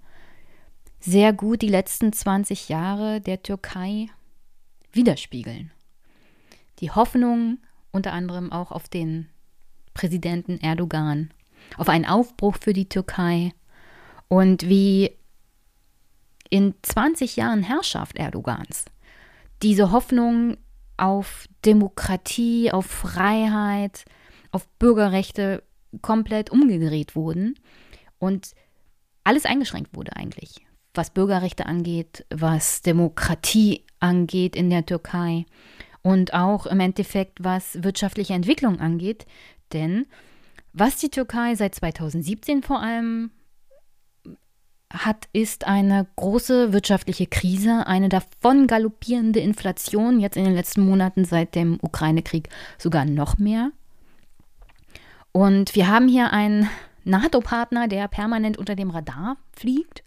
sehr gut die letzten 20 Jahre der Türkei widerspiegeln. Die Hoffnung unter anderem auch auf den Präsidenten Erdogan, auf einen Aufbruch für die Türkei und wie in 20 Jahren Herrschaft Erdogans diese Hoffnung auf Demokratie, auf Freiheit, auf Bürgerrechte komplett umgedreht wurden und alles eingeschränkt wurde eigentlich, was Bürgerrechte angeht, was Demokratie angeht in der Türkei und auch im Endeffekt, was wirtschaftliche Entwicklung angeht. Denn was die Türkei seit 2017 vor allem hat, ist eine große wirtschaftliche Krise, eine davon galoppierende Inflation, jetzt in den letzten Monaten seit dem Ukraine-Krieg sogar noch mehr. Und wir haben hier einen NATO-Partner, der permanent unter dem Radar fliegt,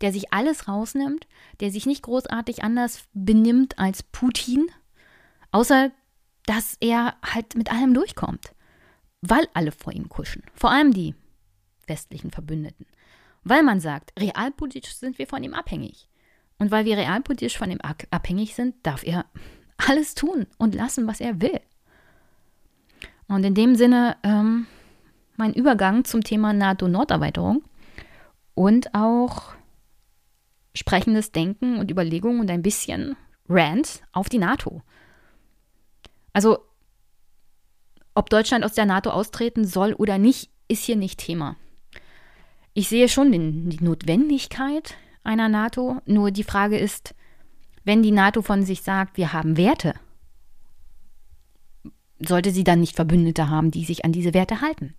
der sich alles rausnimmt, der sich nicht großartig anders benimmt als Putin, außer dass er halt mit allem durchkommt, weil alle vor ihm kuschen, vor allem die westlichen Verbündeten, weil man sagt, realpolitisch sind wir von ihm abhängig. Und weil wir realpolitisch von ihm abhängig sind, darf er *laughs* alles tun und lassen, was er will. Und in dem Sinne ähm, mein Übergang zum Thema NATO-Norderweiterung und auch sprechendes Denken und Überlegungen und ein bisschen Rant auf die NATO. Also, ob Deutschland aus der NATO austreten soll oder nicht, ist hier nicht Thema. Ich sehe schon den, die Notwendigkeit einer NATO, nur die Frage ist, wenn die NATO von sich sagt, wir haben Werte, sollte sie dann nicht Verbündete haben, die sich an diese Werte halten?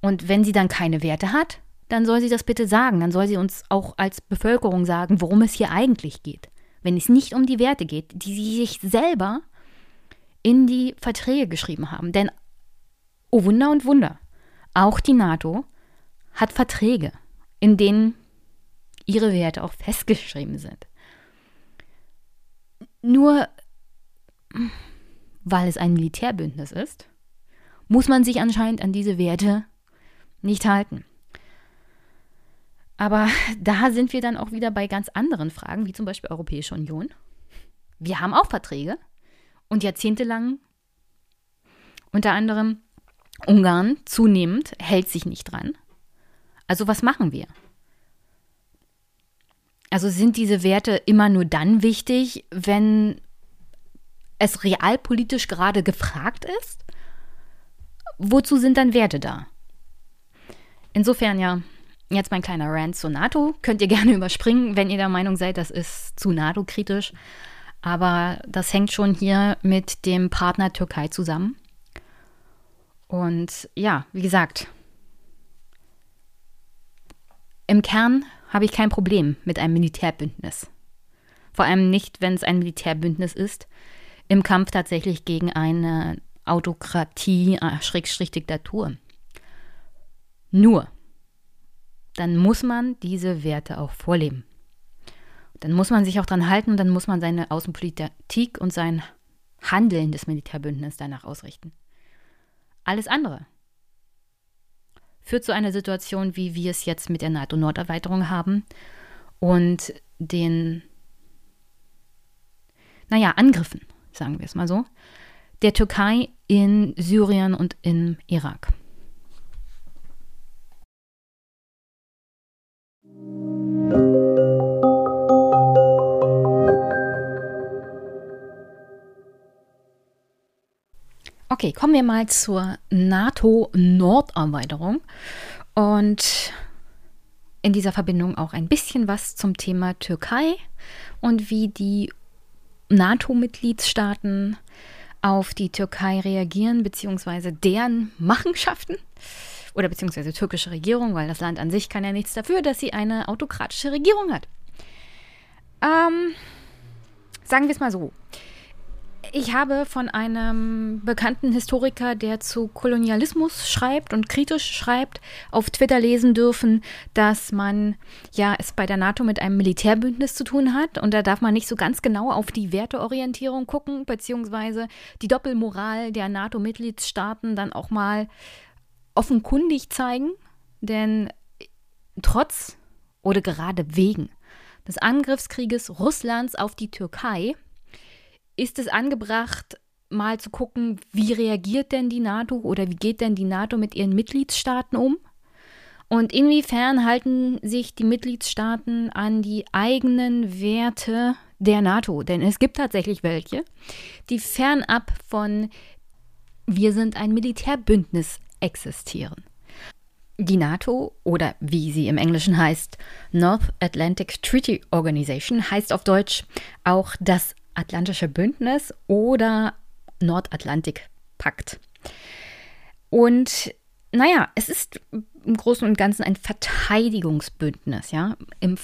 Und wenn sie dann keine Werte hat, dann soll sie das bitte sagen. Dann soll sie uns auch als Bevölkerung sagen, worum es hier eigentlich geht. Wenn es nicht um die Werte geht, die sie sich selber in die Verträge geschrieben haben. Denn, oh Wunder und Wunder, auch die NATO hat Verträge, in denen ihre Werte auch festgeschrieben sind. Nur weil es ein Militärbündnis ist, muss man sich anscheinend an diese Werte nicht halten. Aber *laughs* da sind wir dann auch wieder bei ganz anderen Fragen, wie zum Beispiel Europäische Union. Wir haben auch Verträge und jahrzehntelang unter anderem Ungarn zunehmend hält sich nicht dran. Also was machen wir? Also sind diese Werte immer nur dann wichtig, wenn es realpolitisch gerade gefragt ist? Wozu sind dann Werte da? Insofern ja, jetzt mein kleiner Rant zur NATO. Könnt ihr gerne *laughs* überspringen, wenn ihr der Meinung seid, das ist zu NATO-kritisch. Aber das hängt schon hier mit dem Partner Türkei zusammen. Und ja, wie gesagt, im Kern habe ich kein Problem mit einem Militärbündnis. Vor allem nicht, wenn es ein Militärbündnis ist, im Kampf tatsächlich gegen eine Autokratie, äh. Nur, dann muss man diese Werte auch vorleben. Dann muss man sich auch dran halten, dann muss man seine Außenpolitik und sein Handeln des Militärbündnisses danach ausrichten. Alles andere führt zu einer Situation, wie wir es jetzt mit der NATO-Norderweiterung haben und den, naja, Angriffen, sagen wir es mal so, der Türkei in Syrien und im Irak. Okay, kommen wir mal zur NATO-Norderweiterung und in dieser Verbindung auch ein bisschen was zum Thema Türkei und wie die NATO-Mitgliedstaaten auf die Türkei reagieren, beziehungsweise deren Machenschaften oder beziehungsweise türkische Regierung, weil das Land an sich kann ja nichts dafür, dass sie eine autokratische Regierung hat. Ähm, sagen wir es mal so. Ich habe von einem bekannten Historiker, der zu Kolonialismus schreibt und kritisch schreibt, auf Twitter lesen dürfen, dass man ja es bei der NATO mit einem Militärbündnis zu tun hat und da darf man nicht so ganz genau auf die Werteorientierung gucken, beziehungsweise die Doppelmoral der NATO-Mitgliedstaaten dann auch mal offenkundig zeigen, denn trotz oder gerade wegen des Angriffskrieges Russlands auf die Türkei ist es angebracht, mal zu gucken, wie reagiert denn die NATO oder wie geht denn die NATO mit ihren Mitgliedstaaten um? Und inwiefern halten sich die Mitgliedstaaten an die eigenen Werte der NATO? Denn es gibt tatsächlich welche, die fernab von wir sind ein Militärbündnis existieren. Die NATO oder wie sie im Englischen heißt, North Atlantic Treaty Organization, heißt auf Deutsch auch das Atlantische Bündnis oder Nordatlantikpakt. Und naja, es ist im Großen und Ganzen ein Verteidigungsbündnis, ja. Im,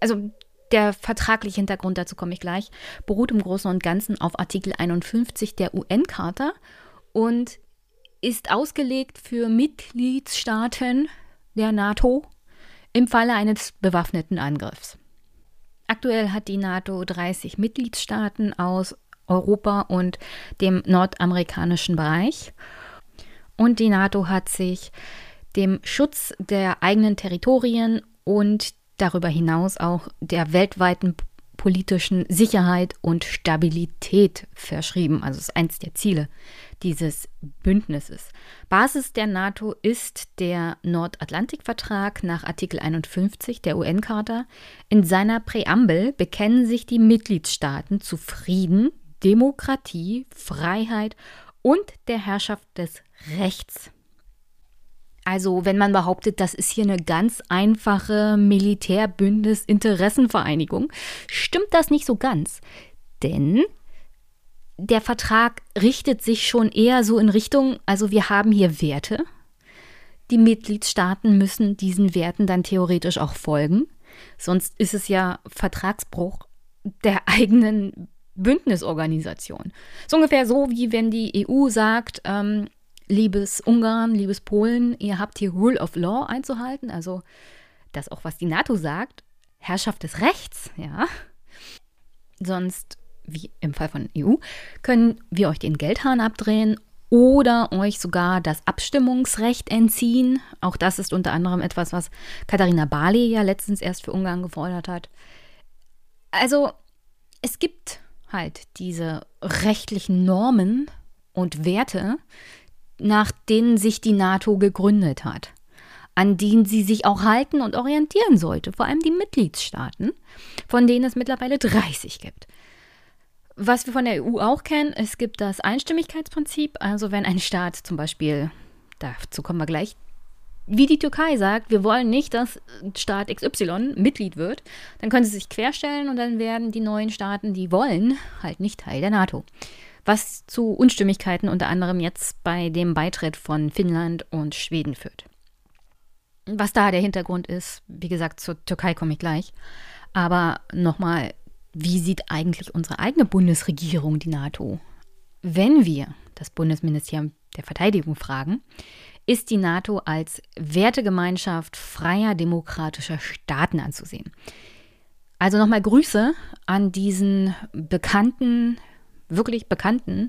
also der vertragliche Hintergrund, dazu komme ich gleich, beruht im Großen und Ganzen auf Artikel 51 der UN-Charta und ist ausgelegt für Mitgliedstaaten der NATO im Falle eines bewaffneten Angriffs. Aktuell hat die NATO 30 Mitgliedstaaten aus Europa und dem nordamerikanischen Bereich. Und die NATO hat sich dem Schutz der eigenen Territorien und darüber hinaus auch der weltweiten politischen Sicherheit und Stabilität verschrieben. Also ist eins der Ziele dieses Bündnisses. Basis der NATO ist der Nordatlantikvertrag nach Artikel 51 der UN-Charta. In seiner Präambel bekennen sich die Mitgliedstaaten zu Frieden, Demokratie, Freiheit und der Herrschaft des Rechts. Also, wenn man behauptet, das ist hier eine ganz einfache Militärbündnis-Interessenvereinigung, stimmt das nicht so ganz. Denn der Vertrag richtet sich schon eher so in Richtung, also wir haben hier Werte. Die Mitgliedstaaten müssen diesen Werten dann theoretisch auch folgen. Sonst ist es ja Vertragsbruch der *laughs* eigenen Bündnisorganisation. So ungefähr so, wie wenn die EU sagt, ähm, liebes Ungarn, liebes Polen, ihr habt hier Rule of Law einzuhalten, also das auch, was die NATO sagt, Herrschaft des Rechts, ja. Sonst wie im Fall von EU, können wir euch den Geldhahn abdrehen oder euch sogar das Abstimmungsrecht entziehen. Auch das ist unter anderem etwas, was Katharina Barley ja letztens erst für Ungarn gefordert hat. Also es gibt halt diese rechtlichen Normen und Werte, nach denen sich die NATO gegründet hat, an denen sie sich auch halten und orientieren sollte, vor allem die Mitgliedstaaten, von denen es mittlerweile 30 gibt. Was wir von der EU auch kennen, es gibt das Einstimmigkeitsprinzip. Also wenn ein Staat zum Beispiel, dazu kommen wir gleich, wie die Türkei sagt, wir wollen nicht, dass Staat XY Mitglied wird, dann können sie sich querstellen und dann werden die neuen Staaten, die wollen, halt nicht Teil der NATO. Was zu Unstimmigkeiten unter anderem jetzt bei dem Beitritt von Finnland und Schweden führt. Was da der Hintergrund ist, wie gesagt, zur Türkei komme ich gleich. Aber nochmal wie sieht eigentlich unsere eigene Bundesregierung die NATO? Wenn wir das Bundesministerium der Verteidigung fragen, ist die NATO als Wertegemeinschaft freier demokratischer Staaten anzusehen. Also nochmal Grüße an diesen bekannten, wirklich bekannten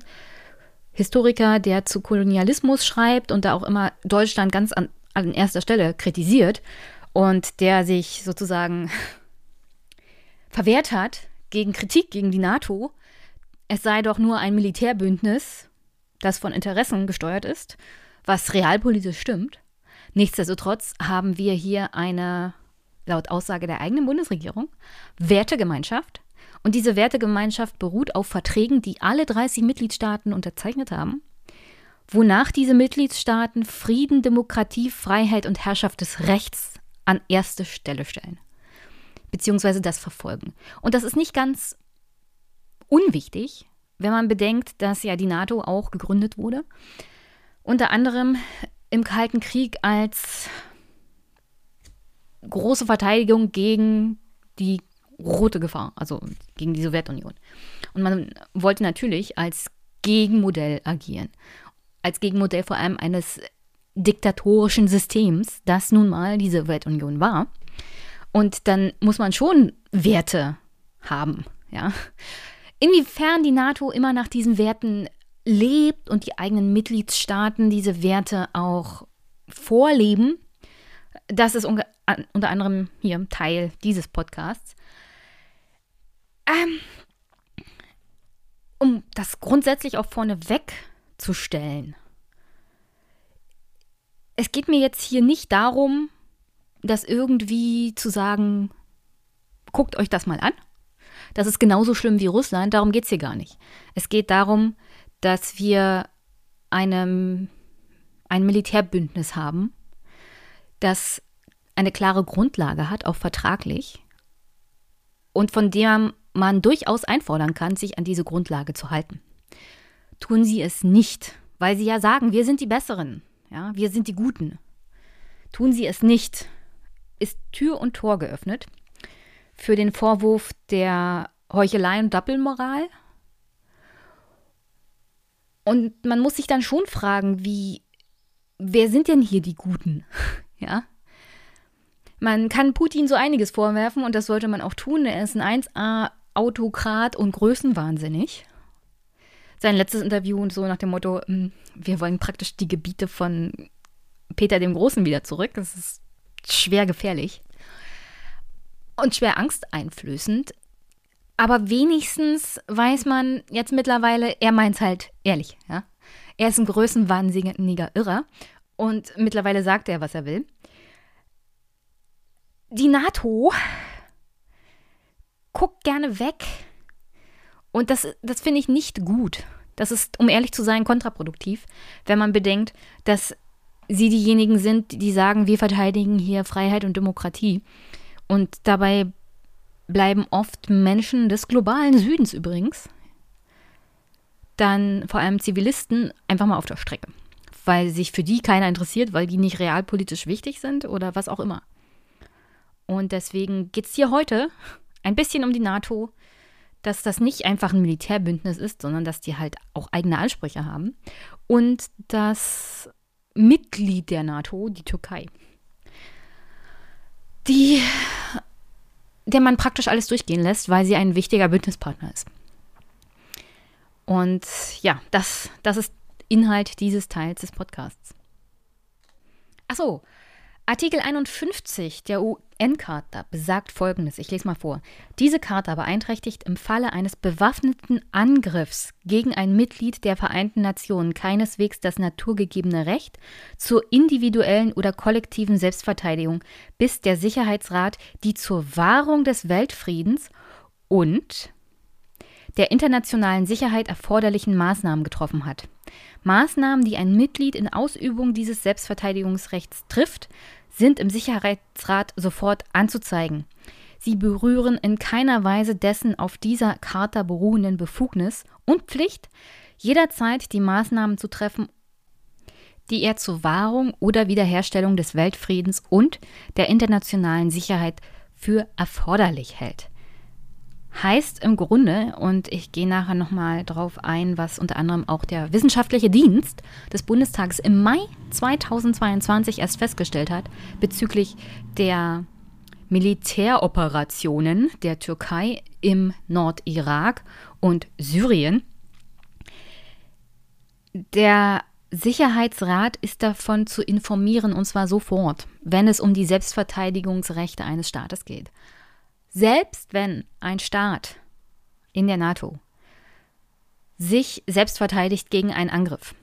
Historiker, der zu Kolonialismus schreibt und da auch immer Deutschland ganz an, an erster Stelle kritisiert und der sich sozusagen *laughs* verwehrt hat gegen Kritik gegen die NATO, es sei doch nur ein Militärbündnis, das von Interessen gesteuert ist, was realpolitisch stimmt. Nichtsdestotrotz haben wir hier eine, laut Aussage der eigenen Bundesregierung, Wertegemeinschaft. Und diese Wertegemeinschaft beruht auf Verträgen, die alle 30 Mitgliedstaaten unterzeichnet haben, wonach diese Mitgliedstaaten Frieden, Demokratie, Freiheit und Herrschaft des Rechts an erste Stelle stellen beziehungsweise das verfolgen. Und das ist nicht ganz unwichtig, wenn man bedenkt, dass ja die NATO auch gegründet wurde. Unter anderem im Kalten Krieg als große Verteidigung gegen die rote Gefahr, also gegen die Sowjetunion. Und man wollte natürlich als Gegenmodell agieren. Als Gegenmodell vor allem eines diktatorischen Systems, das nun mal die Sowjetunion war. Und dann muss man schon Werte haben, ja. Inwiefern die NATO immer nach diesen Werten lebt und die eigenen Mitgliedstaaten diese Werte auch vorleben, das ist unter anderem hier Teil dieses Podcasts. Ähm, um das grundsätzlich auch vorne wegzustellen. Es geht mir jetzt hier nicht darum, das irgendwie zu sagen, guckt euch das mal an. Das ist genauso schlimm wie Russland, darum geht es hier gar nicht. Es geht darum, dass wir einem, ein Militärbündnis haben, das eine klare Grundlage hat, auch vertraglich, und von dem man durchaus einfordern kann, sich an diese Grundlage zu halten. Tun sie es nicht, weil sie ja sagen, wir sind die Besseren, ja, wir sind die Guten. Tun sie es nicht, ist Tür und Tor geöffnet für den Vorwurf der Heuchelei und Doppelmoral. Und man muss sich dann schon fragen, wie, wer sind denn hier die Guten? *laughs* ja? Man kann Putin so einiges vorwerfen und das sollte man auch tun. Er ist ein 1A-Autokrat und größenwahnsinnig. Sein letztes Interview und so nach dem Motto, hm, wir wollen praktisch die Gebiete von Peter dem Großen wieder zurück. Das ist schwer gefährlich und schwer angsteinflößend. Aber wenigstens weiß man jetzt mittlerweile, er meint es halt ehrlich. Ja? Er ist ein größenwahnsinniger Irrer und mittlerweile sagt er, was er will. Die NATO guckt gerne weg. Und das, das finde ich nicht gut. Das ist, um ehrlich zu sein, kontraproduktiv, wenn man bedenkt, dass sie diejenigen sind, die sagen, wir verteidigen hier Freiheit und Demokratie. Und dabei bleiben oft Menschen des globalen Südens übrigens, dann vor allem Zivilisten, einfach mal auf der Strecke. Weil sich für die keiner interessiert, weil die nicht realpolitisch wichtig sind oder was auch immer. Und deswegen geht es hier heute ein bisschen um die NATO, dass das nicht einfach ein Militärbündnis ist, sondern dass die halt auch eigene Ansprüche haben. Und das Mitglied der NATO, die Türkei, die, der man praktisch alles durchgehen lässt, weil sie ein wichtiger Bündnispartner ist. Und ja, das, das ist Inhalt dieses Teils des Podcasts. Achso, Artikel 51 der UN-Charta besagt folgendes: Ich lese mal vor. Diese Charta beeinträchtigt im Falle eines bewaffneten Angriffs gegen ein Mitglied der Vereinten Nationen keineswegs das naturgegebene Recht zur individuellen oder kollektiven Selbstverteidigung, bis der Sicherheitsrat die zur Wahrung des Weltfriedens und der internationalen Sicherheit erforderlichen Maßnahmen getroffen hat. Maßnahmen, die ein Mitglied in Ausübung dieses Selbstverteidigungsrechts trifft, sind im Sicherheitsrat sofort anzuzeigen. Sie berühren in keiner Weise dessen auf dieser Charta beruhenden Befugnis und Pflicht, jederzeit die Maßnahmen zu treffen, die er zur Wahrung oder Wiederherstellung des Weltfriedens und der internationalen Sicherheit für erforderlich hält. Heißt im Grunde, und ich gehe nachher nochmal drauf ein, was unter anderem auch der wissenschaftliche Dienst des Bundestags im Mai 2022 erst festgestellt hat, bezüglich der Militäroperationen der Türkei im Nordirak und Syrien. Der Sicherheitsrat ist davon zu informieren, und zwar sofort, wenn es um die Selbstverteidigungsrechte eines Staates geht. Selbst wenn ein Staat in der NATO sich selbst verteidigt gegen einen Angriff,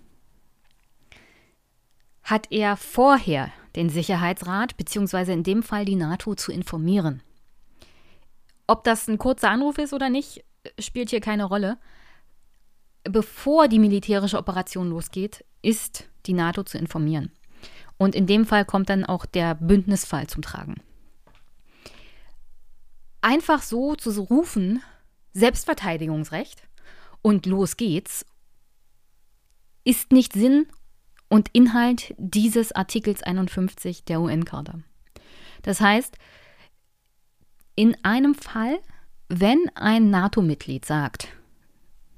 hat er vorher den Sicherheitsrat bzw. in dem Fall die NATO zu informieren. Ob das ein kurzer Anruf ist oder nicht, spielt hier keine Rolle. Bevor die militärische Operation losgeht, ist die NATO zu informieren. Und in dem Fall kommt dann auch der Bündnisfall zum Tragen einfach so zu rufen, Selbstverteidigungsrecht und los geht's, ist nicht Sinn und Inhalt dieses Artikels 51 der UN-Charta. Das heißt, in einem Fall, wenn ein NATO-Mitglied sagt,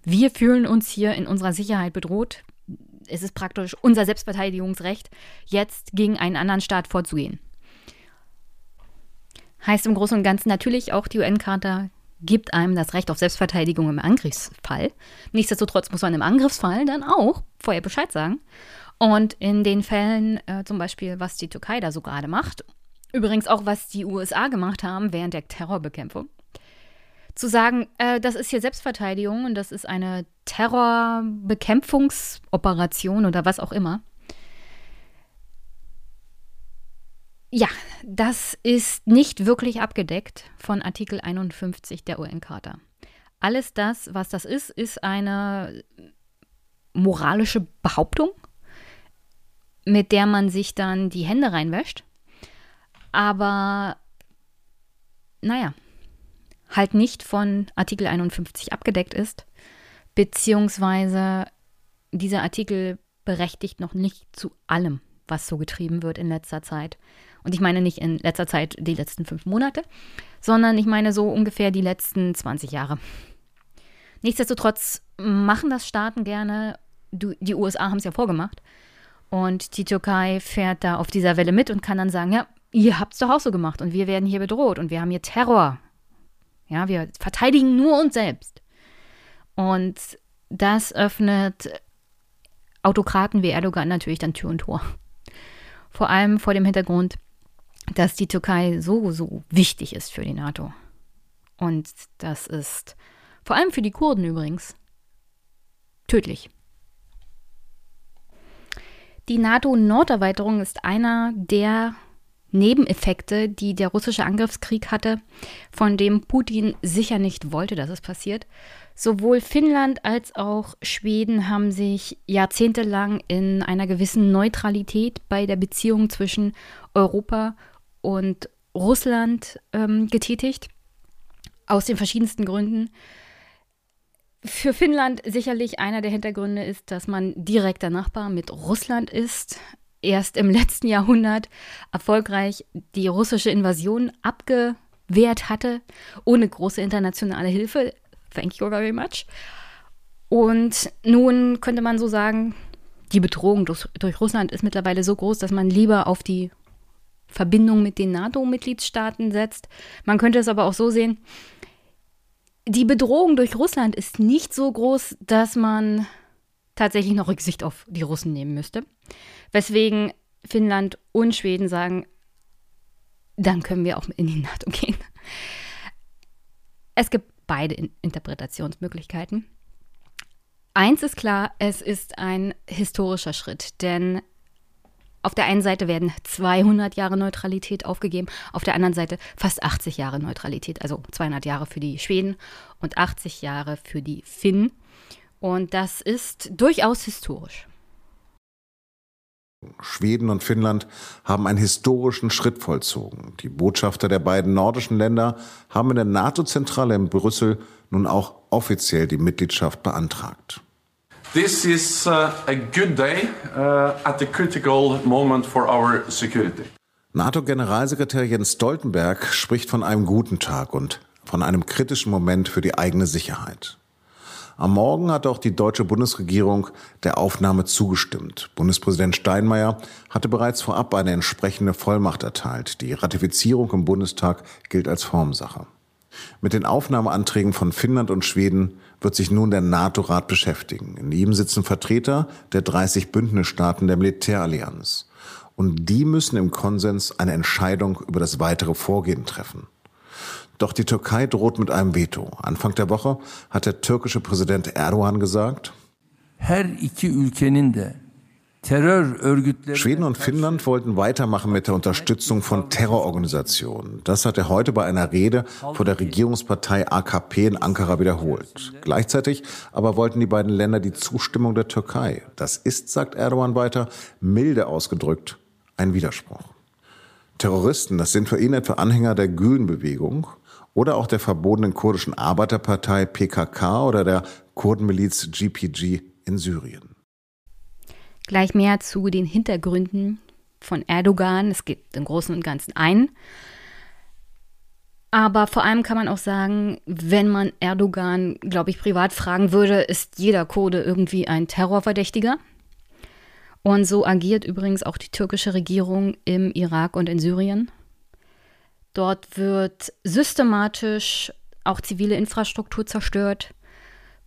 wir fühlen uns hier in unserer Sicherheit bedroht, es ist praktisch unser Selbstverteidigungsrecht, jetzt gegen einen anderen Staat vorzugehen. Heißt im Großen und Ganzen natürlich auch die UN-Charta gibt einem das Recht auf Selbstverteidigung im Angriffsfall. Nichtsdestotrotz muss man im Angriffsfall dann auch vorher Bescheid sagen. Und in den Fällen, äh, zum Beispiel, was die Türkei da so gerade macht, übrigens auch, was die USA gemacht haben während der Terrorbekämpfung, zu sagen, äh, das ist hier Selbstverteidigung und das ist eine Terrorbekämpfungsoperation oder was auch immer. Ja, das ist nicht wirklich abgedeckt von Artikel 51 der UN-Charta. Alles das, was das ist, ist eine moralische Behauptung, mit der man sich dann die Hände reinwäscht. Aber naja, halt nicht von Artikel 51 abgedeckt ist, beziehungsweise dieser Artikel berechtigt noch nicht zu allem, was so getrieben wird in letzter Zeit. Und ich meine nicht in letzter Zeit die letzten fünf Monate, sondern ich meine so ungefähr die letzten 20 Jahre. Nichtsdestotrotz machen das Staaten gerne. Die USA haben es ja vorgemacht. Und die Türkei fährt da auf dieser Welle mit und kann dann sagen, ja, ihr habt es doch auch so gemacht und wir werden hier bedroht und wir haben hier Terror. Ja, wir verteidigen nur uns selbst. Und das öffnet Autokraten wie Erdogan natürlich dann Tür und Tor. Vor allem vor dem Hintergrund, dass die Türkei so, so wichtig ist für die NATO. Und das ist vor allem für die Kurden übrigens tödlich. Die NATO-Norderweiterung ist einer der Nebeneffekte, die der russische Angriffskrieg hatte, von dem Putin sicher nicht wollte, dass es passiert. Sowohl Finnland als auch Schweden haben sich jahrzehntelang in einer gewissen Neutralität bei der Beziehung zwischen Europa und Russland ähm, getätigt, aus den verschiedensten Gründen. Für Finnland sicherlich einer der Hintergründe ist, dass man direkter Nachbar mit Russland ist erst im *laughs* letzten Jahrhundert erfolgreich die russische Invasion abgewehrt hatte, ohne große internationale Hilfe. Thank you very much. Und nun könnte man so sagen, die Bedrohung durch, durch Russland ist mittlerweile so groß, dass man lieber auf die Verbindung mit den NATO-Mitgliedstaaten setzt. Man könnte es aber auch so sehen, die Bedrohung durch Russland ist nicht so groß, dass man tatsächlich noch Rücksicht auf die Russen nehmen müsste. Weswegen Finnland und Schweden sagen, dann können wir auch in die NATO gehen. Es gibt beide Interpretationsmöglichkeiten. Eins ist klar, es ist ein historischer Schritt, denn auf der einen Seite werden 200 Jahre Neutralität aufgegeben, auf der anderen Seite fast 80 Jahre Neutralität, also 200 Jahre für die Schweden und 80 Jahre für die Finnen. Und das ist durchaus historisch. Schweden und Finnland haben einen historischen Schritt vollzogen. Die Botschafter der beiden nordischen Länder haben in der NATO-Zentrale in Brüssel nun auch offiziell die Mitgliedschaft beantragt. This is uh, a good day uh, at a critical moment for our security. NATO-Generalsekretär Jens Stoltenberg spricht von einem guten Tag und von einem kritischen Moment für die eigene Sicherheit. Am Morgen hat auch die deutsche Bundesregierung der Aufnahme zugestimmt. Bundespräsident Steinmeier hatte bereits vorab eine entsprechende Vollmacht erteilt. Die Ratifizierung im Bundestag gilt als Formsache. Mit den Aufnahmeanträgen von Finnland und Schweden wird sich nun der NATO-Rat beschäftigen. In ihm sitzen Vertreter der 30 Bündnisstaaten der Militärallianz. Und die müssen im Konsens eine Entscheidung über das weitere Vorgehen treffen. Doch die Türkei droht mit einem Veto. Anfang der Woche hat der türkische Präsident Erdogan gesagt, Schweden und Finnland wollten weitermachen mit der Unterstützung von Terrororganisationen. Das hat er heute bei einer Rede vor der Regierungspartei AKP in Ankara wiederholt. Gleichzeitig aber wollten die beiden Länder die Zustimmung der Türkei. Das ist, sagt Erdogan weiter, milde ausgedrückt, ein Widerspruch. Terroristen, das sind für ihn etwa Anhänger der Gülen-Bewegung oder auch der verbotenen kurdischen Arbeiterpartei PKK oder der Kurdenmiliz GPG in Syrien. Gleich mehr zu den Hintergründen von Erdogan. Es gibt im Großen und Ganzen einen. Aber vor allem kann man auch sagen, wenn man Erdogan, glaube ich, privat fragen würde, ist jeder Kurde irgendwie ein Terrorverdächtiger. Und so agiert übrigens auch die türkische Regierung im Irak und in Syrien. Dort wird systematisch auch zivile Infrastruktur zerstört.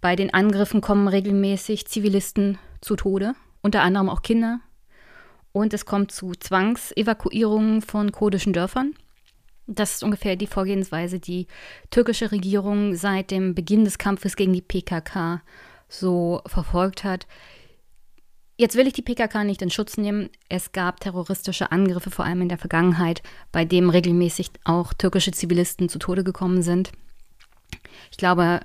Bei den Angriffen kommen regelmäßig Zivilisten zu Tode, unter anderem auch Kinder. Und es kommt zu Zwangsevakuierungen von kurdischen Dörfern. Das ist ungefähr die Vorgehensweise, die türkische Regierung seit dem Beginn des Kampfes gegen die PKK so verfolgt hat. Jetzt will ich die PKK nicht in Schutz nehmen. Es gab terroristische Angriffe, vor allem in der Vergangenheit, bei denen regelmäßig auch türkische Zivilisten zu Tode gekommen sind. Ich glaube,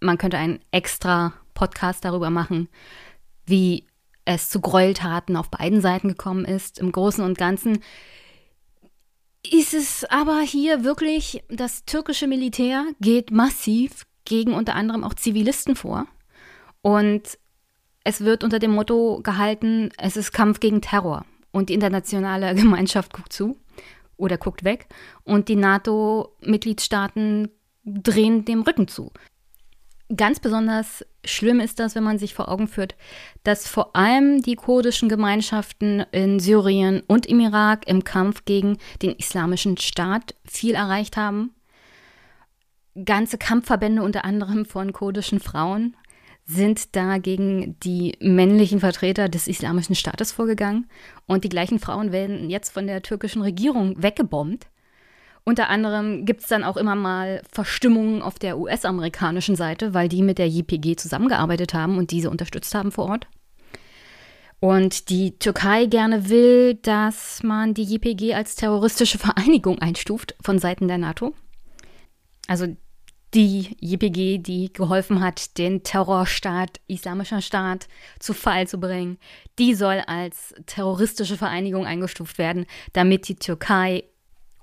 man könnte einen extra Podcast darüber machen, wie es zu Gräueltaten auf beiden Seiten gekommen ist. Im Großen und Ganzen ist es aber hier wirklich, das türkische Militär geht massiv gegen unter anderem auch Zivilisten vor. Und es wird unter dem Motto gehalten, es ist Kampf gegen Terror. Und die internationale *laughs* Gemeinschaft guckt zu oder guckt weg. Und die NATO-Mitgliedstaaten drehen dem Rücken zu. Ganz besonders schlimm ist das, wenn man sich vor Augen führt, dass vor allem die kurdischen Gemeinschaften in Syrien und im Irak im Kampf gegen den islamischen Staat viel erreicht haben. Ganze Kampfverbände unter anderem von kurdischen Frauen sind da gegen die männlichen Vertreter des islamischen Staates vorgegangen. Und die gleichen Frauen werden jetzt von der türkischen Regierung weggebombt. Unter anderem gibt es dann auch immer mal Verstimmungen auf der US-amerikanischen Seite, weil die mit der JPG zusammengearbeitet haben und diese unterstützt haben vor Ort. Und die Türkei gerne will, dass man die JPG als terroristische Vereinigung einstuft von Seiten der NATO. Also die JPG, die geholfen hat, den Terrorstaat, Islamischer Staat zu Fall zu bringen, die soll als terroristische Vereinigung eingestuft werden, damit die Türkei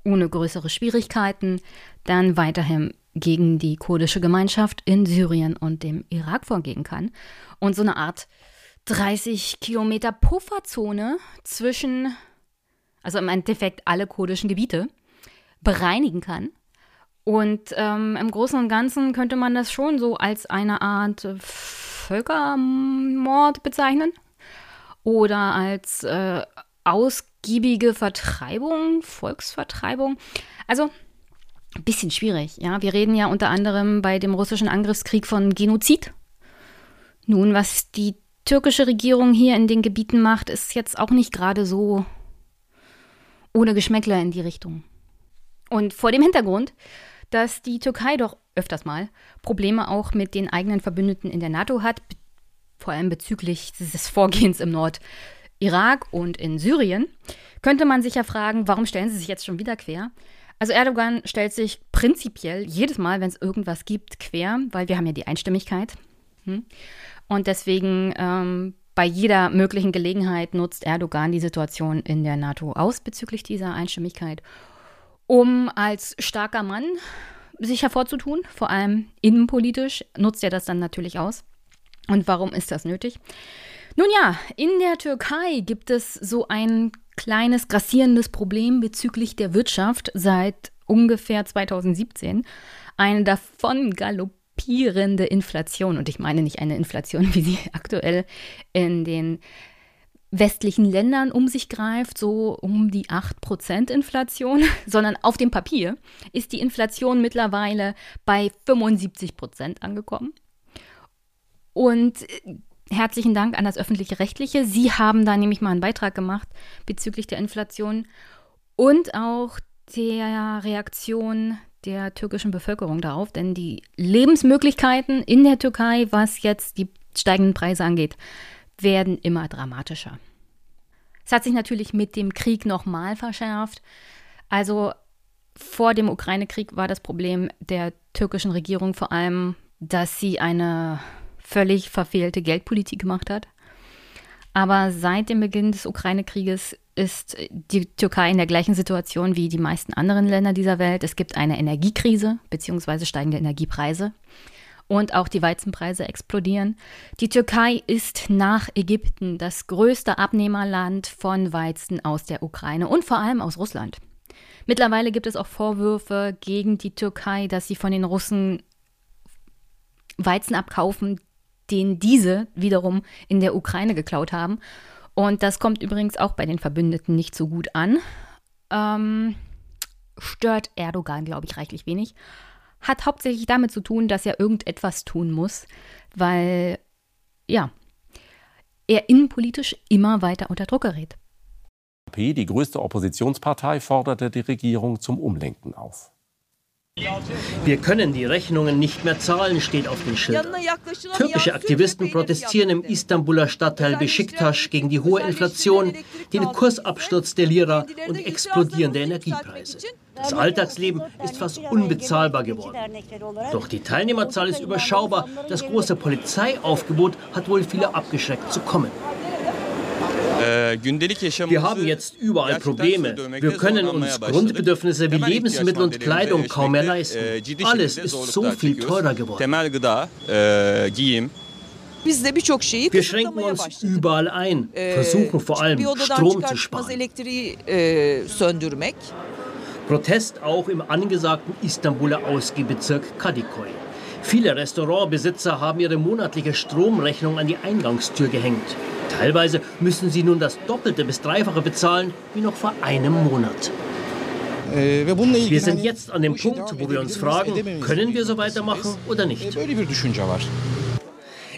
ohne größere Schwierigkeiten dann weiterhin gegen die kurdische Gemeinschaft in Syrien und dem Irak vorgehen kann. Und so eine Art 30 Kilometer Pufferzone zwischen, also im Endeffekt alle kurdischen Gebiete, bereinigen kann. Und ähm, im Großen und Ganzen könnte man das schon so als eine Art Völkermord bezeichnen oder als äh, ausgiebige Vertreibung, Volksvertreibung. Also ein bisschen schwierig, ja. Wir reden ja unter anderem bei dem russischen Angriffskrieg von Genozid. Nun, was die türkische Regierung hier in den Gebieten macht, ist jetzt auch nicht gerade so ohne Geschmäckler in die Richtung. Und vor dem Hintergrund, dass die Türkei doch öfters mal Probleme auch mit den eigenen Verbündeten in der NATO hat, vor allem bezüglich dieses Vorgehens im Nord Irak und in Syrien, könnte man sich ja fragen, warum stellen sie sich jetzt schon wieder quer? Also Erdogan stellt sich prinzipiell jedes Mal, wenn es irgendwas gibt, quer, weil wir haben ja die Einstimmigkeit. Hm? Und deswegen ähm, bei jeder möglichen Gelegenheit nutzt Erdogan die Situation in der NATO aus bezüglich dieser Einstimmigkeit, um als starker Mann sich hervorzutun, vor allem innenpolitisch, nutzt er das dann natürlich aus. Und warum ist das nötig? Nun ja, in der Türkei gibt es so ein kleines grassierendes Problem bezüglich der Wirtschaft seit ungefähr 2017. Eine davon galoppierende Inflation. Und ich meine nicht eine Inflation, *laughs* wie sie aktuell in den westlichen Ländern um sich greift, so um die 8% Inflation, *laughs* sondern auf dem Papier ist die Inflation mittlerweile bei 75% angekommen. Und herzlichen Dank an das öffentliche Rechtliche. Sie haben da nämlich mal einen Beitrag gemacht bezüglich der Inflation und auch der Reaktion der türkischen Bevölkerung darauf, denn die Lebensmöglichkeiten in der Türkei, was jetzt die steigenden Preise angeht, werden immer dramatischer. Es hat sich natürlich mit dem Krieg nochmal verschärft. Also vor dem Ukraine-Krieg war das Problem der türkischen Regierung vor allem, dass sie eine völlig verfehlte Geldpolitik gemacht hat. Aber seit dem Beginn des Ukraine-Krieges ist die Türkei in der gleichen Situation wie die meisten anderen Länder dieser Welt. Es gibt eine Energiekrise bzw. steigende Energiepreise und auch die Weizenpreise explodieren. Die Türkei ist nach Ägypten das größte Abnehmerland von Weizen aus der Ukraine und vor allem aus Russland. Mittlerweile gibt es auch Vorwürfe gegen die Türkei, dass sie von den Russen Weizen abkaufen, den diese wiederum in der Ukraine geklaut haben. Und das kommt übrigens auch bei den Verbündeten nicht so gut an. Ähm, stört Erdogan, glaube ich, reichlich wenig. Hat hauptsächlich damit zu tun, dass er irgendetwas tun muss, weil, ja, er innenpolitisch immer weiter unter Druck gerät. Die größte Oppositionspartei forderte die Regierung zum Umlenken auf. Wir können die Rechnungen nicht mehr zahlen, steht auf den Schildern. Türkische Aktivisten protestieren im Istanbuler Stadtteil Besiktas gegen die hohe Inflation, den Kursabsturz der Lira und explodierende Energiepreise. Das Alltagsleben ist fast unbezahlbar geworden. Doch die Teilnehmerzahl ist überschaubar. Das große Polizeiaufgebot hat wohl viele abgeschreckt zu kommen. Wir haben jetzt überall Probleme. Wir können uns Grundbedürfnisse wie Lebensmittel und Kleidung kaum mehr leisten. Alles ist so viel teurer geworden. Wir schränken uns überall ein, versuchen vor allem Strom zu sparen. Protest auch im angesagten Istanbuler Ausgehbezirk Kadikoy. Viele Restaurantbesitzer haben ihre monatliche Stromrechnung an die Eingangstür gehängt. Teilweise müssen sie nun das Doppelte bis Dreifache bezahlen wie noch vor einem Monat. Wir sind jetzt an dem Punkt, wo wir uns fragen, können wir so weitermachen oder nicht.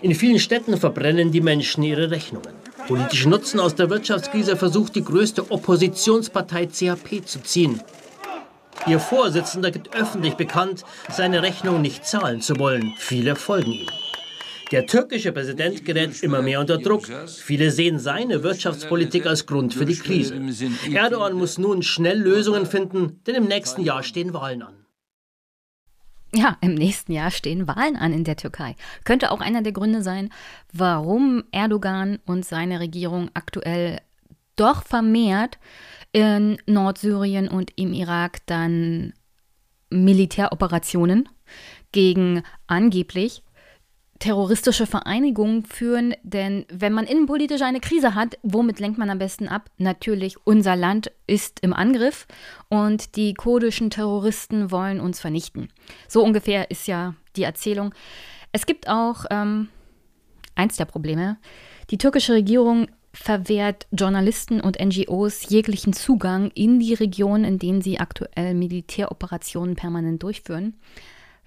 In vielen Städten verbrennen die Menschen ihre Rechnungen. Politischen Nutzen aus der Wirtschaftskrise versucht die größte Oppositionspartei CHP zu ziehen. Ihr Vorsitzender gibt öffentlich bekannt, seine Rechnung nicht zahlen zu wollen. Viele folgen ihm. Der türkische Präsident gerät immer mehr unter Druck. Viele sehen seine Wirtschaftspolitik als Grund für die Krise. Erdogan muss nun schnell Lösungen finden, denn im nächsten Jahr stehen Wahlen an. Ja, im nächsten Jahr stehen Wahlen an in der Türkei. Könnte auch einer der Gründe sein, warum Erdogan und seine Regierung aktuell doch vermehrt in Nordsyrien und im Irak dann Militäroperationen gegen angeblich terroristische Vereinigungen führen, denn wenn man innenpolitisch eine Krise hat, womit lenkt man am besten ab? Natürlich, unser Land ist im Angriff und die kurdischen Terroristen wollen uns vernichten. So ungefähr ist ja die Erzählung. Es gibt auch ähm, eins der Probleme. Die türkische Regierung verwehrt Journalisten und NGOs jeglichen Zugang in die Region, in denen sie aktuell Militäroperationen permanent durchführen.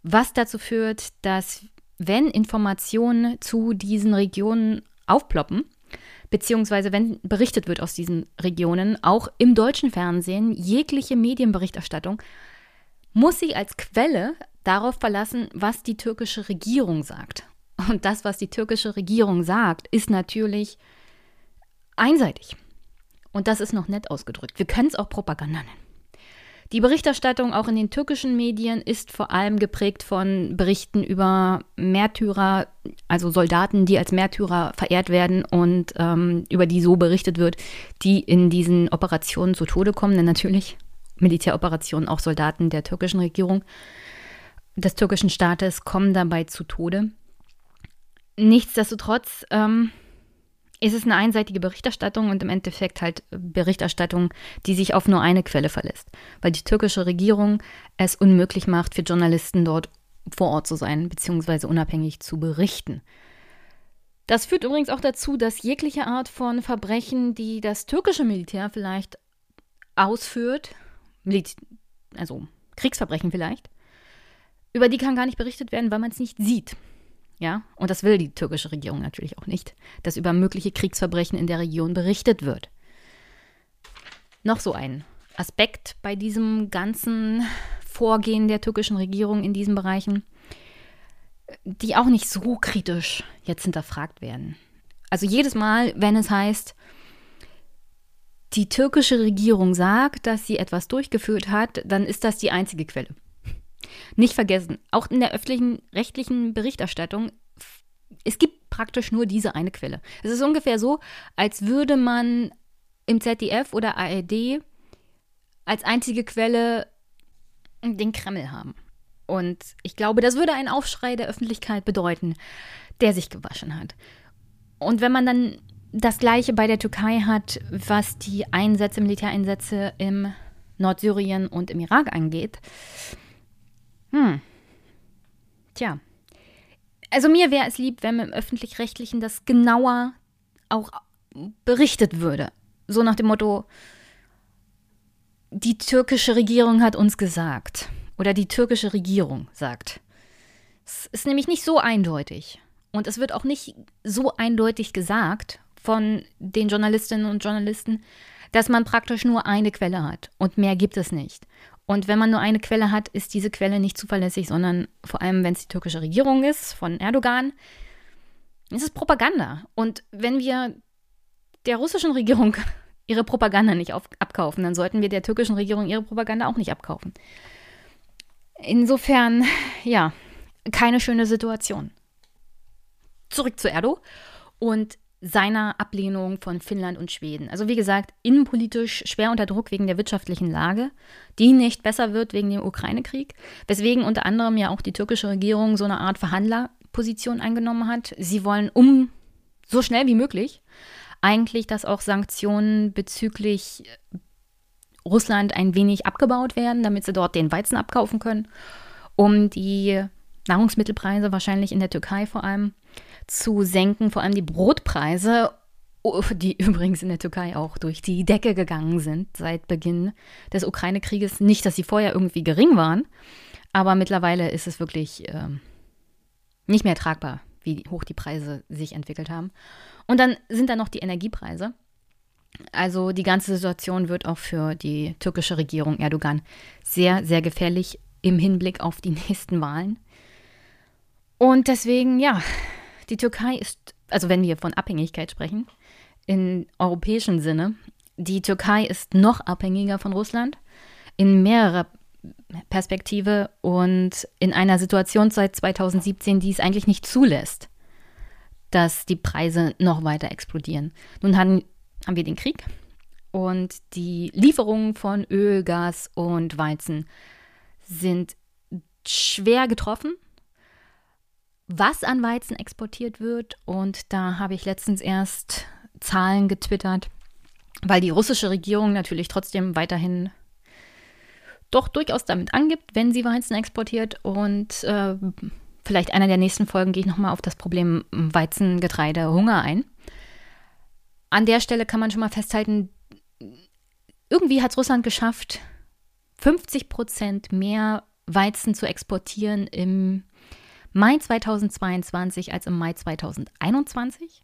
Was dazu führt, dass wenn Informationen zu diesen Regionen aufploppen, beziehungsweise wenn berichtet wird aus diesen Regionen, auch im deutschen Fernsehen, jegliche Medienberichterstattung, muss sich als Quelle darauf verlassen, was die türkische Regierung sagt. Und das, was die türkische Regierung sagt, ist natürlich einseitig. Und das ist noch nett ausgedrückt. Wir können es auch Propaganda nennen. Die Berichterstattung auch in den türkischen Medien ist vor allem geprägt von Berichten über Märtyrer, also Soldaten, die als Märtyrer verehrt werden und ähm, über die so berichtet wird, die in diesen Operationen zu Tode kommen. Denn natürlich Militäroperationen, auch Soldaten der türkischen Regierung, des türkischen Staates kommen dabei zu Tode. Nichtsdestotrotz ähm, ist es eine einseitige Berichterstattung und im Endeffekt halt Berichterstattung, die sich auf nur eine Quelle verlässt, weil die türkische Regierung es unmöglich macht, für Journalisten dort vor Ort zu sein, beziehungsweise unabhängig zu berichten. Das führt übrigens auch dazu, dass jegliche Art von Verbrechen, die das türkische Militär vielleicht ausführt, also Kriegsverbrechen vielleicht, über die kann gar nicht berichtet werden, weil man es nicht sieht. Ja, und das will die türkische Regierung natürlich auch nicht, dass über mögliche Kriegsverbrechen in der Region berichtet wird. Noch so ein Aspekt bei diesem ganzen Vorgehen der türkischen Regierung in diesen Bereichen, die auch nicht so kritisch jetzt hinterfragt werden. Also jedes Mal, wenn es heißt, die türkische Regierung sagt, dass sie etwas durchgeführt hat, dann ist das die einzige Quelle. Nicht vergessen, auch in der öffentlichen rechtlichen Berichterstattung, es gibt praktisch nur diese eine Quelle. Es ist ungefähr so, als würde man im ZDF oder ARD als einzige Quelle den Kreml haben. Und ich glaube, das würde einen Aufschrei der Öffentlichkeit bedeuten, der sich gewaschen hat. Und wenn man dann das Gleiche bei der Türkei hat, was die Einsätze, Militäreinsätze im Nordsyrien und im Irak angeht, hm, tja. Also mir wäre es lieb, wenn im öffentlich-rechtlichen das genauer auch berichtet würde. So nach dem Motto, die türkische Regierung hat uns gesagt. Oder die türkische Regierung sagt. Es ist nämlich nicht so eindeutig. Und es wird auch nicht so eindeutig gesagt von den Journalistinnen und Journalisten, dass man praktisch nur eine Quelle hat. Und mehr gibt es nicht. Und wenn man nur eine Quelle hat, ist diese Quelle nicht zuverlässig, sondern vor allem, wenn es die türkische Regierung ist, von Erdogan, ist es Propaganda. Und wenn wir der russischen Regierung *laughs* ihre Propaganda nicht auf, abkaufen, dann sollten wir der türkischen Regierung ihre Propaganda auch nicht abkaufen. Insofern, *laughs* ja, keine schöne Situation. Zurück zu Erdo und seiner Ablehnung von Finnland und Schweden. Also wie gesagt, innenpolitisch schwer unter Druck wegen der wirtschaftlichen Lage, die nicht besser wird wegen dem Ukraine-Krieg, weswegen unter anderem ja auch die türkische Regierung so eine Art Verhandlerposition eingenommen hat. Sie wollen um so schnell wie möglich eigentlich, dass auch Sanktionen bezüglich Russland ein wenig abgebaut werden, damit sie dort den Weizen abkaufen können, um die Nahrungsmittelpreise wahrscheinlich in der Türkei vor allem zu senken, vor allem die Brotpreise, die *laughs* übrigens in der Türkei auch durch die Decke gegangen sind seit Beginn des Ukraine-Krieges. Nicht, dass sie vorher irgendwie gering waren, aber mittlerweile ist es wirklich äh, nicht mehr tragbar, wie hoch die Preise sich entwickelt haben. Und dann sind da noch die Energiepreise. Also die ganze Situation wird auch für die türkische Regierung Erdogan sehr, sehr gefährlich im Hinblick auf die *laughs* nächsten Wahlen. Und deswegen, ja, die Türkei ist, also wenn wir von Abhängigkeit sprechen, in europäischem Sinne, die Türkei ist noch abhängiger von Russland in mehrerer Perspektive und in einer Situation seit 2017, die es eigentlich nicht zulässt, dass die Preise noch weiter explodieren. Nun haben, haben wir den Krieg und die Lieferungen von Öl, Gas und Weizen sind schwer getroffen, was an Weizen exportiert wird. Und da habe ich letztens erst Zahlen getwittert, weil die russische Regierung natürlich trotzdem weiterhin doch durchaus damit angibt, wenn sie Weizen exportiert. Und äh, vielleicht einer der nächsten Folgen gehe ich nochmal auf das Problem Weizen, Getreide, Hunger ein. An der Stelle kann man schon mal festhalten, irgendwie hat es Russland geschafft, 50 Prozent mehr Weizen zu exportieren im Mai 2022 als im Mai 2021,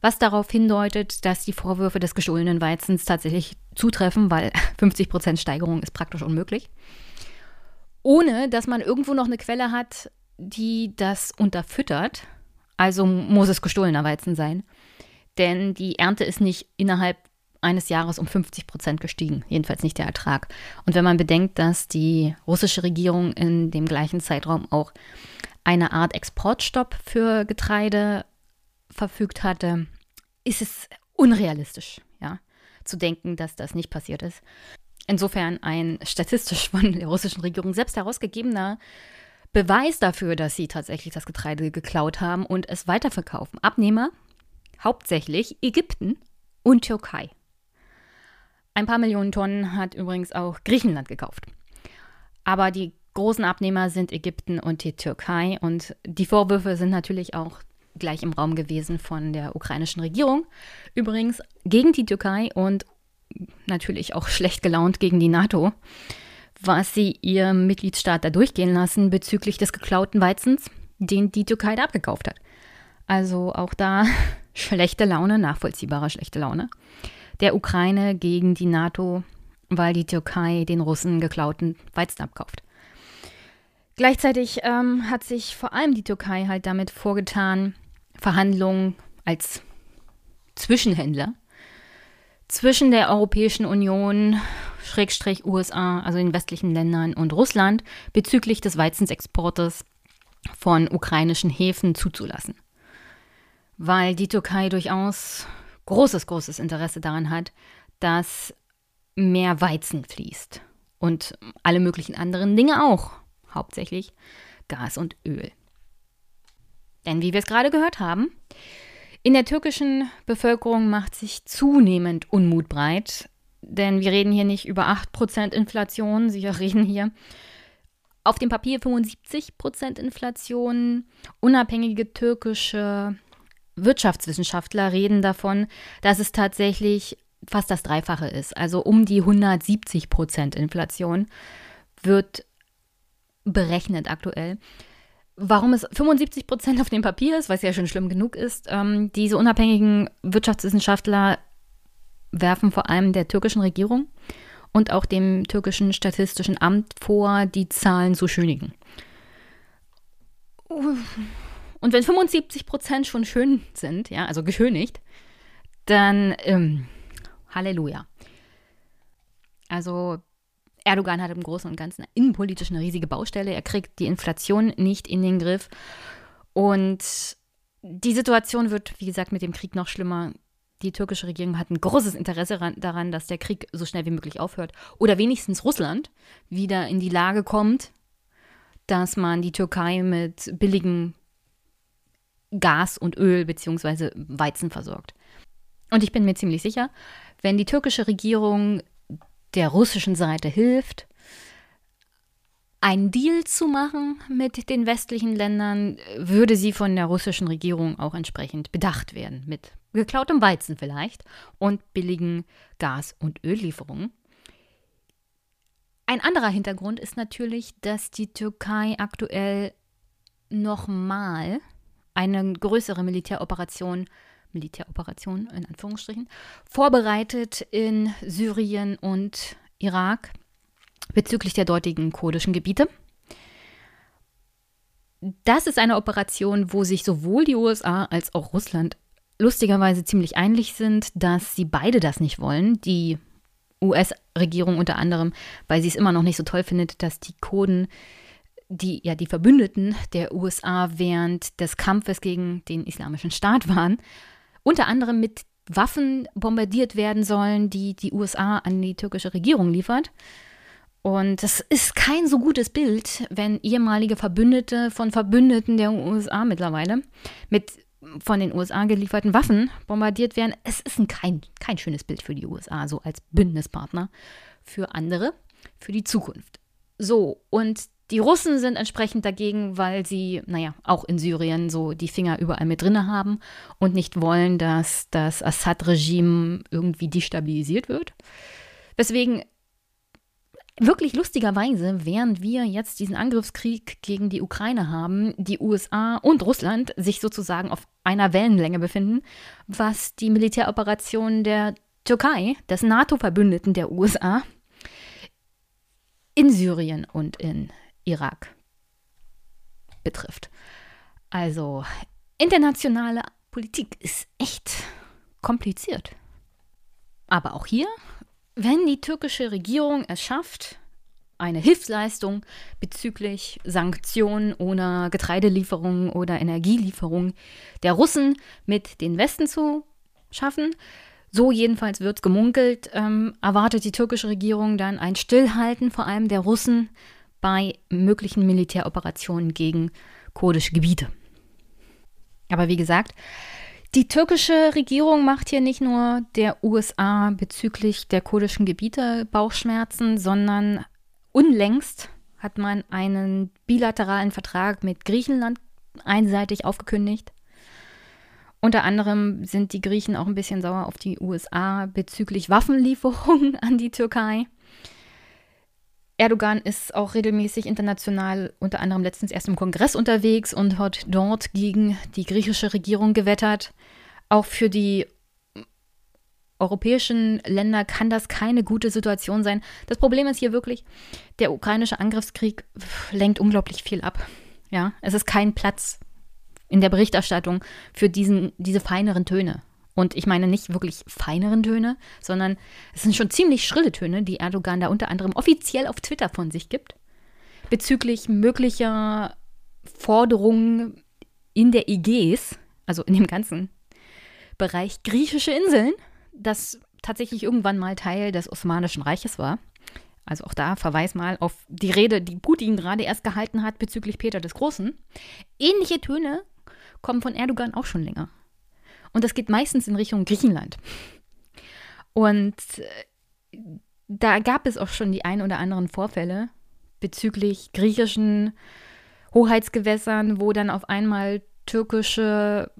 was darauf hindeutet, dass die Vorwürfe des gestohlenen Weizens tatsächlich zutreffen, weil *laughs* 50 Prozent Steigerung ist praktisch unmöglich. Ohne dass man irgendwo noch eine Quelle hat, die das unterfüttert. Also muss es gestohlener Weizen sein. Denn die Ernte ist nicht innerhalb eines Jahres um 50 Prozent gestiegen, jedenfalls nicht der Ertrag. Und wenn man bedenkt, dass die russische Regierung in dem gleichen Zeitraum auch eine Art Exportstopp für Getreide verfügt hatte, ist es unrealistisch, ja, zu denken, dass das nicht passiert ist. Insofern ein statistisch von der russischen Regierung selbst herausgegebener Beweis dafür, dass sie tatsächlich das Getreide geklaut haben und es weiterverkaufen. Abnehmer hauptsächlich Ägypten und Türkei. Ein paar Millionen Tonnen hat übrigens auch Griechenland gekauft. Aber die großen Abnehmer sind Ägypten und die Türkei. Und die Vorwürfe sind natürlich auch gleich im Raum gewesen von der ukrainischen Regierung. Übrigens gegen die Türkei und natürlich auch schlecht gelaunt gegen die NATO was sie ihrem Mitgliedstaat da durchgehen lassen bezüglich des geklauten Weizens, den die Türkei da abgekauft hat. Also auch da *laughs* schlechte Laune, nachvollziehbare schlechte Laune. Der Ukraine gegen die NATO, weil die Türkei den Russen geklauten Weizen abkauft. Gleichzeitig ähm, hat sich vor allem die Türkei halt damit vorgetan, Verhandlungen als Zwischenhändler zwischen der Europäischen Union, Schrägstrich USA, also den westlichen Ländern und Russland bezüglich des Weizensexportes von ukrainischen Häfen zuzulassen. Weil die Türkei durchaus großes, großes Interesse daran hat, dass mehr Weizen fließt. Und alle möglichen anderen Dinge auch. Hauptsächlich Gas und Öl. Denn wie wir es gerade gehört haben, in der türkischen Bevölkerung macht sich zunehmend Unmut breit denn wir reden hier nicht über 8% Inflation, wir reden hier auf dem Papier 75% Inflation. Unabhängige türkische Wirtschaftswissenschaftler reden davon, dass es tatsächlich fast das Dreifache ist. Also um die 170% Inflation wird berechnet aktuell. Warum es 75 Prozent auf dem Papier ist, was ja schon schlimm genug ist, ähm, diese unabhängigen Wirtschaftswissenschaftler werfen vor allem der türkischen Regierung und auch dem türkischen Statistischen Amt vor, die Zahlen zu schönigen. Und wenn 75 Prozent schon schön sind, ja, also geschönigt, dann ähm, Halleluja. Also Erdogan hat im Großen und Ganzen innenpolitisch eine riesige Baustelle. Er kriegt die Inflation nicht in den Griff. Und die Situation wird, wie gesagt, mit dem Krieg noch schlimmer. Die türkische Regierung hat ein großes Interesse daran, dass der Krieg so schnell wie möglich aufhört. Oder wenigstens Russland wieder in die Lage kommt, dass man die Türkei mit billigem Gas und Öl bzw. Weizen versorgt. Und ich bin mir ziemlich sicher, wenn die türkische Regierung der russischen Seite hilft, einen Deal zu machen mit den westlichen Ländern, würde sie von der russischen Regierung auch entsprechend bedacht werden. Mit geklautem Weizen vielleicht und billigen Gas- und Öllieferungen. Ein anderer Hintergrund ist natürlich, dass die Türkei aktuell nochmal eine größere Militäroperation Militäroperation in Anführungsstrichen, vorbereitet in Syrien und Irak bezüglich der dortigen kurdischen Gebiete. Das ist eine Operation, wo sich sowohl die USA als auch Russland lustigerweise ziemlich einig sind, dass sie beide das nicht wollen. Die US-Regierung unter anderem, weil sie es immer noch nicht so toll findet, dass die Kurden, die ja die Verbündeten der USA während des Kampfes gegen den Islamischen Staat waren, unter anderem mit Waffen bombardiert werden sollen, die die USA an die türkische Regierung liefert. Und das ist kein so gutes Bild, wenn ehemalige Verbündete von Verbündeten der USA mittlerweile mit von den USA gelieferten Waffen bombardiert werden. Es ist ein kein, kein schönes Bild für die USA, so als Bündnispartner für andere, für die Zukunft. So, und die Russen sind entsprechend dagegen, weil sie, naja, auch in Syrien so die Finger überall mit drin haben und nicht wollen, dass das Assad-Regime irgendwie destabilisiert wird. Weswegen wirklich lustigerweise, während wir jetzt diesen Angriffskrieg gegen die Ukraine haben, die USA und Russland sich sozusagen auf einer Wellenlänge befinden, was die Militäroperation der Türkei, des NATO-Verbündeten der USA, in Syrien und in Irak betrifft. Also internationale Politik ist echt kompliziert. Aber auch hier, wenn die türkische Regierung es schafft, eine Hilfsleistung bezüglich Sanktionen oder Getreidelieferungen oder Energielieferungen der Russen mit den Westen zu schaffen, so jedenfalls wird gemunkelt, ähm, erwartet die türkische Regierung dann ein Stillhalten vor allem der Russen bei möglichen Militäroperationen gegen kurdische Gebiete. Aber wie gesagt, die türkische Regierung macht hier nicht nur der USA bezüglich der kurdischen Gebiete Bauchschmerzen, sondern unlängst hat man einen bilateralen Vertrag mit Griechenland einseitig aufgekündigt. Unter anderem sind die Griechen auch ein bisschen sauer auf die USA bezüglich Waffenlieferungen an die Türkei. Erdogan ist auch regelmäßig international, unter anderem letztens erst im Kongress unterwegs und hat dort gegen die griechische Regierung gewettert. Auch für die europäischen Länder kann das keine gute Situation sein. Das Problem ist hier wirklich, der ukrainische Angriffskrieg lenkt unglaublich viel ab. Ja, es ist kein Platz in der Berichterstattung für diesen, diese feineren Töne. Und ich meine nicht wirklich feineren Töne, sondern es sind schon ziemlich schrille Töne, die Erdogan da unter anderem offiziell auf Twitter von sich gibt, bezüglich möglicher Forderungen in der Ägäis, also in dem ganzen Bereich griechische Inseln, das tatsächlich irgendwann mal Teil des Osmanischen Reiches war. Also auch da Verweis mal auf die Rede, die Putin gerade erst gehalten hat bezüglich Peter des Großen. Ähnliche Töne kommen von Erdogan auch schon länger. Und das geht meistens in Richtung Griechenland. Und äh, da gab es auch schon die ein oder anderen Vorfälle bezüglich griechischen Hoheitsgewässern, wo dann auf einmal türkische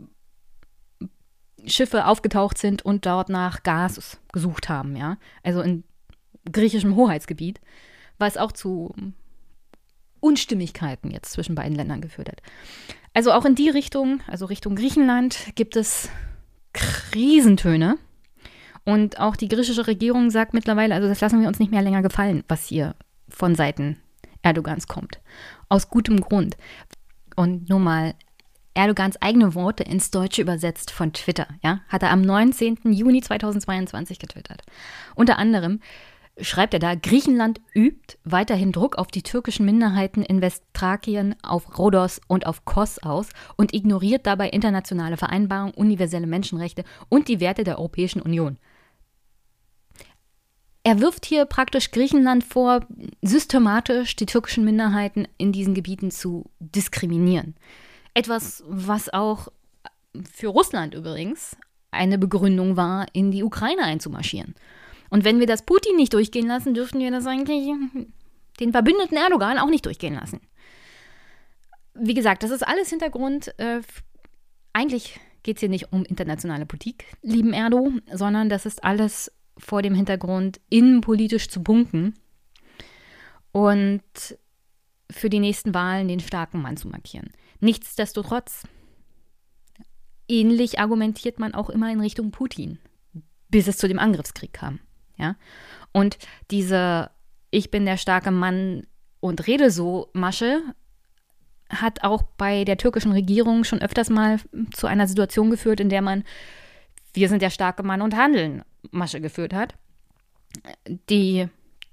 Schiffe aufgetaucht sind und dort nach Gas gesucht haben, ja. Also in griechischem Hoheitsgebiet, was auch zu Unstimmigkeiten jetzt zwischen beiden Ländern geführt hat. Also auch in die Richtung, also Richtung Griechenland, gibt es Krisentöne. Und auch die griechische Regierung sagt mittlerweile, also das lassen wir uns nicht mehr länger gefallen, was hier von Seiten Erdogans kommt. Aus gutem Grund. Und nur mal Erdogans eigene Worte ins Deutsche übersetzt von Twitter, ja, hat er am 19. Juni 2022 getwittert. Unter anderem schreibt er da, Griechenland übt weiterhin Druck auf die türkischen Minderheiten in Westthrakien, auf Rhodos und auf Kos aus und ignoriert dabei internationale Vereinbarungen, universelle Menschenrechte und die Werte der Europäischen Union. Er wirft hier praktisch Griechenland vor, systematisch die türkischen Minderheiten in diesen Gebieten zu diskriminieren. Etwas, was auch für Russland übrigens eine Begründung war, in die Ukraine einzumarschieren. Und wenn wir das Putin nicht durchgehen lassen, dürften wir das eigentlich den Verbündeten Erdogan auch nicht durchgehen lassen. Wie gesagt, das ist alles Hintergrund. Äh, eigentlich geht es hier nicht um internationale Politik, lieben Erdo, sondern das ist alles vor dem Hintergrund, innenpolitisch zu bunken und für die nächsten Wahlen den starken Mann zu markieren. Nichtsdestotrotz, ähnlich argumentiert man auch immer in Richtung Putin, bis es zu dem Angriffskrieg kam. Ja? Und diese Ich bin der starke Mann und rede so Masche hat auch bei der türkischen Regierung schon öfters mal zu einer Situation geführt, in der man Wir sind der starke Mann und handeln Masche geführt hat. Die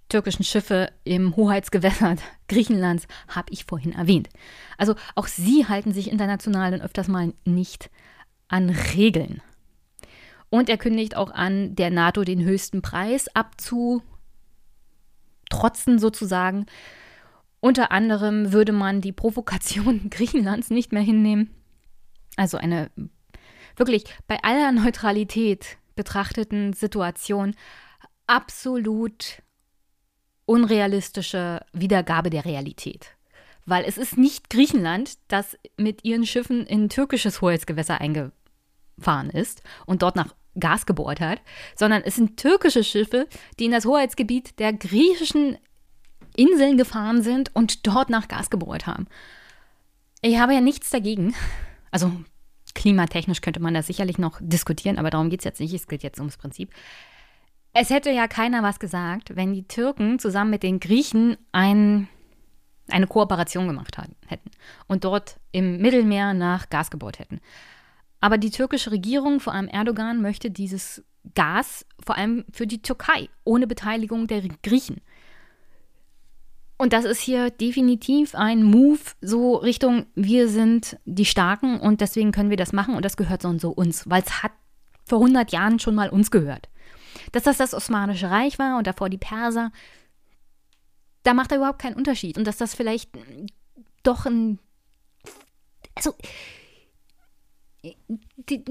türkischen Schiffe im Hoheitsgewässer *laughs* Griechenlands habe ich vorhin erwähnt. Also auch sie halten sich international dann öfters mal nicht an Regeln. Und er kündigt auch an, der NATO den höchsten Preis abzutrotzen sozusagen. Unter anderem würde man die Provokation *laughs* Griechenlands nicht mehr hinnehmen. Also eine wirklich bei aller Neutralität betrachteten Situation absolut unrealistische Wiedergabe der Realität. Weil es ist nicht Griechenland, das mit ihren Schiffen in türkisches Hoheitsgewässer eingefahren ist und dort nach Gas gebohrt hat, sondern es sind türkische Schiffe, die in das Hoheitsgebiet der griechischen Inseln gefahren sind und dort nach Gas gebohrt haben. Ich habe ja nichts dagegen. Also klimatechnisch könnte man das sicherlich noch diskutieren, aber darum geht es jetzt nicht. Es geht jetzt ums Prinzip. Es hätte ja keiner was gesagt, wenn die Türken zusammen mit den Griechen ein, eine Kooperation gemacht hatten, hätten und dort im Mittelmeer nach Gas gebohrt hätten. Aber die türkische Regierung, vor allem Erdogan, möchte dieses Gas vor allem für die Türkei ohne Beteiligung der Griechen. Und das ist hier definitiv ein Move so Richtung, wir sind die Starken und deswegen können wir das machen und das gehört so und so uns, weil es hat vor 100 Jahren schon mal uns gehört. Dass das das Osmanische Reich war und davor die Perser, da macht er überhaupt keinen Unterschied. Und dass das vielleicht doch ein. Also. Die,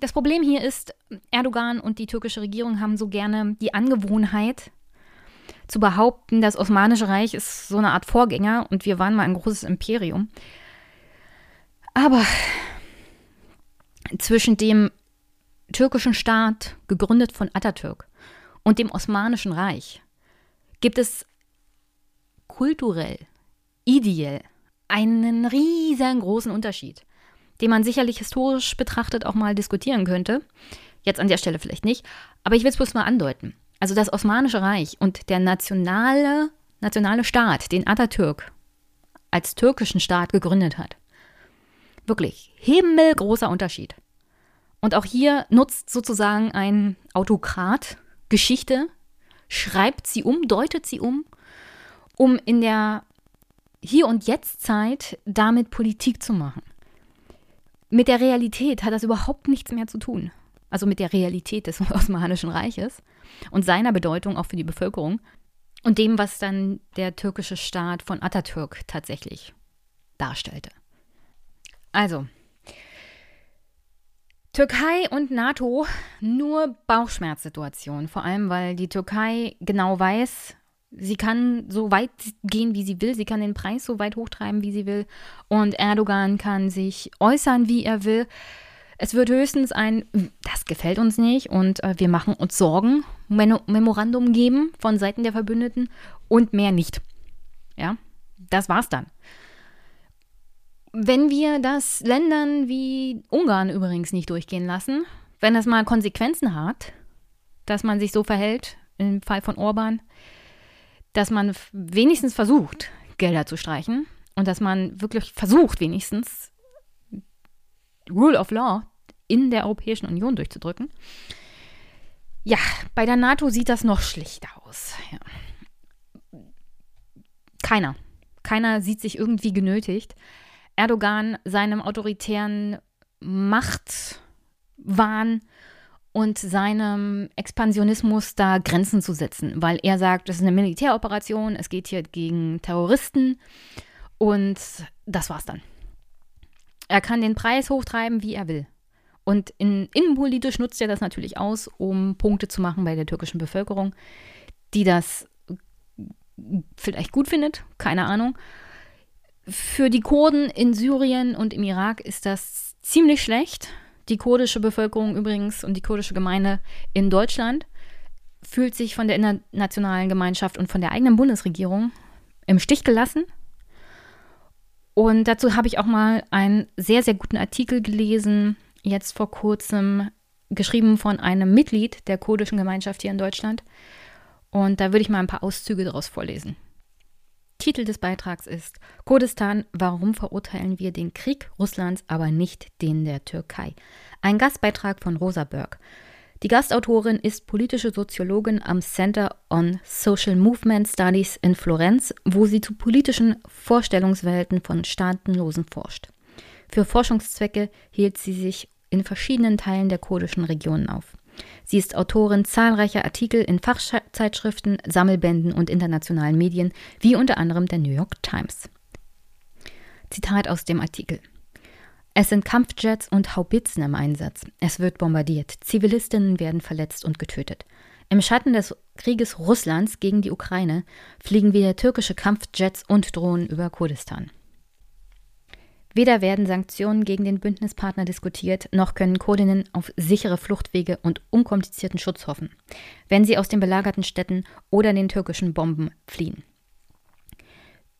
das Problem hier ist, Erdogan und die türkische Regierung haben so gerne die Angewohnheit, zu behaupten, das Osmanische Reich ist so eine Art Vorgänger und wir waren mal ein großes Imperium. Aber zwischen dem türkischen Staat, gegründet von Atatürk, und dem Osmanischen Reich gibt es kulturell, ideell einen riesengroßen Unterschied, den man sicherlich historisch betrachtet auch mal diskutieren könnte. Jetzt an der Stelle vielleicht nicht, aber ich will es bloß mal andeuten. Also das Osmanische Reich und der nationale, nationale Staat, den Atatürk als türkischen Staat gegründet hat. Wirklich himmelgroßer Unterschied. Und auch hier nutzt sozusagen ein Autokrat Geschichte, schreibt sie um, deutet sie um, um in der Hier- und Jetzt-Zeit damit Politik zu machen. Mit der Realität hat das überhaupt nichts mehr zu tun. Also mit der Realität des *laughs* Osmanischen Reiches und seiner Bedeutung auch für die Bevölkerung und dem, was dann der türkische Staat von Atatürk tatsächlich darstellte. Also, Türkei und NATO nur Bauchschmerzsituation, vor allem weil die Türkei genau weiß, sie kann so weit gehen, wie sie will, sie kann den Preis so weit hochtreiben, wie sie will und Erdogan kann sich äußern, wie er will. Es wird höchstens ein, das gefällt uns nicht und äh, wir machen uns Sorgen, Mem Memorandum geben von Seiten der Verbündeten und mehr nicht. Ja, das war's dann. Wenn wir das Ländern wie Ungarn übrigens nicht durchgehen lassen, wenn das mal Konsequenzen hat, dass man sich so verhält, im Fall von Orban, dass man wenigstens versucht, Gelder zu streichen und dass man wirklich versucht, wenigstens Rule of Law in der Europäischen Union durchzudrücken. Ja, bei der NATO sieht das noch schlichter aus. Ja. Keiner, keiner sieht sich irgendwie genötigt, Erdogan seinem autoritären Machtwahn und seinem Expansionismus da Grenzen zu setzen, weil er sagt, das ist eine Militäroperation, es geht hier gegen Terroristen und das war's dann. Er kann den Preis hochtreiben, wie er will. Und in, innenpolitisch nutzt er das natürlich aus, um Punkte zu machen bei der türkischen Bevölkerung, die das vielleicht gut findet, keine Ahnung. Für die Kurden in Syrien und im Irak ist das ziemlich schlecht. Die kurdische Bevölkerung übrigens und die kurdische Gemeinde in Deutschland fühlt sich von der internationalen Gemeinschaft und von der eigenen Bundesregierung im Stich gelassen. Und dazu habe ich auch mal einen sehr, sehr guten Artikel gelesen, jetzt vor kurzem, geschrieben von einem Mitglied der kurdischen Gemeinschaft hier in Deutschland. Und da würde ich mal ein paar Auszüge daraus vorlesen. Titel des Beitrags ist Kurdistan, warum verurteilen wir den Krieg Russlands, aber nicht den der Türkei? Ein Gastbeitrag von Rosa Berg. Die Gastautorin ist politische Soziologin am Center on Social Movement Studies in Florenz, wo sie zu politischen Vorstellungswelten von Staatenlosen forscht. Für Forschungszwecke hielt sie sich in verschiedenen Teilen der kurdischen Regionen auf. Sie ist Autorin zahlreicher Artikel in Fachzeitschriften, Sammelbänden und internationalen Medien, wie unter anderem der New York Times. Zitat aus dem Artikel. Es sind Kampfjets und Haubitzen im Einsatz. Es wird bombardiert. Zivilistinnen werden verletzt und getötet. Im Schatten des Krieges Russlands gegen die Ukraine fliegen wieder türkische Kampfjets und Drohnen über Kurdistan. Weder werden Sanktionen gegen den Bündnispartner diskutiert, noch können Kurdinnen auf sichere Fluchtwege und unkomplizierten Schutz hoffen, wenn sie aus den belagerten Städten oder den türkischen Bomben fliehen.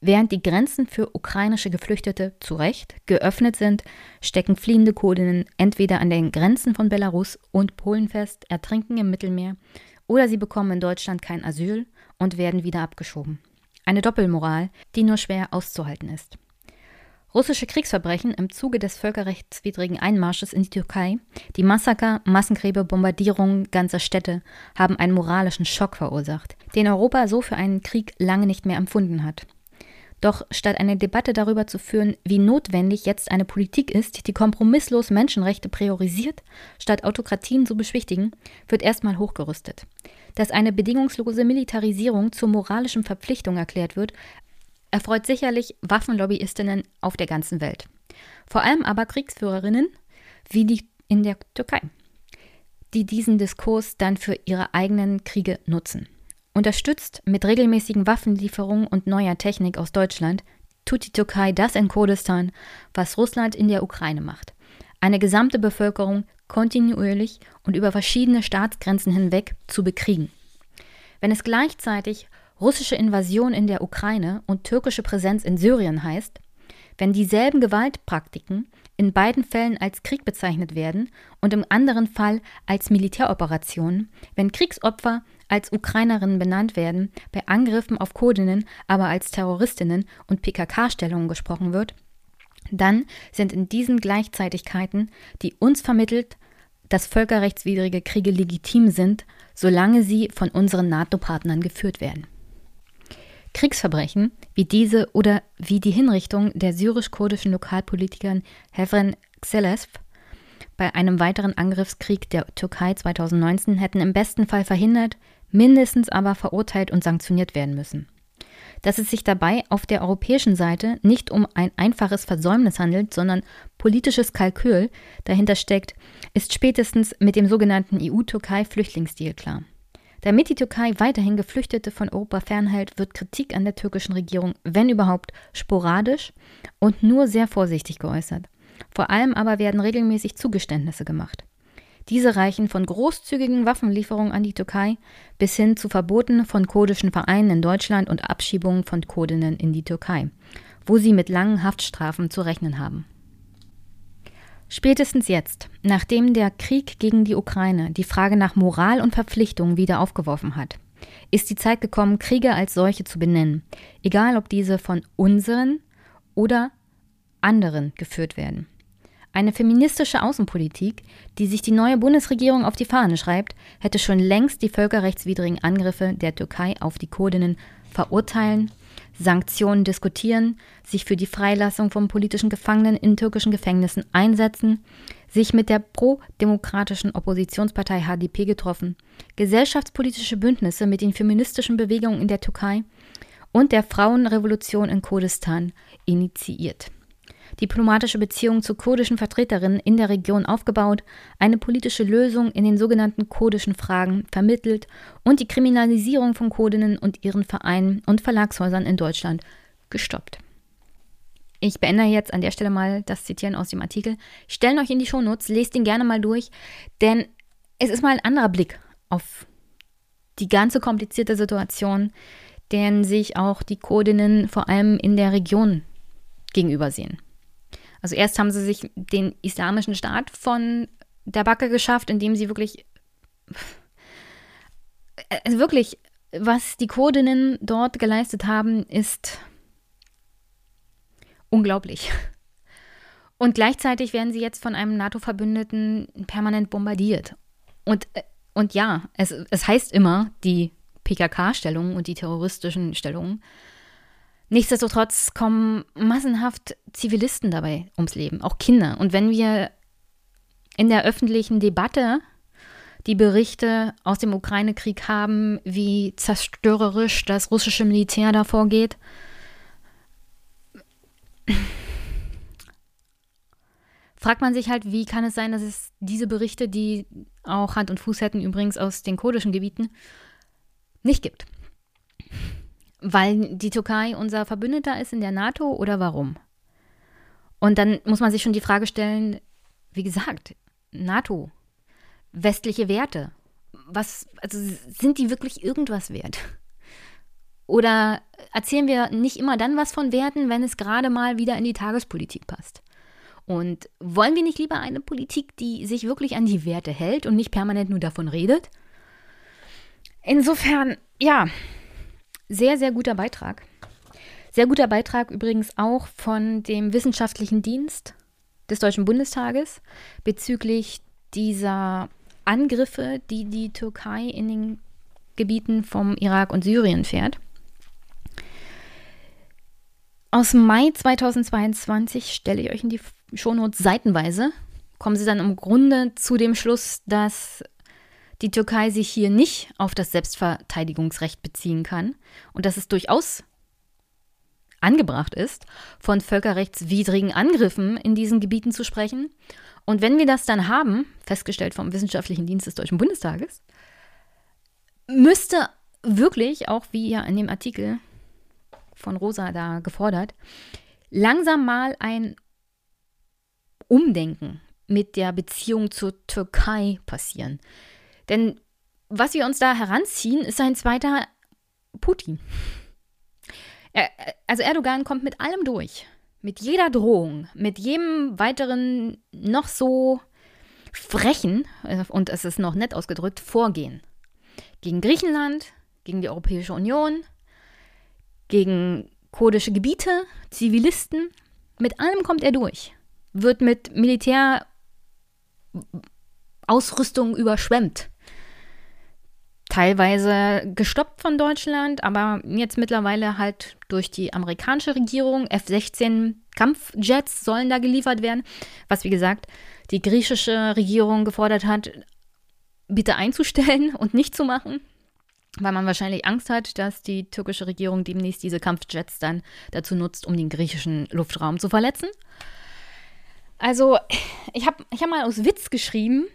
Während die Grenzen für ukrainische Geflüchtete zu Recht geöffnet sind, stecken fliehende Kurdinnen entweder an den Grenzen von Belarus und Polen fest, ertrinken im Mittelmeer oder sie bekommen in Deutschland kein Asyl und werden wieder abgeschoben. Eine Doppelmoral, die nur schwer auszuhalten ist. Russische Kriegsverbrechen im Zuge des völkerrechtswidrigen Einmarsches in die Türkei, die Massaker, Massengräber, Bombardierungen ganzer Städte haben einen moralischen Schock verursacht, den Europa so für einen Krieg lange nicht mehr empfunden hat. Doch statt eine Debatte darüber zu führen, wie notwendig jetzt eine Politik ist, die kompromisslos Menschenrechte priorisiert, statt Autokratien zu beschwichtigen, wird erstmal hochgerüstet. Dass eine bedingungslose Militarisierung zur moralischen Verpflichtung erklärt wird, erfreut sicherlich Waffenlobbyistinnen auf der ganzen Welt. Vor allem aber Kriegsführerinnen wie die in der Türkei, die diesen Diskurs dann für ihre eigenen Kriege nutzen. Unterstützt mit regelmäßigen Waffenlieferungen und neuer Technik aus Deutschland tut die Türkei das in Kurdistan, was Russland in der Ukraine macht. Eine gesamte Bevölkerung kontinuierlich und über verschiedene Staatsgrenzen hinweg zu bekriegen. Wenn es gleichzeitig russische Invasion in der Ukraine und türkische Präsenz in Syrien heißt, wenn dieselben Gewaltpraktiken in beiden Fällen als Krieg bezeichnet werden und im anderen Fall als Militäroperationen, wenn Kriegsopfer als Ukrainerinnen benannt werden, bei Angriffen auf Kurdinnen aber als Terroristinnen und PKK-Stellungen gesprochen wird, dann sind in diesen Gleichzeitigkeiten, die uns vermittelt, dass völkerrechtswidrige Kriege legitim sind, solange sie von unseren NATO-Partnern geführt werden. Kriegsverbrechen wie diese oder wie die Hinrichtung der syrisch-kurdischen Lokalpolitikerin Hevren Xelesf bei einem weiteren Angriffskrieg der Türkei 2019 hätten im besten Fall verhindert, mindestens aber verurteilt und sanktioniert werden müssen. Dass es sich dabei auf der europäischen Seite nicht um ein einfaches Versäumnis handelt, sondern politisches Kalkül dahinter steckt, ist spätestens mit dem sogenannten EU-Türkei-Flüchtlingsdeal klar. Damit die Türkei weiterhin Geflüchtete von Europa fernhält, wird Kritik an der türkischen Regierung, wenn überhaupt, sporadisch und nur sehr vorsichtig geäußert. Vor allem aber werden regelmäßig Zugeständnisse gemacht. Diese reichen von großzügigen Waffenlieferungen an die Türkei bis hin zu Verboten von kurdischen Vereinen in Deutschland und Abschiebungen von Kurdinnen in die Türkei, wo sie mit langen Haftstrafen zu rechnen haben. Spätestens jetzt, nachdem der Krieg gegen die Ukraine die Frage nach Moral und Verpflichtung wieder aufgeworfen hat, ist die Zeit gekommen, Kriege als solche zu benennen, egal ob diese von unseren oder anderen geführt werden. Eine feministische Außenpolitik, die sich die neue Bundesregierung auf die Fahne schreibt, hätte schon längst die völkerrechtswidrigen Angriffe der Türkei auf die Kurdinnen verurteilen, Sanktionen diskutieren, sich für die Freilassung von politischen Gefangenen in türkischen Gefängnissen einsetzen, sich mit der pro-demokratischen Oppositionspartei HDP getroffen, gesellschaftspolitische Bündnisse mit den feministischen Bewegungen in der Türkei und der Frauenrevolution in Kurdistan initiiert diplomatische Beziehungen zu kurdischen Vertreterinnen in der Region aufgebaut, eine politische Lösung in den sogenannten kurdischen Fragen vermittelt und die Kriminalisierung von Kurdinnen und ihren Vereinen und Verlagshäusern in Deutschland gestoppt. Ich beende jetzt an der Stelle mal das Zitieren aus dem Artikel. Stellen euch in die Shownotes, lest ihn gerne mal durch, denn es ist mal ein anderer Blick auf die ganze komplizierte Situation, deren sich auch die Kurdinnen vor allem in der Region gegenübersehen. Also erst haben sie sich den islamischen Staat von der Backe geschafft, indem sie wirklich, also wirklich, was die Kurdinnen dort geleistet haben, ist unglaublich. Und gleichzeitig werden sie jetzt von einem NATO-Verbündeten permanent bombardiert. Und, und ja, es, es heißt immer, die PKK-Stellungen und die terroristischen Stellungen Nichtsdestotrotz kommen massenhaft Zivilisten dabei ums Leben, auch Kinder. Und wenn wir in der öffentlichen Debatte die Berichte aus dem Ukraine-Krieg haben, wie zerstörerisch das russische Militär da vorgeht, fragt man sich halt, wie kann es sein, dass es diese Berichte, die auch Hand und Fuß hätten, übrigens aus den kurdischen Gebieten, nicht gibt. Weil die Türkei unser Verbündeter ist in der NATO oder warum? Und dann muss man sich schon die Frage stellen, wie gesagt, NATO, westliche Werte, was, also sind die wirklich irgendwas wert? Oder erzählen wir nicht immer dann was von Werten, wenn es gerade mal wieder in die Tagespolitik passt? Und wollen wir nicht lieber eine Politik, die sich wirklich an die Werte hält und nicht permanent nur davon redet? Insofern, ja, sehr, sehr guter Beitrag. Sehr guter Beitrag übrigens auch von dem Wissenschaftlichen Dienst des Deutschen Bundestages bezüglich dieser Angriffe, die die Türkei in den Gebieten vom Irak und Syrien fährt. Aus Mai 2022 stelle ich euch in die Shownotes seitenweise. Kommen Sie dann im Grunde zu dem Schluss, dass die Türkei sich hier nicht auf das Selbstverteidigungsrecht beziehen kann und dass es durchaus angebracht ist, von völkerrechtswidrigen Angriffen in diesen Gebieten zu sprechen. Und wenn wir das dann haben, festgestellt vom Wissenschaftlichen Dienst des Deutschen Bundestages, müsste wirklich, auch wie ja in dem Artikel von Rosa da gefordert, langsam mal ein Umdenken mit der Beziehung zur Türkei passieren. Denn was wir uns da heranziehen, ist ein zweiter Putin. Er, also Erdogan kommt mit allem durch. Mit jeder Drohung, mit jedem weiteren noch so frechen, äh, und es ist noch nett ausgedrückt, Vorgehen. Gegen Griechenland, gegen die Europäische Union, gegen kurdische Gebiete, Zivilisten. Mit allem kommt er durch. Wird mit Militärausrüstung überschwemmt teilweise gestoppt von Deutschland, aber jetzt mittlerweile halt durch die amerikanische Regierung. F-16 Kampfjets sollen da geliefert werden, was wie gesagt die griechische Regierung gefordert hat, bitte einzustellen *laughs* und nicht zu machen. weil man wahrscheinlich Angst hat, dass die türkische Regierung demnächst diese Kampfjets dann dazu nutzt, um den griechischen Luftraum zu verletzen. Also, ich habe ich hab mal aus Witz geschrieben,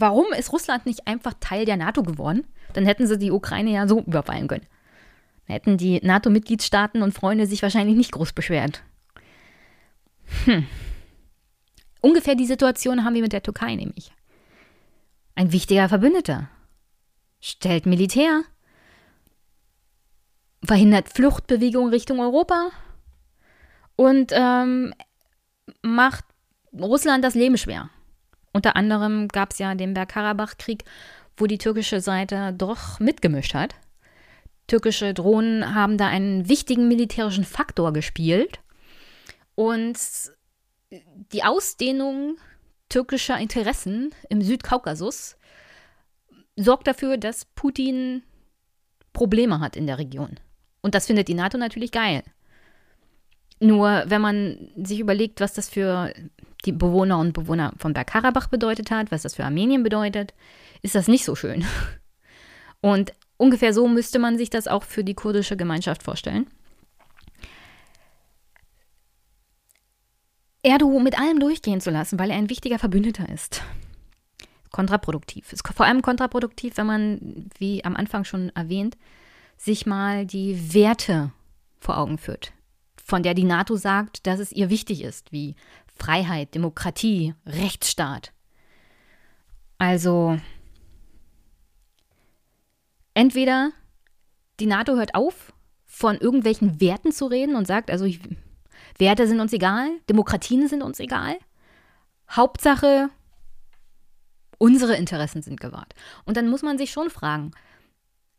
warum ist Russland nicht einfach Teil der NATO geworden? Dann hätten sie die Ukraine ja so überfallen können. Dann hätten die NATO-Mitgliedstaaten und Freunde sich wahrscheinlich nicht groß beschwert. Hm. Ungefähr die Situation haben wir mit der Türkei nämlich. Ein wichtiger Verbündeter. Stellt Militär. Verhindert Fluchtbewegungen Richtung Europa. Und ähm, macht Russland das Leben schwer. Unter anderem gab es ja den Bergkarabach-Krieg, wo die türkische Seite doch mitgemischt hat. Türkische Drohnen haben da einen wichtigen militärischen Faktor gespielt. Und die Ausdehnung türkischer Interessen im Südkaukasus sorgt dafür, dass Putin Probleme hat in der Region. Und das findet die NATO natürlich geil. Nur wenn man sich überlegt, was das für die Bewohner und Bewohner von Bergkarabach bedeutet hat, was das für Armenien bedeutet, ist das nicht so schön. Und ungefähr so müsste man sich das auch für die kurdische Gemeinschaft vorstellen. Erdogan mit allem durchgehen zu lassen, weil er ein wichtiger Verbündeter ist. Kontraproduktiv. Ist vor allem kontraproduktiv, wenn man, wie am Anfang schon erwähnt, sich mal die Werte vor Augen führt, von der die NATO sagt, dass es ihr wichtig ist, wie Freiheit, Demokratie, Rechtsstaat. Also entweder die NATO hört auf, von irgendwelchen Werten zu reden und sagt, also ich, Werte sind uns egal, Demokratien sind uns egal. Hauptsache, unsere Interessen sind gewahrt. Und dann muss man sich schon fragen,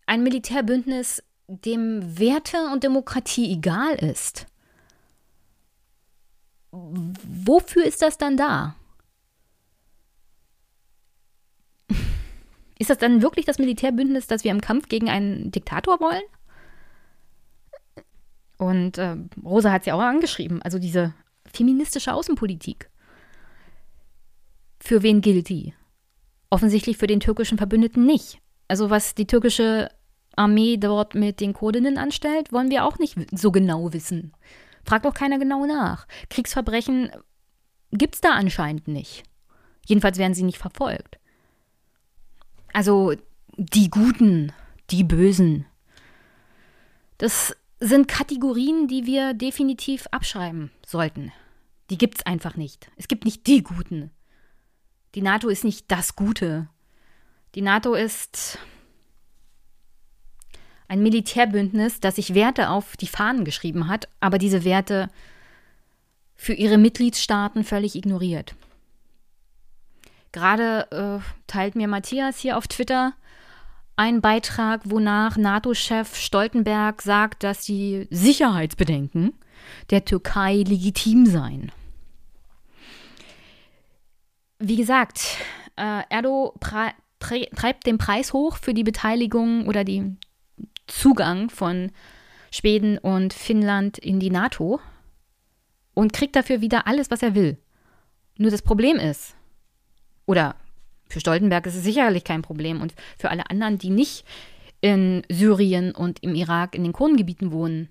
ein Militärbündnis, dem Werte und Demokratie egal ist, wofür ist das dann da? *laughs* Ist das dann wirklich das Militärbündnis, das wir im Kampf gegen einen Diktator wollen? Und äh, Rosa hat es ja auch angeschrieben, also diese feministische Außenpolitik. Für wen gilt die? Offensichtlich für den türkischen Verbündeten nicht. Also was die türkische Armee dort mit den Kurdinnen anstellt, wollen wir auch nicht so genau wissen. Fragt auch keiner genau nach. Kriegsverbrechen gibt es da anscheinend nicht. Jedenfalls werden sie nicht verfolgt. Also die Guten, die Bösen. Das sind Kategorien, die wir definitiv abschreiben sollten. Die gibt es einfach nicht. Es gibt nicht die Guten. Die NATO ist nicht das Gute. Die NATO ist ein Militärbündnis, das sich Werte auf die Fahnen geschrieben hat, aber diese Werte für ihre Mitgliedstaaten völlig ignoriert. Gerade äh, teilt mir Matthias hier auf Twitter einen Beitrag, wonach NATO-Chef Stoltenberg sagt, dass die Sicherheitsbedenken der Türkei legitim seien. Wie gesagt, äh, Erdo treibt den Preis hoch für die Beteiligung oder den Zugang von Schweden und Finnland in die NATO und kriegt dafür wieder alles, was er will. Nur das Problem ist, oder für Stoltenberg ist es sicherlich kein Problem und für alle anderen, die nicht in Syrien und im Irak in den Kurdengebieten wohnen,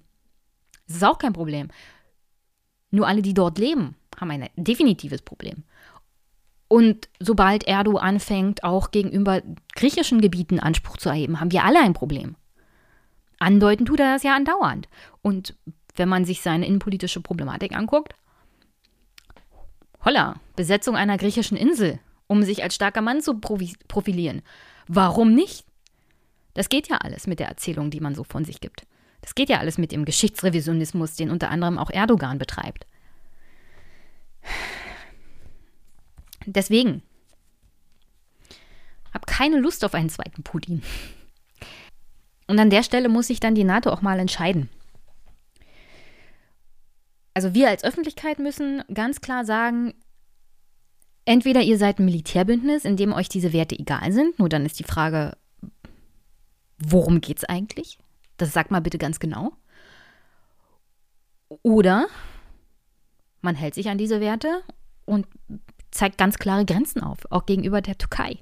ist es auch kein Problem. Nur alle, die dort leben, haben ein definitives Problem. Und sobald Erdo anfängt, auch gegenüber griechischen Gebieten Anspruch zu erheben, haben wir alle ein Problem. Andeuten tut er das ja andauernd. Und wenn man sich seine innenpolitische Problematik anguckt, holla, Besetzung einer griechischen Insel, um sich als starker Mann zu profilieren. Warum nicht? Das geht ja alles mit der Erzählung, die man so von sich gibt. Das geht ja alles mit dem Geschichtsrevisionismus, den unter anderem auch Erdogan betreibt. Deswegen habe keine Lust auf einen zweiten Putin. Und an der Stelle muss sich dann die NATO auch mal entscheiden. Also wir als Öffentlichkeit müssen ganz klar sagen, entweder ihr seid ein Militärbündnis, in dem euch diese Werte egal sind, nur dann ist die Frage, worum geht es eigentlich? Das sagt mal bitte ganz genau. Oder man hält sich an diese Werte und zeigt ganz klare Grenzen auf, auch gegenüber der Türkei.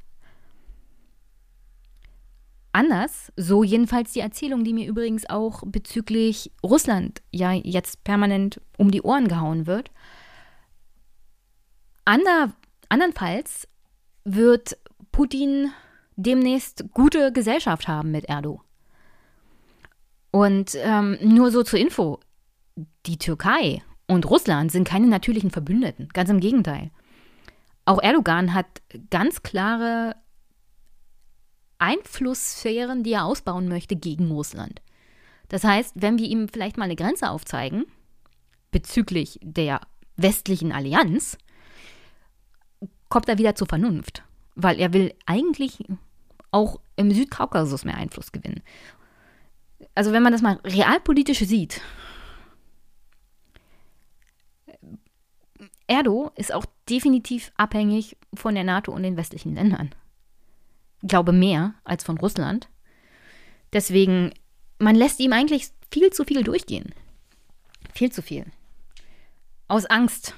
Anders, so jedenfalls die Erzählung, die mir übrigens auch bezüglich Russland ja jetzt permanent um die Ohren gehauen wird. Ander, andernfalls wird Putin demnächst gute Gesellschaft haben mit Erdo. Und ähm, nur so zur Info, die Türkei und Russland sind keine natürlichen Verbündeten, ganz im Gegenteil. Auch Erdogan hat ganz klare Einflusssphären, die er ausbauen möchte gegen Russland. Das heißt, wenn wir ihm vielleicht mal eine Grenze aufzeigen bezüglich der westlichen Allianz, kommt er wieder zur Vernunft, weil er will eigentlich auch im Südkaukasus mehr Einfluss gewinnen. Also wenn man das mal realpolitisch sieht, Erdo ist auch definitiv abhängig von der NATO und den westlichen Ländern. Glaube mehr als von Russland. Deswegen, man lässt ihm eigentlich viel zu viel durchgehen. Viel zu viel. Aus Angst.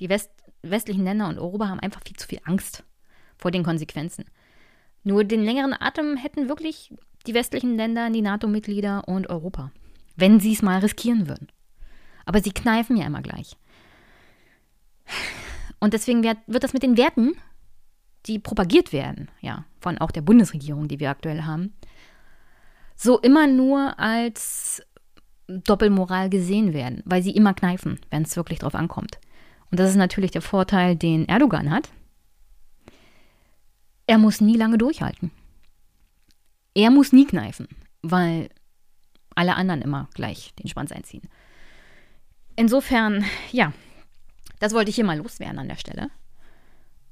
Die West westlichen Länder und Europa haben einfach viel zu viel Angst vor den Konsequenzen. Nur den längeren Atem hätten wirklich die westlichen Länder, die NATO-Mitglieder und Europa, wenn sie es mal riskieren würden. Aber sie kneifen ja immer gleich. Und deswegen wird, wird das mit den Werten, die propagiert werden, ja, von auch der Bundesregierung, die wir aktuell haben, so immer nur als Doppelmoral gesehen werden, weil sie immer kneifen, wenn es wirklich drauf ankommt. Und das ist natürlich der Vorteil, den Erdogan hat. Er muss nie lange durchhalten. Er muss nie kneifen, weil alle anderen immer gleich den Schwanz einziehen. Insofern, ja, das wollte ich hier mal loswerden an der Stelle.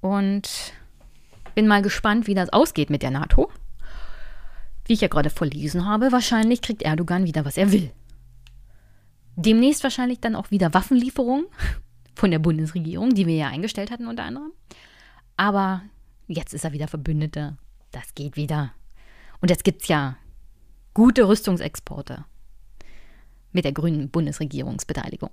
Und bin mal gespannt, wie das ausgeht mit der NATO. Wie ich ja gerade verlesen habe, wahrscheinlich kriegt Erdogan wieder, was er will. Demnächst wahrscheinlich dann auch wieder Waffenlieferungen von der Bundesregierung, die wir ja eingestellt hatten unter anderem. Aber jetzt ist er wieder Verbündeter. Das geht wieder. Und jetzt gibt es ja gute Rüstungsexporte mit der grünen Bundesregierungsbeteiligung.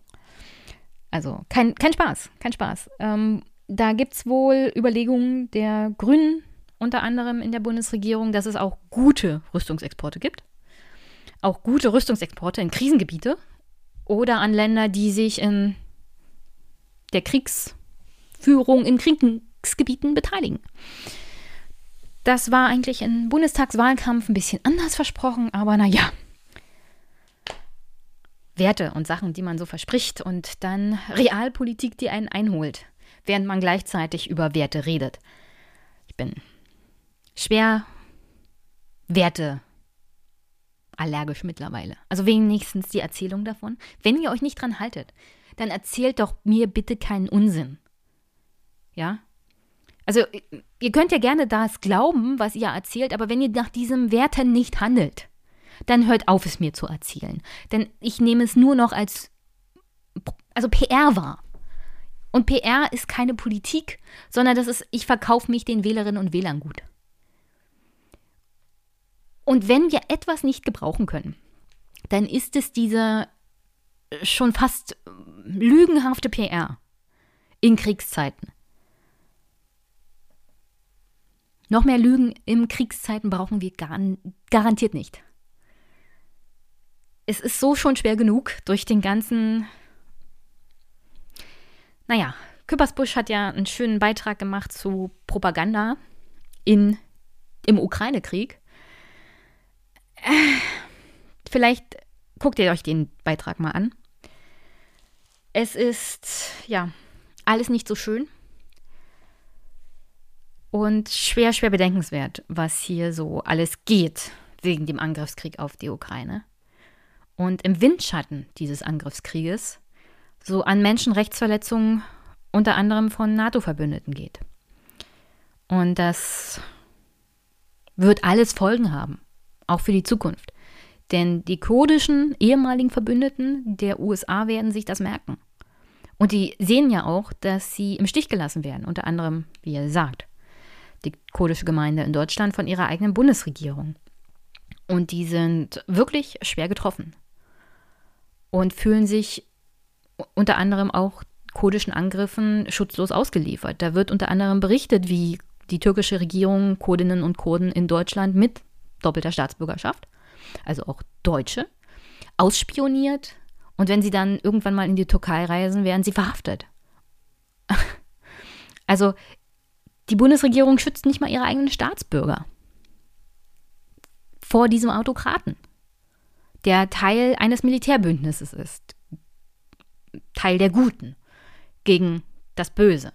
Also kein, kein Spaß, kein Spaß. Ähm, da gibt es wohl Überlegungen der Grünen unter anderem in der Bundesregierung, dass es auch gute Rüstungsexporte gibt. Auch gute Rüstungsexporte in Krisengebiete oder an Länder, die sich in der Kriegsführung in Kriegsgebieten beteiligen. Das war eigentlich im Bundestagswahlkampf ein bisschen anders versprochen, aber naja, Werte und Sachen, die man so verspricht und dann Realpolitik, die einen einholt, während man gleichzeitig über Werte redet. Ich bin schwer Werte allergisch mittlerweile. Also wenigstens die Erzählung davon. Wenn ihr euch nicht dran haltet, dann erzählt doch mir bitte keinen Unsinn. Ja? Also ihr könnt ja gerne das glauben, was ihr erzählt, aber wenn ihr nach diesem Werten nicht handelt, dann hört auf, es mir zu erzählen. Denn ich nehme es nur noch als, also PR wahr. Und PR ist keine Politik, sondern das ist, ich verkaufe mich den Wählerinnen und Wählern gut. Und wenn wir etwas nicht gebrauchen können, dann ist es diese schon fast lügenhafte PR in Kriegszeiten. Noch mehr Lügen in Kriegszeiten brauchen wir gar, garantiert nicht es ist so schon schwer genug durch den ganzen. Naja, Küppersbusch hat ja einen schönen Beitrag gemacht zu Propaganda in, im Ukraine-Krieg. Vielleicht guckt ihr euch den Beitrag mal an. Es ist, ja, alles nicht so schön. Und schwer, schwer bedenkenswert, was hier so alles geht wegen dem Angriffskrieg auf die Ukraine und im Windschatten dieses Angriffskrieges so an Menschenrechtsverletzungen unter anderem von NATO-Verbündeten geht. Und das wird alles Folgen haben, auch für die Zukunft. Denn die kurdischen ehemaligen Verbündeten der USA werden sich das merken. Und die sehen ja auch, dass sie im Stich gelassen werden, unter anderem, wie ihr sagt, die kurdische Gemeinde in Deutschland von ihrer eigenen Bundesregierung. Und die sind wirklich schwer getroffen und fühlen sich unter anderem auch kurdischen Angriffen schutzlos ausgeliefert. Da wird unter anderem berichtet, wie die türkische Regierung Kurdinnen und Kurden in Deutschland mit doppelter Staatsbürgerschaft, also auch Deutsche, ausspioniert und wenn sie dann irgendwann mal in die Türkei reisen, werden sie verhaftet. *laughs* Also die Bundesregierung schützt nicht mal ihre eigenen Staatsbürger vor diesem Autokraten, der Teil eines Militärbündnisses ist, Teil der Guten gegen das Böse.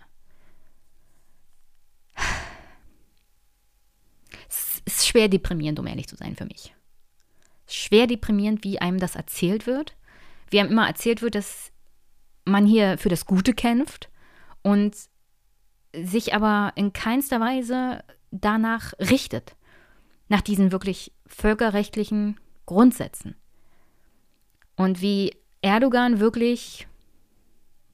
Es ist schwer deprimierend, um ehrlich zu sein für mich. Schwer deprimierend, wie einem das erzählt wird, wie einem immer erzählt wird, dass man hier für das Gute kämpft und sich aber in keinster Weise danach richtet, nach diesen wirklich völkerrechtlichen Grundsätzen. Und wie Erdogan wirklich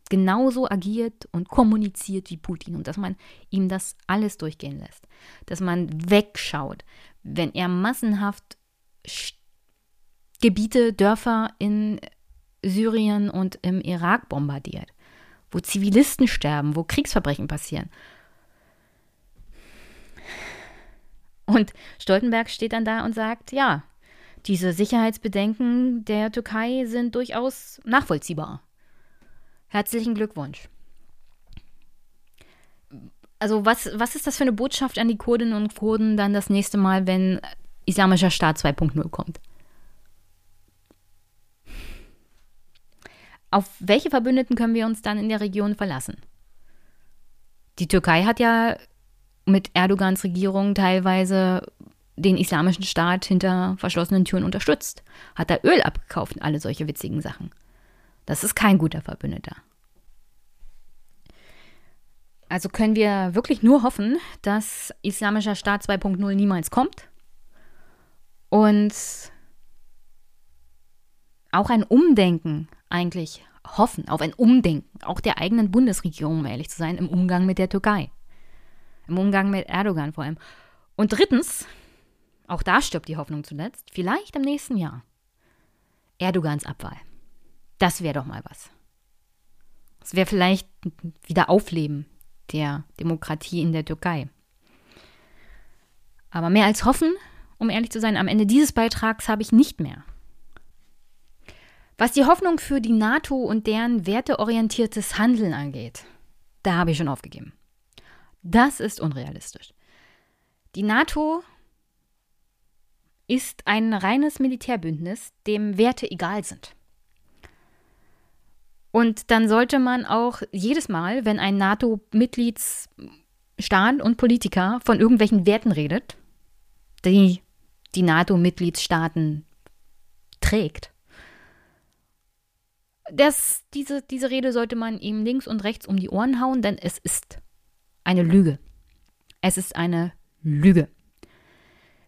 genauso agiert und kommuniziert wie Putin und dass man ihm das alles durchgehen lässt, dass man wegschaut, wenn er massenhaft Gebiete, Dörfer in Syrien und im Irak bombardiert, wo Zivilisten sterben, wo Kriegsverbrechen passieren. Und Stoltenberg steht dann da und sagt, ja, diese Sicherheitsbedenken der Türkei sind durchaus nachvollziehbar. Herzlichen Glückwunsch. Also was, was ist das für eine Botschaft an die Kurdinnen und Kurden dann das nächste Mal, wenn Islamischer Staat 2.0 kommt? Auf welche Verbündeten können wir uns dann in der Region verlassen? Die Türkei hat ja mit Erdogans Regierung teilweise den islamischen Staat hinter verschlossenen Türen unterstützt, hat da Öl abgekauft und alle solche witzigen Sachen. Das ist kein guter Verbündeter. Also können wir wirklich nur hoffen, dass Islamischer Staat 2.0 niemals kommt und auch ein Umdenken eigentlich hoffen, auf ein Umdenken, auch der eigenen Bundesregierung, um ehrlich zu sein, im Umgang mit der Türkei. Im Umgang mit Erdogan vor allem. Und drittens, auch da stirbt die Hoffnung zuletzt, vielleicht im nächsten Jahr. Erdogans Abwahl. Das wäre doch mal was. Es wäre vielleicht wieder Aufleben der Demokratie in der Türkei. Aber mehr als hoffen, um ehrlich zu sein, am Ende dieses Beitrags habe ich nicht mehr. Was die Hoffnung für die NATO und deren werteorientiertes Handeln angeht, da habe ich schon aufgegeben. Das ist unrealistisch. Die NATO ist ein reines Militärbündnis, dem Werte egal sind. Und dann sollte man auch jedes Mal, wenn ein NATO-Mitgliedsstaat und Politiker von irgendwelchen Werten redet, die die NATO-Mitgliedstaaten trägt, das, diese, diese Rede sollte man ihm links und rechts um die Ohren hauen, denn es ist eine Lüge. Es ist eine Lüge.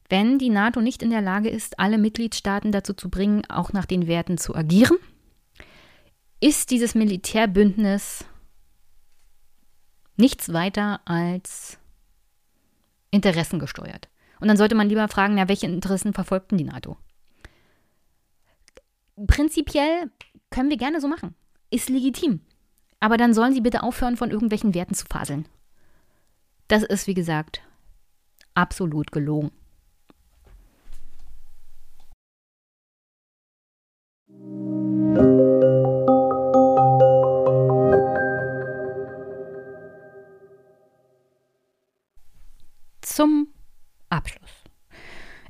Wenn die NATO nicht in der Lage ist, alle Mitgliedstaaten dazu zu bringen, auch nach den Werten zu agieren, ist dieses Militärbündnis nichts weiter als interessengesteuert. Und dann sollte man lieber fragen, na, welche Interessen verfolgt denn die NATO? Prinzipiell können wir gerne so machen. Ist legitim. Aber dann sollen sie bitte aufhören, von irgendwelchen Werten zu faseln. Das ist, wie gesagt, absolut gelogen.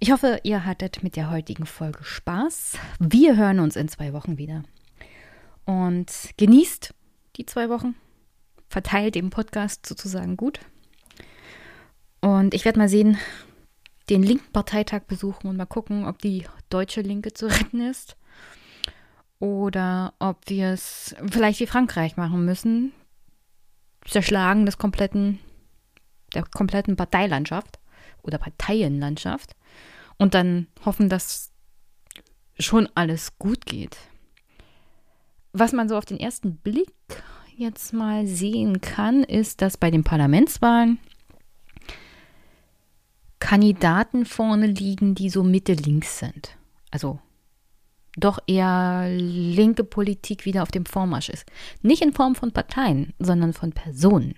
Ich hoffe, ihr hattet mit der heutigen Folge Spaß. Wir hören uns in zwei Wochen wieder. Und genießt die zwei Wochen. Verteilt den Podcast sozusagen gut. Und ich werde mal sehen, den linken Parteitag besuchen und mal gucken, ob die deutsche Linke zu retten ist. Oder ob wir es vielleicht wie Frankreich machen müssen. Zerschlagen des kompletten, der kompletten Parteilandschaft oder Parteienlandschaft und dann hoffen, dass schon alles gut geht. Was man so auf den ersten Blick jetzt mal sehen kann, ist, dass bei den Parlamentswahlen Kandidaten vorne liegen, die so Mitte-links sind. Also doch eher linke Politik wieder auf dem Vormarsch ist. Nicht in Form von Parteien, sondern von Personen.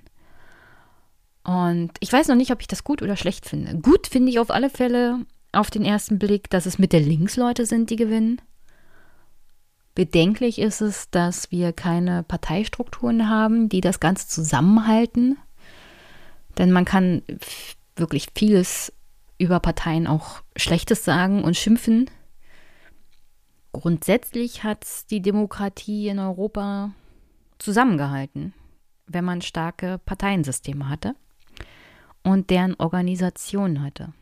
Und ich weiß noch nicht, ob ich das gut oder schlecht finde. Gut finde ich auf alle Fälle auf den ersten Blick, dass es Mitte Linksleute sind, die gewinnen. Bedenklich ist es, dass wir keine Parteistrukturen haben, die das Ganze zusammenhalten. Denn man kann wirklich vieles über Parteien auch Schlechtes sagen und schimpfen. Grundsätzlich hat die Demokratie in Europa zusammengehalten, wenn man starke Parteiensysteme hatte und deren Organisation hatte.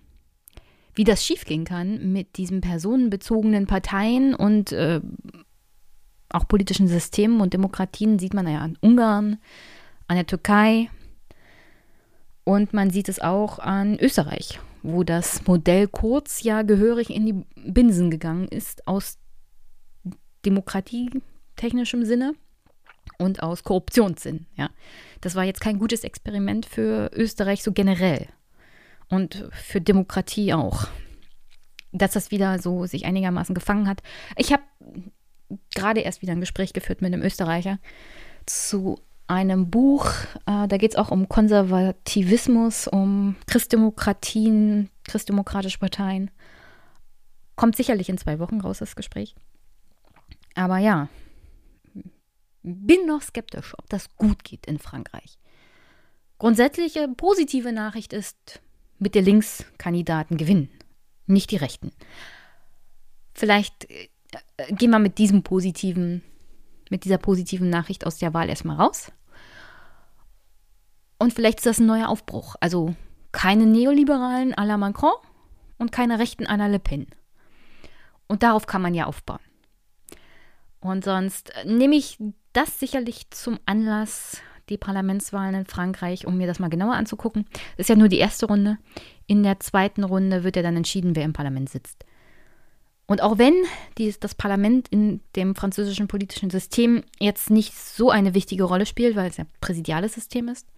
Wie das schiefgehen kann mit diesen personenbezogenen Parteien und äh, auch politischen Systemen und Demokratien, sieht man ja an Ungarn, an der Türkei und man sieht es auch an Österreich, wo das Modell Kurz ja gehörig in die Binsen gegangen ist aus demokratietechnischem Sinne und aus Korruptionssinn. Ja. Das war jetzt kein gutes Experiment für Österreich so generell und für Demokratie auch. Dass das wieder so sich einigermaßen gefangen hat. Ich habe gerade erst wieder ein Gespräch geführt mit einem Österreicher zu einem Buch, äh, da geht es auch um Konservativismus, um Christdemokratien, christdemokratische Parteien. Kommt sicherlich in zwei Wochen raus, das Gespräch. Aber ja, bin noch skeptisch, ob das gut geht in Frankreich. Grundsätzliche positive Nachricht ist, mit der Linkskandidaten gewinnen, nicht die Rechten. Vielleicht äh, gehen wir mit diesem positiven, mit dieser positiven Nachricht aus der Wahl erstmal raus. Und vielleicht ist das ein neuer Aufbruch. Also keine Neoliberalen à la Macron und keine Rechten à la Le Pen. Und darauf kann man ja aufbauen. Und sonst nehme ich das sicherlich zum Anlass, die Parlamentswahlen in Frankreich, um mir das mal genauer anzugucken. Das ist ja nur die erste Runde. In der zweiten Runde wird ja dann entschieden, wer im Parlament sitzt. Und auch wenn dies, das Parlament in dem französischen politischen System jetzt nicht so eine wichtige Rolle spielt, weil es ja ein präsidiales System ist,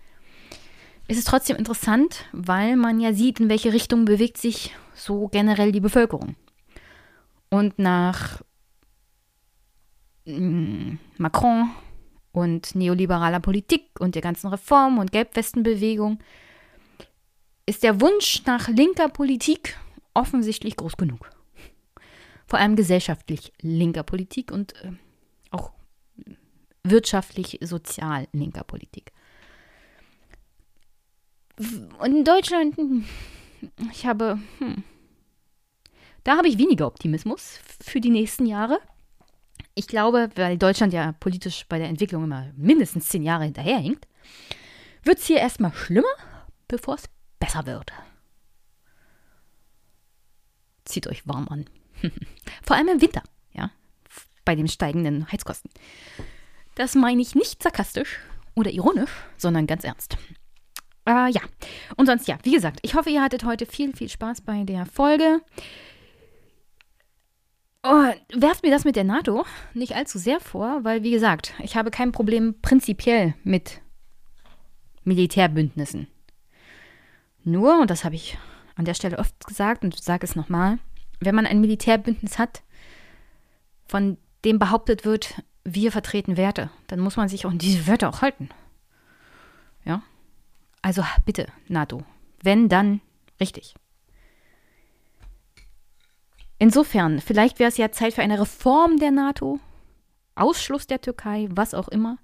ist es trotzdem interessant, weil man ja sieht, in welche Richtung bewegt sich so generell die Bevölkerung. Und nach mm, Macron und neoliberaler Politik und der ganzen Reform und Gelbwestenbewegung ist der Wunsch nach linker Politik offensichtlich groß genug. Vor allem gesellschaftlich linker Politik und äh, auch wirtschaftlich sozial linker Politik. Und in Deutschland, hm, ich habe, hm, da habe ich weniger Optimismus für die nächsten Jahre. Ich glaube, weil Deutschland ja politisch bei der Entwicklung immer mindestens zehn Jahre hinterherhinkt, wird es hier erstmal schlimmer, bevor es besser wird. Zieht euch warm an. *laughs* Vor allem im Winter, ja, bei den steigenden Heizkosten. Das meine ich nicht sarkastisch oder ironisch, sondern ganz ernst. Äh, ja, und sonst ja, wie gesagt, ich hoffe, ihr hattet heute viel, viel Spaß bei der Folge. Oh, werft mir das mit der NATO nicht allzu sehr vor, weil, wie gesagt, ich habe kein Problem prinzipiell mit Militärbündnissen. Nur, und das habe ich an der Stelle oft gesagt und sage es nochmal, wenn man ein Militärbündnis hat, von dem behauptet wird, wir vertreten Werte, dann muss man sich auch an diese Werte auch halten. Ja? Also bitte, NATO. Wenn, dann richtig. Insofern, vielleicht wäre es ja Zeit für eine Reform der NATO, Ausschluss der Türkei, was auch immer.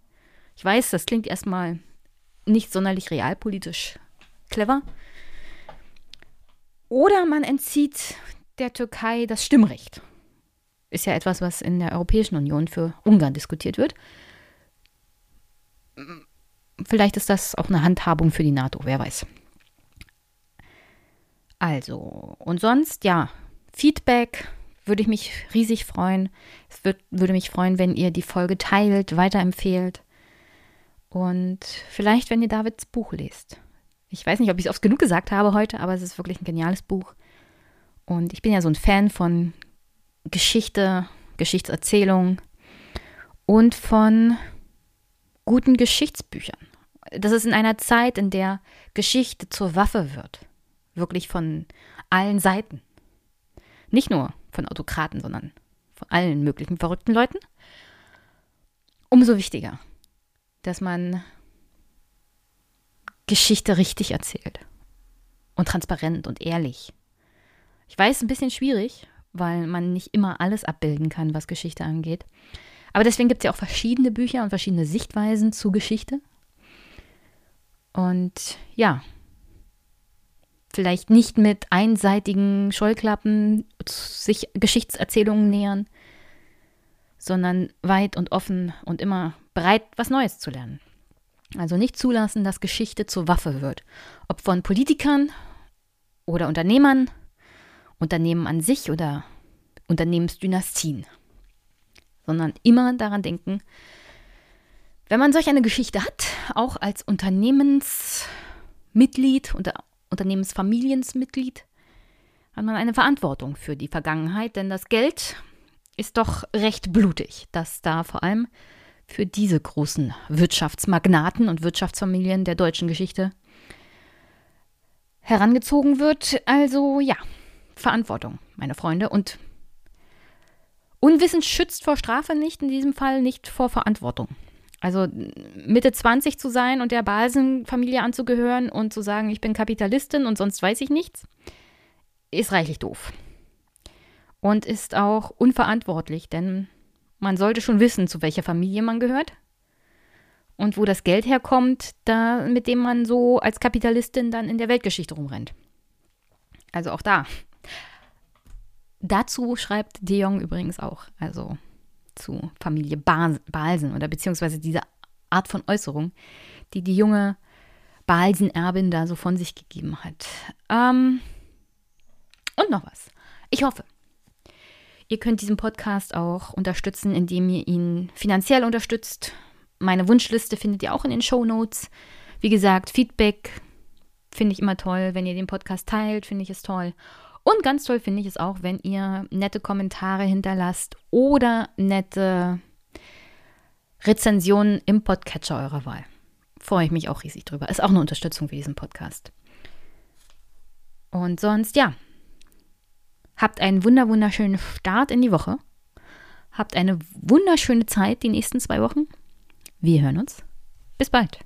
Ich weiß, das klingt erstmal nicht sonderlich realpolitisch clever. Oder man entzieht der Türkei das Stimmrecht. Ist ja etwas, was in der Europäischen Union für Ungarn diskutiert wird. Vielleicht ist das auch eine Handhabung für die NATO, wer weiß. Also, und sonst, ja, Feedback würde ich mich riesig freuen. Es wird, würde mich freuen, wenn ihr die Folge teilt, weiterempfehlt. Und vielleicht, wenn ihr Davids Buch lest. Ich weiß nicht, ob ich es oft genug gesagt habe heute, aber es ist wirklich ein geniales Buch. Und ich bin ja so ein Fan von Geschichte, Geschichtserzählung und von guten Geschichtsbüchern. Das ist in einer Zeit, in der Geschichte zur Waffe wird. Wirklich von allen Seiten. Nicht nur von Autokraten, sondern von allen möglichen verrückten Leuten. Umso wichtiger, dass man Geschichte richtig erzählt und transparent und ehrlich. Ich weiß, ein bisschen schwierig, weil man nicht immer alles abbilden kann, was Geschichte angeht. Aber deswegen gibt es ja auch verschiedene Bücher und verschiedene Sichtweisen zu Geschichte. Und ja, vielleicht nicht mit einseitigen Scheuklappen sich Geschichtserzählungen nähern, sondern weit und offen und immer bereit, was Neues zu lernen. Also nicht zulassen, dass Geschichte zur Waffe wird. Ob von Politikern oder Unternehmern, Unternehmen an sich oder Unternehmensdynastien. Sondern immer daran denken, wenn man solch eine Geschichte hat, auch als Unternehmensmitglied oder Unternehmensfamiliensmitglied, hat man eine Verantwortung für die Vergangenheit, denn das Geld ist doch recht blutig, das da vor allem für diese großen Wirtschaftsmagnaten und Wirtschaftsfamilien der deutschen Geschichte herangezogen wird. Also ja, Verantwortung, meine Freunde. Und Unwissen schützt vor Strafe nicht, in diesem Fall nicht vor Verantwortung. Also Mitte 20 zu sein und der Basenfamilie anzugehören und zu sagen, ich bin Kapitalistin und sonst weiß ich nichts, ist reichlich doof. Und ist auch unverantwortlich, denn man sollte schon wissen, zu welcher Familie man gehört und wo das Geld herkommt, da, mit dem man so als Kapitalistin dann in der Weltgeschichte rumrennt. Also auch da. Dazu schreibt De Jong übrigens auch, also zu Familie Balsen oder beziehungsweise diese Art von Äußerung, die die junge Balsen-Erbin da so von sich gegeben hat. Ähm, und noch was. Ich hoffe, Ihr könnt diesen Podcast auch unterstützen, indem ihr ihn finanziell unterstützt. Meine Wunschliste findet ihr auch in den Show Notes. Wie gesagt, Feedback finde ich immer toll. Wenn ihr den Podcast teilt, finde ich es toll. Und ganz toll finde ich es auch, wenn ihr nette Kommentare hinterlasst oder nette Rezensionen im Podcatcher eurer Wahl. Freue ich mich auch riesig drüber. Ist auch eine Unterstützung für diesen Podcast. Und sonst, ja, Habt einen wunder wunderschönen Start in die Woche. Habt eine wunderschöne Zeit die nächsten zwei Wochen. Wir hören uns. Bis bald.